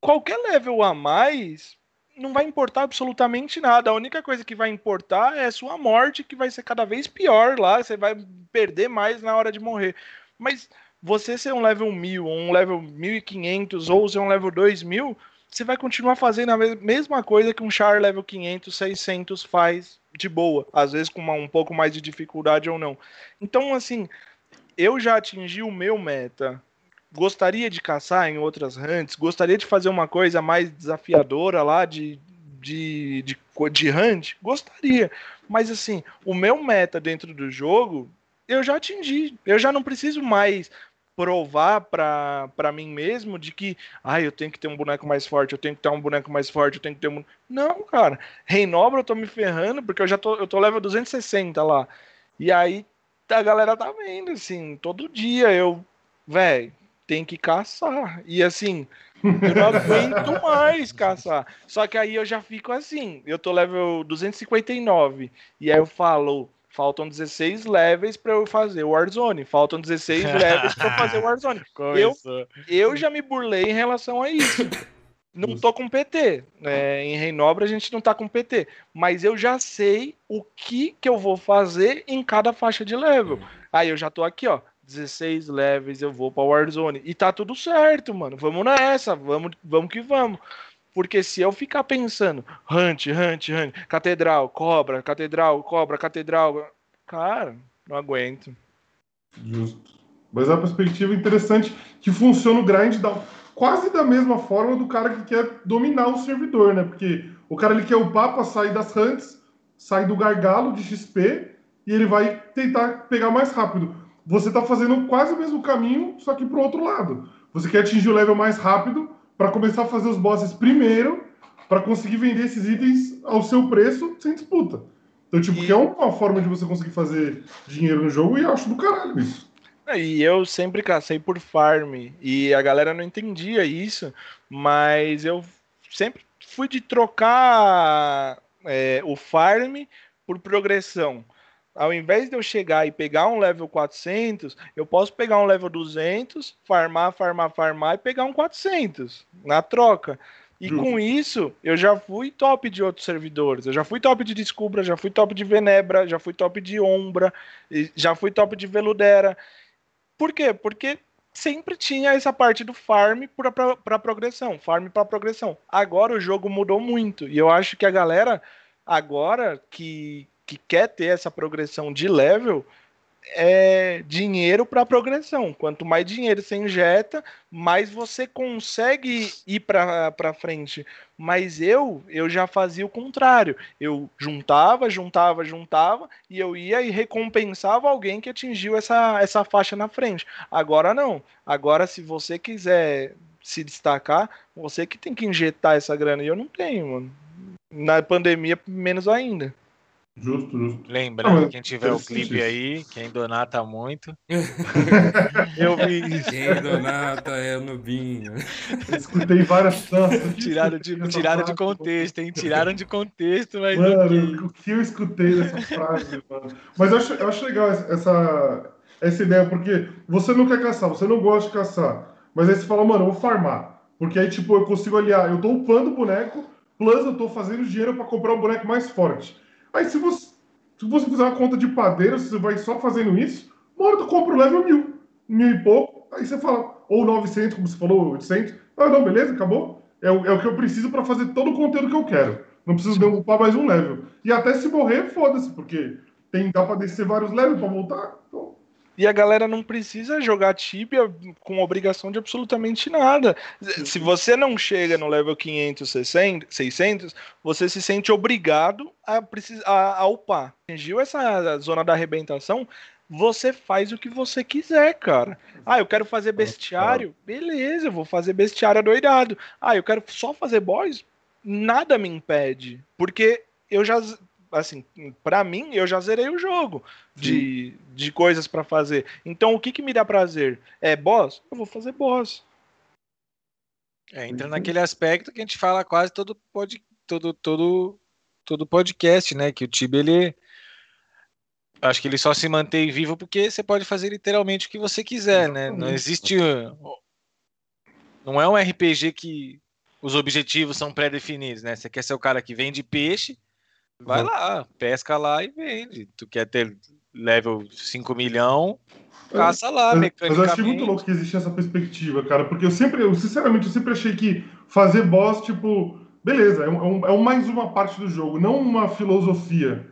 qualquer level a mais não vai importar absolutamente nada. A única coisa que vai importar é sua morte, que vai ser cada vez pior lá. Você vai perder mais na hora de morrer. Mas você ser um level 1000, ou um level 1500, ou ser um level 2000, você vai continuar fazendo a mes- mesma coisa que um char level 500, 600 faz de boa. Às vezes com uma- um pouco mais de dificuldade ou não. Então, assim, eu já atingi o meu meta. Gostaria de caçar em outras hunts, gostaria de fazer uma coisa mais desafiadora lá de, de, de, de hunt, gostaria. Mas assim, o meu meta dentro do jogo, eu já atingi. Eu já não preciso mais provar pra mim mesmo de que, ah, eu tenho que ter um boneco mais forte, eu tenho que ter um boneco mais forte, eu tenho que ter um. Não, cara. Rei Nobre eu tô me ferrando porque eu já tô, eu tô level 260 lá. E aí a galera tá vendo, assim, todo dia eu, velho, tem que caçar. E assim, eu não aguento mais caçar. Só que aí eu já fico assim, eu tô level 259 e aí eu falo, faltam 16 levels pra eu fazer o Warzone, faltam 16 levels pra eu fazer o Warzone. Eu, eu já me burlei em relação a isso. Não tô com PT. né? em Renobre a gente não tá com PT. Mas eu já sei o que que eu vou fazer em cada faixa de level. Aí eu já tô aqui, ó. 16 levels, eu vou pra Warzone. E tá tudo certo, mano. Vamos nessa, vamos, vamos que vamos. Porque se eu ficar pensando, Hunt, Hunt, Hunt, Catedral, Cobra, Catedral, Cobra, Catedral. Cara, não aguento. Justo. Mas é uma perspectiva interessante que funciona o grind da, quase da mesma forma do cara que quer dominar o servidor, né? Porque o cara ele quer upar pra sair das hunts, sair do gargalo de XP e ele vai tentar pegar mais rápido. Você tá fazendo quase o mesmo caminho, só que pro outro lado. Você quer atingir o level mais rápido para começar a fazer os bosses primeiro, para conseguir vender esses itens ao seu preço sem disputa. Então, tipo, E- que é uma forma de você conseguir fazer dinheiro no jogo e eu acho do caralho isso. E eu sempre cacei por farm e a galera não entendia isso, mas eu sempre fui de trocar é, o farm por progressão. Ao invés de eu chegar e pegar um level 400, eu posso pegar um level 200, farmar, farmar, farmar e pegar um 400 na troca. E Justo. com isso, eu já fui top de outros servidores. Eu já fui top de Descubra, já fui top de Venebra, já fui top de Ombra, já fui top de Veludera. Por quê? Porque sempre tinha essa parte do farm para progressão, farm para progressão. Agora o jogo mudou muito e eu acho que a galera agora que, que quer ter essa progressão de level é dinheiro para progressão. Quanto mais dinheiro você injeta, mais você consegue ir para frente. Mas eu, eu já fazia o contrário. Eu juntava, juntava, juntava e eu ia e recompensava alguém que atingiu essa, essa faixa na frente. Agora não. Agora, se você quiser se destacar, você que tem que injetar essa grana. E eu não tenho, mano. Na pandemia, menos ainda. Justo, justo. Lembrando, quem tiver o clipe isso. aí, quem donata muito. Eu vi isso. Quem donata é o Nubinho. Eu escutei várias nossa, Tiraram de, tiraram de contexto, hein? Tiraram de contexto, mas Mano, o que eu escutei dessa frase, mano. Mas eu acho, eu acho legal essa, essa ideia, porque você não quer caçar, você não gosta de caçar. Mas aí você fala, mano, eu vou farmar. Porque aí, tipo, eu consigo aliar, eu tô upando o boneco, plus eu tô fazendo dinheiro pra comprar um boneco mais forte. Aí se você, se você fizer uma conta de padeiro, você vai só fazendo isso, uma hora tu compra o level mil, mil e pouco, aí você fala, ou 900, como você falou, 800. Ah, não, beleza, acabou. É o, é o que eu preciso pra fazer todo o conteúdo que eu quero. Não preciso de upar mais um level. E até se morrer, foda-se, porque tem, dá pra descer vários levels pra voltar. Então, E a galera não precisa jogar Tibia com obrigação de absolutamente nada. Se você não chega no level 500, 600, 600 você se sente obrigado a, a, a upar. Atingiu essa zona da arrebentação, você faz o que você quiser, cara. Ah, eu quero fazer bestiário? Beleza, eu vou fazer bestiário adoidado. Ah, eu quero só fazer boss? Nada me impede. Porque eu já, assim, pra mim, eu já zerei o jogo de, de coisas pra fazer. Então, o que que me dá prazer? É boss? Eu vou fazer boss. É, entra naquele aspecto que a gente fala quase todo, pod, todo, todo, todo podcast, né? Que o Tibia, ele. Acho que ele só se mantém vivo porque você pode fazer literalmente o que você quiser, né? Não Exatamente. existe. Não é um RPG que os objetivos são pré-definidos, né? Você quer ser o cara que vende peixe, vai lá, pesca lá e vende. Tu quer ter level 5 milhão, caça lá, Mas, mas eu achei muito mecanicamente. louco que existia essa perspectiva, cara, porque eu sempre, eu sinceramente, eu sempre achei que fazer boss, tipo, beleza, é, um, é um- é mais uma parte do jogo, não uma filosofia.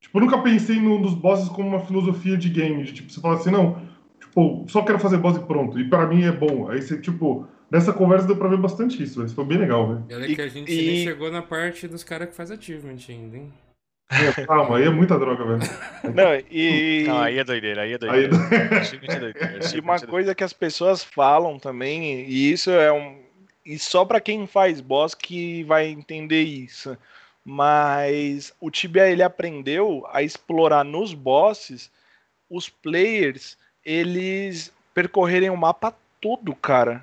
Tipo, eu nunca pensei no- nos bosses como uma filosofia de game, de, tipo, você fala assim, não, tipo, só quero fazer boss e pronto, e pra mim é bom. Aí você, tipo, nessa conversa deu pra ver bastante isso, isso foi bem legal, velho. E olha que a gente e- nem chegou na parte dos caras que faz achievement ainda, hein? É, Calma, aí é muita droga, velho. Não, e, Não, aí é doideira, aí é Aí, doideira. Achei muito doideira, achei e uma doideira. coisa que as pessoas falam também, e isso é um. E só pra quem faz boss que vai entender isso. Mas o Tibia ele aprendeu a explorar nos bosses os players eles percorrerem o mapa todo, cara.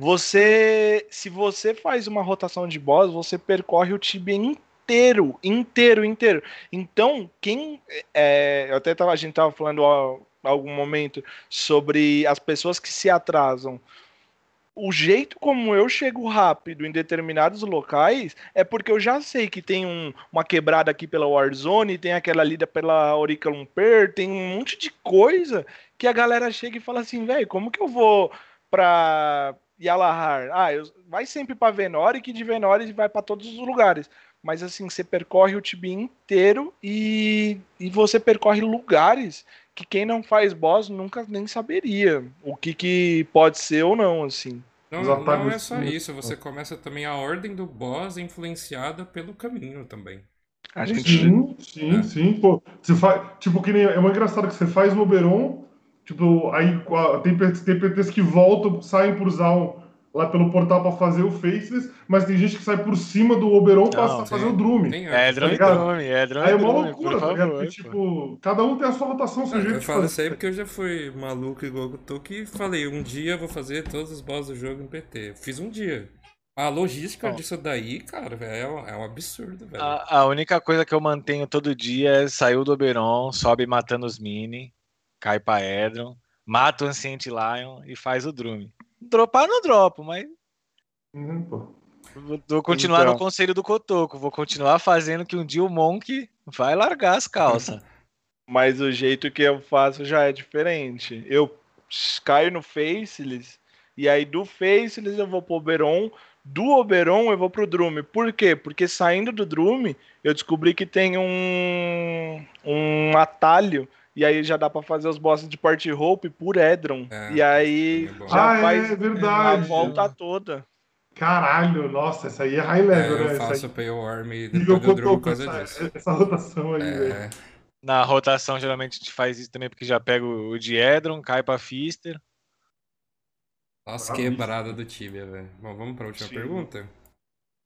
Você, se você faz uma rotação de boss, você percorre o Tibia inteiro, inteiro, inteiro. Então, quem, é, eu até tava, a gente tava falando há algum momento sobre as pessoas que se atrasam. O jeito como eu chego rápido em determinados locais é porque eu já sei que tem um- uma quebrada aqui pela Warzone, tem aquela ali da- pela Auriculum Per, tem um monte de coisa que a galera chega e fala assim, velho, como que eu vou pra Yalahar? Ah, eu, vai sempre pra Venore, que de Venore vai pra todos os lugares. Mas assim, você percorre o Tibia inteiro e, e você percorre lugares que quem não faz boss nunca nem saberia o que, que pode ser ou não, assim. Não, não é só isso, você começa também a ordem do boss influenciada pelo caminho também. A gente. Sim, sim, É. sim. Pô, você faz. Tipo, que nem. É uma engraçada que você faz o Oberon. Tipo, aí tem, tem PTs que voltam, saem por Zal lá pelo portal pra fazer o Faceless, mas tem gente que sai por cima do Oberon pra fazer o Drume. Tem É drone, ligado? drone, é drone, Aí é uma loucura, tá ligado? favor. Porque, tipo, cada um tem a sua rotação, seu jeito Eu falo isso aí porque eu já fui maluco igual o Tuque e falei, um dia eu vou fazer todos os boss do jogo em PT. Eu fiz um dia. A logística Bom. disso daí, cara, é um, é um absurdo, velho. A, a única coisa que eu mantenho todo dia é sair do Oberon, sobe matando os mini, cai pra Edron, mata o Ancient Lion e faz o Drume. Dropar não dropo, mas Uhum, pô. vou, vou continuar Então. no conselho do Cotoco. Vou continuar fazendo que um dia o Monk vai largar as calças. Mas o jeito que eu faço já é diferente. Eu caio no Faceless, e aí do Faceless eu vou pro Oberon, do Oberon eu vou pro Drume. Por quê? Porque saindo do Drume, eu descobri que tem um, um atalho, e aí já dá pra fazer os bosses de Party Hope por Edron. É, e aí é já Ah, é faz a verdade. volta toda. Caralho, nossa, essa aí é high É, level, né? eu Essa faço aí. Payorworm Nível depois do Drum por causa essa, disso. essa rotação aí, velho. É, Na rotação, geralmente a gente faz isso também porque já pega o de Edron, cai pra Fister. nossa, quebrada do Tibia, velho. Bom, vamos pra última Sim. pergunta?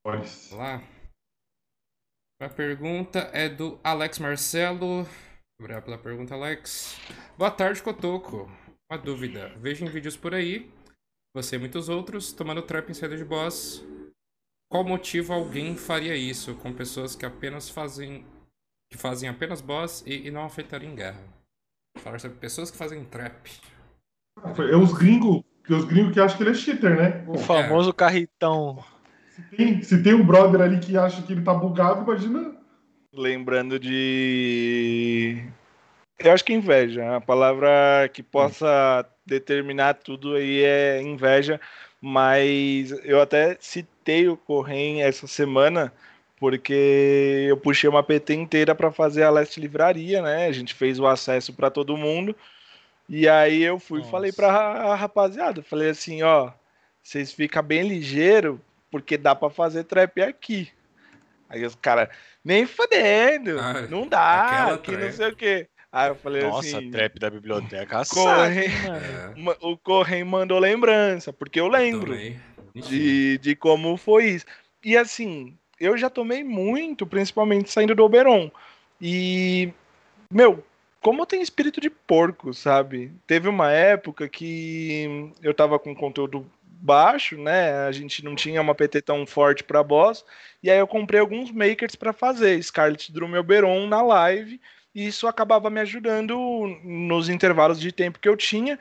Olha. Vamos lá. A pergunta é do Alex Marcelo. Obrigado pela pergunta, Alex. Boa tarde, Cotoco. Uma dúvida. Vejo em vídeos por aí, você e muitos outros, tomando trap em saída de boss. Qual motivo alguém faria isso com pessoas que apenas fazem. que fazem apenas boss e, e não afetariam em guerra? Falar sobre pessoas que fazem trap. É os gringos, os gringos que acham que ele é cheater, né? O famoso carritão. Se tem, se tem um brother ali que acha que ele tá bugado, imagina. Lembrando de. Eu acho que inveja. A palavra que possa determinar tudo aí é inveja. Mas eu até citei o Corren essa semana, porque eu puxei uma PT inteira para fazer a Leste Livraria, né? A gente fez o acesso para todo mundo. E aí eu fui e falei pra ra- rapaziada, falei assim, ó, vocês ficam bem ligeiro, porque dá para fazer trap aqui. Aí os caras, nem fodendo, Ah, não dá, que não trap. sei o quê. Aí eu falei Nossa, assim, trap da biblioteca. Corre. saco, mano. É, o Correio mandou lembrança, porque eu lembro tomei. de, de como foi isso. E assim, eu já tomei muito, principalmente saindo do Oberon. E, meu, como tem espírito de porco, sabe? Teve uma época que eu tava com conteúdo baixo, né? A gente não tinha uma PT tão forte pra boss. E aí eu comprei alguns makers pra fazer Scarlet Drum e Oberon na live. E isso acabava me ajudando nos intervalos de tempo que eu tinha.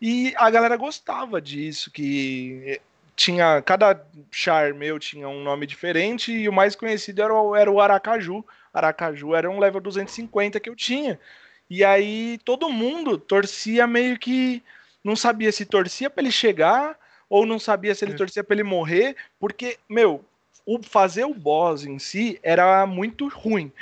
E a galera gostava disso, que tinha cada char meu tinha um nome diferente e o mais conhecido era o, era o Aracaju. Aracaju era um level 250 que eu tinha. E aí todo mundo torcia meio que não sabia se torcia para ele chegar ou não sabia se ele torcia para ele morrer, porque meu, o fazer o boss em si era muito ruim,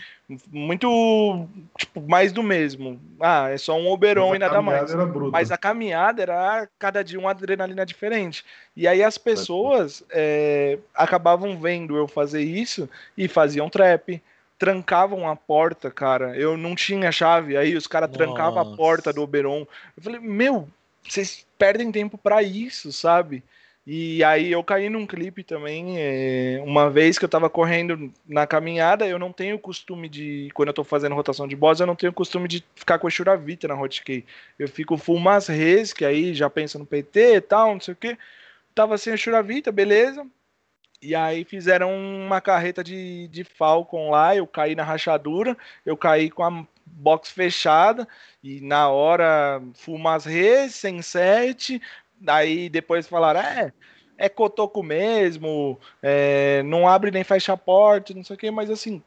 muito tipo mais do mesmo. Ah, é só um Oberon e nada mais. Mas a caminhada era cada dia uma adrenalina diferente. E aí as pessoas é, acabavam vendo eu fazer isso e faziam trap, trancavam a porta, cara. Eu não tinha chave, aí os caras trancavam a porta do Oberon. Eu falei, meu, vocês perdem tempo pra isso, sabe? E aí eu caí num clipe também, é, uma vez que eu tava correndo na caminhada, eu não tenho costume de, quando eu tô fazendo rotação de boss, eu não tenho costume de ficar com a Shuravita na hotkey. Eu fico full mass res, que aí já pensa no PT e tal, não sei o que. Tava sem a Shuravita, beleza. E aí fizeram uma carreta de, de Falcon lá, eu caí na rachadura, eu caí com a box fechada, e na hora fumas res, sem set, Daí depois falaram, é, é cotoco mesmo, é, não abre nem fecha a porta, não sei o que, mas assim,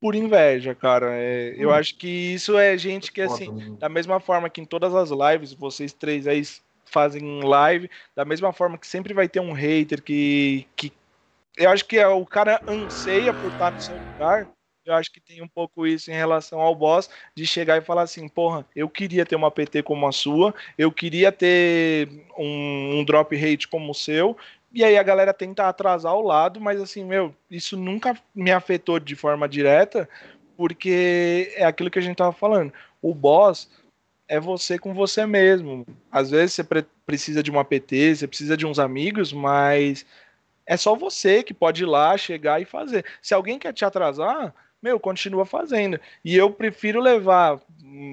por inveja, cara. É, eu Hum. acho que isso é gente que, assim, mano. da mesma forma que em todas as lives, vocês três aí fazem live, da mesma forma que sempre vai ter um hater que. que eu acho que é, o cara anseia por estar no seu lugar. Eu acho que tem um pouco isso em relação ao boss, de chegar e falar assim, porra, eu queria ter uma PT como a sua, eu queria ter um, um drop rate como o seu, e aí a galera tenta atrasar o lado, mas assim, meu, isso nunca me afetou de forma direta, porque é aquilo que a gente tava falando. O boss é você com você mesmo. Às vezes você pre- precisa de uma PT, você precisa de uns amigos, mas é só você que pode ir lá, chegar e fazer. Se alguém quer te atrasar, meu, continua fazendo. E eu prefiro levar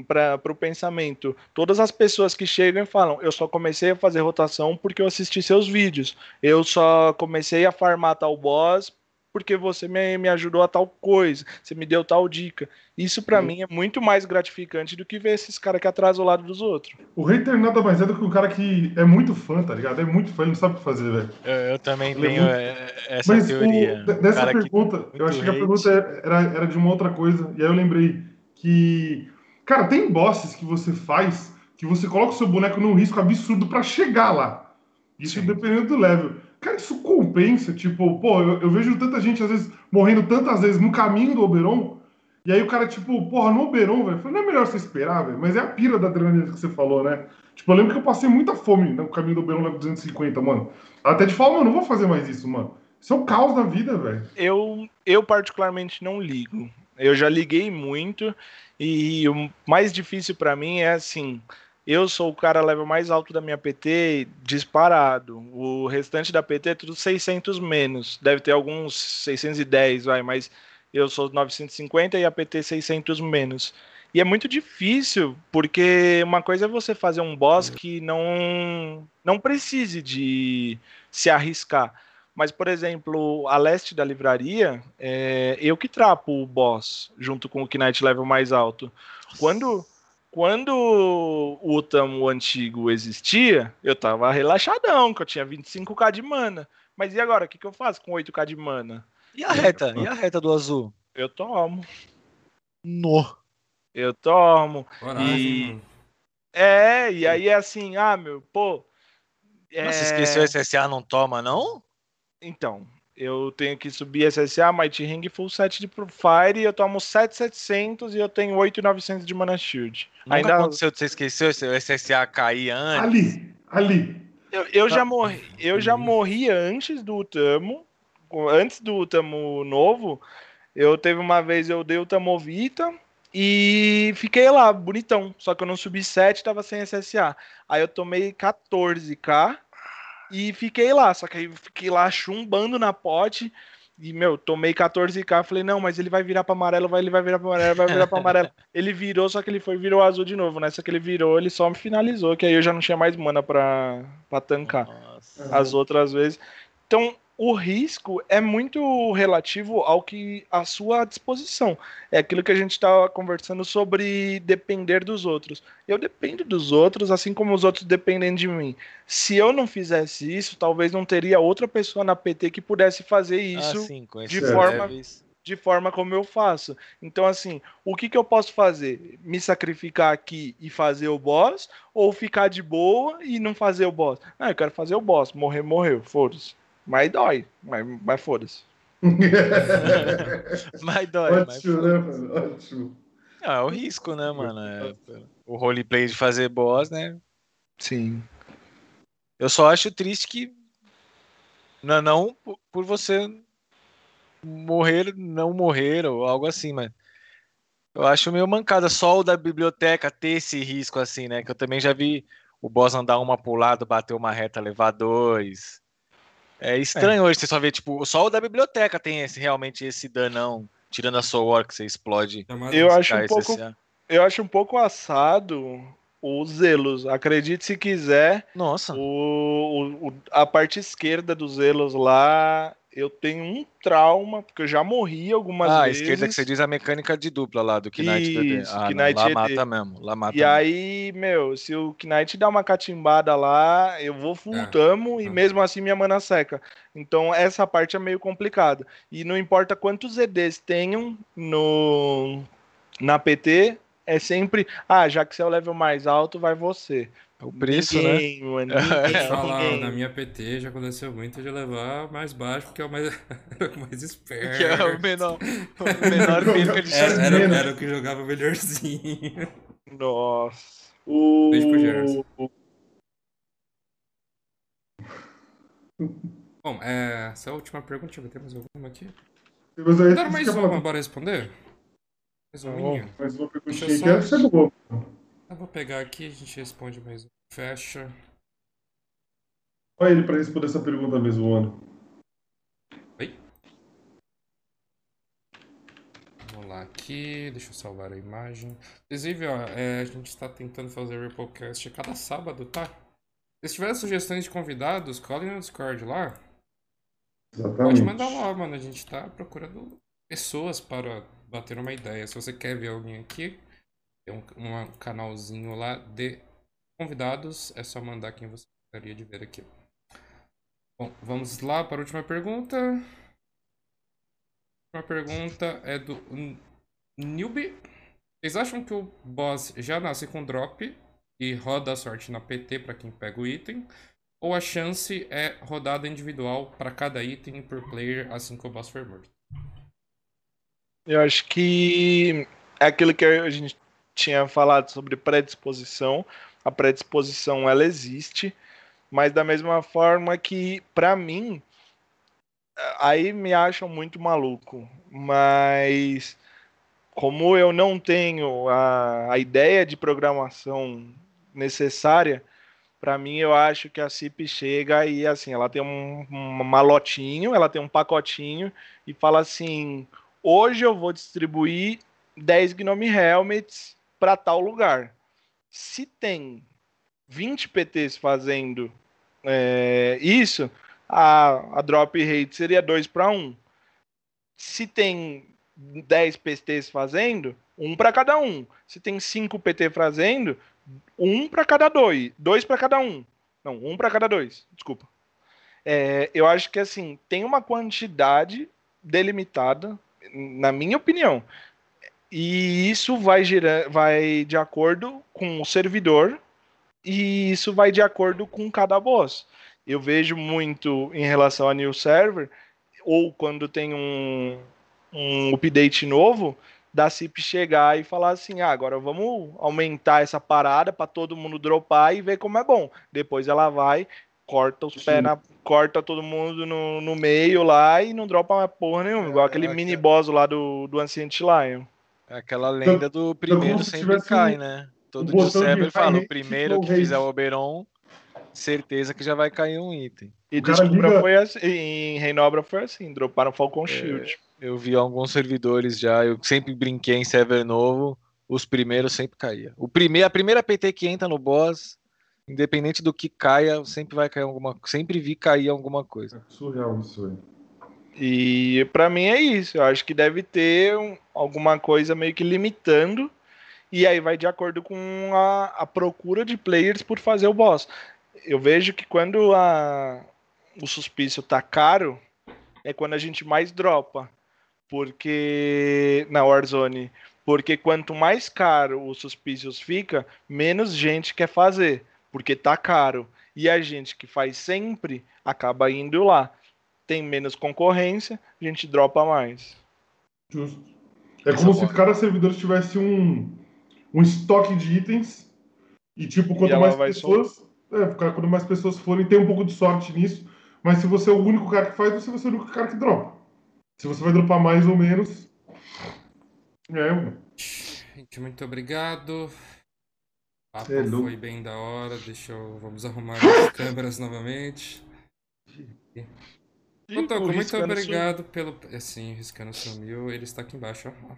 para o pensamento todas as pessoas que chegam e falam: eu só comecei a fazer rotação porque eu assisti seus vídeos. Eu só comecei a farmar tal boss porque você me, me ajudou a tal coisa, você me deu tal dica. Isso para Sim. mim é muito mais gratificante do que ver esses caras que atrasam o lado dos outros. O hater nada mais é do que um cara que é muito fã, tá ligado? É muito fã, ele não sabe o que fazer, velho. Eu, eu também Ele é tenho muito- é, essa Mas teoria. o, de- dessa pergunta, eu muito achei que a pergunta era, era de uma outra coisa. E aí eu lembrei que, cara, tem bosses que você faz que você coloca o seu boneco num risco absurdo pra chegar lá. Isso Sim. dependendo do level. Cara, isso compensa. Tipo, pô, eu, eu vejo tanta gente, às vezes, morrendo tantas vezes no caminho do Oberon. E aí o cara, tipo, porra, no Oberon, velho, não é melhor você esperar, velho. Mas é a pira da adrenalina que você falou, né? Tipo, eu lembro que eu passei muita fome no caminho do Oberon level 250, mano. Até de falar, mano, não vou fazer mais isso, mano. Isso é o caos da vida, velho. eu, eu particularmente não ligo. Eu já liguei muito e o mais difícil pra mim é assim, eu sou o cara level mais alto da minha PT disparado. O restante da PT é tudo 600 menos. Deve ter alguns 610, vai, mas eu sou 950 e a PT 600 menos. E é muito difícil, porque uma coisa é você fazer um boss que não não precise de se arriscar. Mas, por exemplo, a leste da livraria, é eu que trapo o boss, junto com o Knight level mais alto. Quando, quando o Tamo antigo existia, eu tava relaxadão, que eu tinha 25k de mana. Mas e agora, o que, que eu faço com 8k de mana? E a reta? E a reta do azul? Eu tomo, No. eu tomo. Coragem, E- mano. É, e aí é assim, ah, meu, pô. É... Nossa, esqueceu o SSA não toma, não? Então, eu tenho que subir SSA, Mighty Ring full set de Profire, eu tomo 7700 e eu tenho 8900 de Mana Shield. Nunca Ainda aconteceu você esqueceu se o SSA cair antes? Ali, ali. eu, eu Tá. já morri, eu já Uhum. morri antes do Tamo, antes do Tamo novo. Eu teve uma vez eu dei o Tamovita e fiquei lá, bonitão. Só que eu não subi 7, tava sem SSA. Aí eu tomei 14k e fiquei lá. Só que aí fiquei lá chumbando na pote. E, meu, tomei 14k. Falei, não, mas ele vai virar pra amarelo, vai, ele vai virar pra amarelo, vai virar pra amarelo. ele virou, só que ele foi virou azul de novo. Nessa que ele virou, ele só me finalizou. Que aí eu já não tinha mais mana pra, pra tancar Nossa. as outras vezes. Então, o risco é muito relativo ao que a sua disposição. É aquilo que a gente estava conversando sobre depender dos outros. Eu dependo dos outros, assim como os outros dependem de mim. Se eu não fizesse isso, talvez não teria outra pessoa na PT que pudesse fazer isso Ah, sim, de forma- leves. de forma como eu faço. Então, assim, o que, que eu posso fazer? Me sacrificar aqui e fazer o boss? Ou ficar de boa e não fazer o boss? Ah, eu quero fazer o boss. Morrer, morreu. Foda-se. Mas dói. Mas, mas foda-se. Mas dói, mas Ótimo, né, mano? Ótimo. Ah, é o risco, né, mano? É, o roleplay de fazer boss, né? Sim. Eu só acho triste que. Não, não por- por você morrer, não morrer ou algo assim, mas. Eu acho meio mancada só o da biblioteca ter esse risco assim, né? Que eu também já vi o boss andar uma pro lado, bater uma reta, levar dois. É estranho hoje você só vê, tipo, só o da biblioteca tem esse, realmente esse danão, tirando a Soul War que você explode. Chamado- Eu acho um esse pouco, eu acho um pouco assado os Zelos. Acredite se quiser, Nossa. o, o- o- a parte esquerda dos Zelos lá, eu tenho um trauma, porque eu já morri algumas ah, a vezes. esquerda que você diz a mecânica de dupla lá do Knight DD. Isso, Ah, não, Knight lá ED. mata mesmo, lá mata E mesmo. aí, meu, se o Knight dá uma catimbada lá, eu vou full É. tamo e Ah. mesmo assim minha mana seca. Então essa parte é meio complicada. E não importa quantos EDs tenham no na PT, é sempre, ah, já que você é o level mais alto, vai você. O preço, né? ninguém, mano, Deixa eu ninguém, falar, ninguém. na minha PT já aconteceu muito de levar mais baixo, porque é o mais, era o mais esperto. Que é o menor, o menor perca de Era, era, menos. era o que jogava melhorzinho. Nossa. O... Beijo pro Gerson. Bom, é, essa é a última pergunta. Deixa eu ver, tem mais alguma aqui? Você mais uma, bora responder? Mais Tá uma minha? Mais uma perguntinha Deixa que eu essa só- é boa. Eu vou pegar aqui, a gente responde mais um. Fecha. Olha ele pra responder essa pergunta mesmo, mano. Vamos lá aqui, deixa eu salvar a imagem. Inclusive, ó, é, a gente está tentando fazer o Ripplecast cada sábado, tá? Se tiver sugestões de convidados, colhem no Discord lá. Pode Exatamente. mandar lá, mano. A gente tá procurando pessoas para bater uma ideia. Se você quer ver alguém aqui, tem um, um canalzinho lá de convidados. É só mandar quem você gostaria de ver aqui. Bom, vamos lá para a última pergunta. A última pergunta é do Newbie. Vocês acham que o boss já nasce com drop e roda a sorte na PT para quem pega o item? Ou a chance é rodada individual para cada item por player assim que o boss for morto? Eu acho que é aquilo que a gente tinha falado sobre predisposição. A predisposição ela existe, mas da mesma forma que para mim aí me acham muito maluco, mas como eu não tenho a, a ideia de programação necessária, para mim eu acho que a CIP chega e assim, ela tem um, um malotinho, ela tem um pacotinho e fala assim: hoje eu vou distribuir 10 Gnome Helmets para tal lugar. Se tem 20 PTs fazendo é, isso, a, a drop rate seria 2 para 1. Se tem 10 PTs fazendo, um para cada um. Se tem 5 PT fazendo, um para cada dois. Dois para cada um. Não, um para cada dois. Desculpa. É, eu acho que assim, tem uma quantidade delimitada, na minha opinião. E isso vai, gerar, vai de acordo com o servidor e isso vai de acordo com cada boss. Eu vejo muito em relação a new server, ou quando tem um, um update novo, da CIP chegar e falar assim: ah, agora vamos aumentar essa parada para todo mundo dropar e ver como é bom. Depois ela vai, corta os pés na. corta todo mundo no, no meio lá e não dropa mais porra nenhuma. igual aquele é mini boss lá do, do Ancient Lion. É aquela lenda do primeiro sempre cai, um- né? Todo um server fala, o primeiro low que fizer o Oberon, certeza que já vai cair um item. E Descubra liga- foi assim, em Reinobra foi assim, droparam Falcon Shield. Eu vi alguns servidores já, eu sempre brinquei em server novo, os primeiros sempre caía. O primeiro, a primeira PT que entra no boss, independente do que caia, sempre vai cair alguma, sempre vi cair alguma coisa. É surreal isso aí. E pra mim é isso. Eu acho que deve ter um- alguma coisa meio que limitando. E aí vai de acordo com a, a procura de players por fazer o boss. Eu vejo que quando a, o suspício tá caro, é quando a gente mais dropa. Porque. Na Warzone. Porque quanto mais caro o suspícios fica, menos gente quer fazer. Porque tá caro. E a gente que faz sempre acaba indo lá tem menos concorrência, a gente dropa mais. Justo. É como se cada servidor tivesse um, um estoque de itens. E, tipo, quanto ela mais pessoas. É, cara, quanto mais pessoas forem, tem um pouco de sorte nisso. Mas se você é o único cara que faz, você vai ser o único cara que dropa. Se você vai dropar mais ou menos. É. Gente, muito obrigado. O papo é foi bem da hora. Deixa eu. Vamos arrumar as câmeras novamente. E Cotoco, o muito Riscano obrigado pelo. Assim, o Riscano sumiu, ele está aqui embaixo, ó.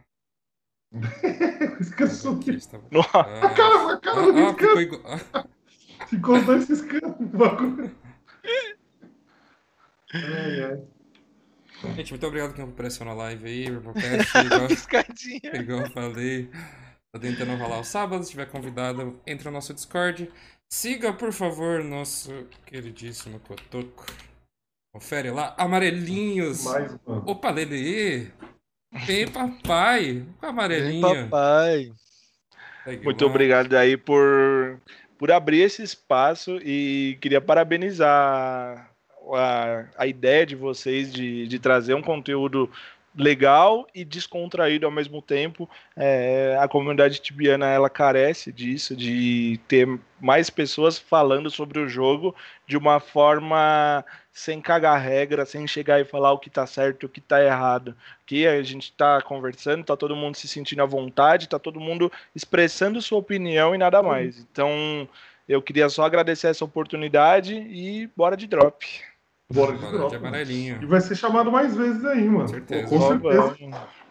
Que está. Não. Ah, cara, a cara do ah, ah, Riscano. ficou igual. ah, ficou dois riscando. o bagulho. Ai, ai. Gente, muito obrigado quem apareceu na live aí, Ripocast, igual, Piscadinha. igual eu falei. Tá tentando rolar o sábado, se tiver convidado, entra no nosso Discord. Siga, por favor, nosso queridíssimo Cotoco. Confere lá, amarelinhos. Mais. Opa, Lele! Tem papai! Com Vem, amarelinho. papai. Segue Muito lá. obrigado aí por, por abrir esse espaço e queria parabenizar a, a ideia de vocês de, de trazer um conteúdo legal e descontraído ao mesmo tempo. É, a comunidade tibiana ela carece disso, de ter mais pessoas falando sobre o jogo de uma forma sem cagar regra, sem chegar e falar o que tá certo e o que tá errado. Que a gente tá conversando, tá todo mundo se sentindo à vontade, tá todo mundo expressando sua opinião e nada mais. Então, eu queria só agradecer essa oportunidade e bora de drop. Bora de mano. amarelinho. E vai ser chamado mais vezes aí, mano. certeza. Com certeza.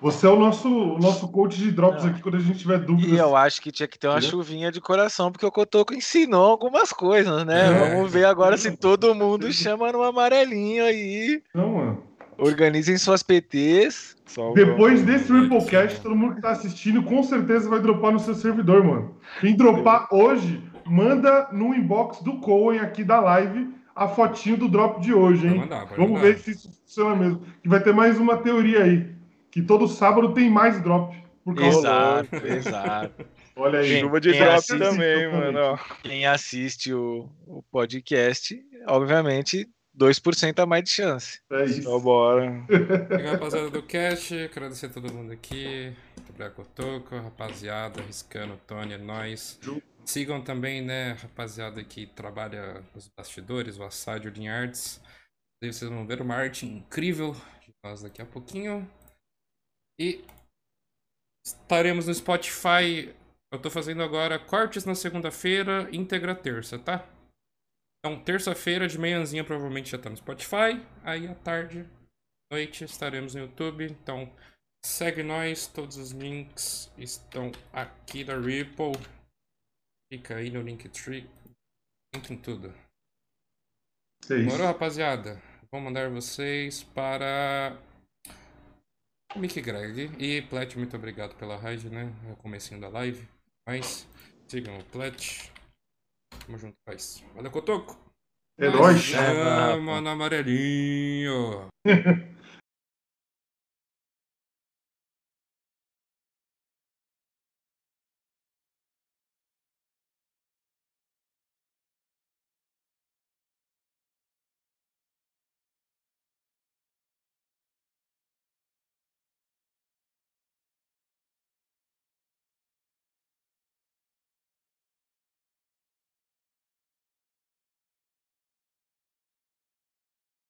Você é o nosso, o nosso coach de drops aqui quando a gente tiver dúvidas. E eu acho que tinha que ter uma Entendeu? chuvinha de coração, porque o Cotoco ensinou algumas coisas, né? É. Vamos ver agora se todo mundo chama no amarelinho aí. Não, mano. Organizem suas PTs. Depois desse Ripplecast, todo mundo que tá assistindo com certeza vai dropar no seu servidor, mano. Quem dropar hoje, manda no inbox do Coen aqui da live a fotinho do drop de hoje, hein? mandar, pode Vamos mandar. ver se isso funciona mesmo. Que vai ter mais uma teoria aí. Que todo sábado tem mais drop. Por causa Exato, exato. Olha aí. Chuva de drop assiste também, mano. Quem assiste o, o podcast, obviamente, 2% a mais de chance. É isso. Então bora. Obrigado, rapaziada do Cast. Agradecer a todo mundo aqui. Obrigado, Cotoco, rapaziada, Riscano, Tony, é nóis. Sigam também, né, rapaziada que trabalha nos bastidores, o Assad Ordem Arts. Daí vocês vão ver uma arte incrível de nós daqui a pouquinho. E estaremos no Spotify. Eu tô fazendo agora cortes na segunda-feira, íntegra terça, tá? Então, terça-feira de manhãzinha provavelmente já tá no Spotify. Aí à tarde, noite estaremos no YouTube. Então, segue nós. Todos os links estão aqui da Ripple. Fica aí no Linktree. Link em tudo. É isso. Morou, rapaziada? Vou mandar vocês para Mick Greg. E Plet, muito obrigado pela raid, né? É o comecinho da live. Mas sigam o Plet. Tamo junto, paz. Valeu, Cotoco! É nóis. Chama no amarelinho!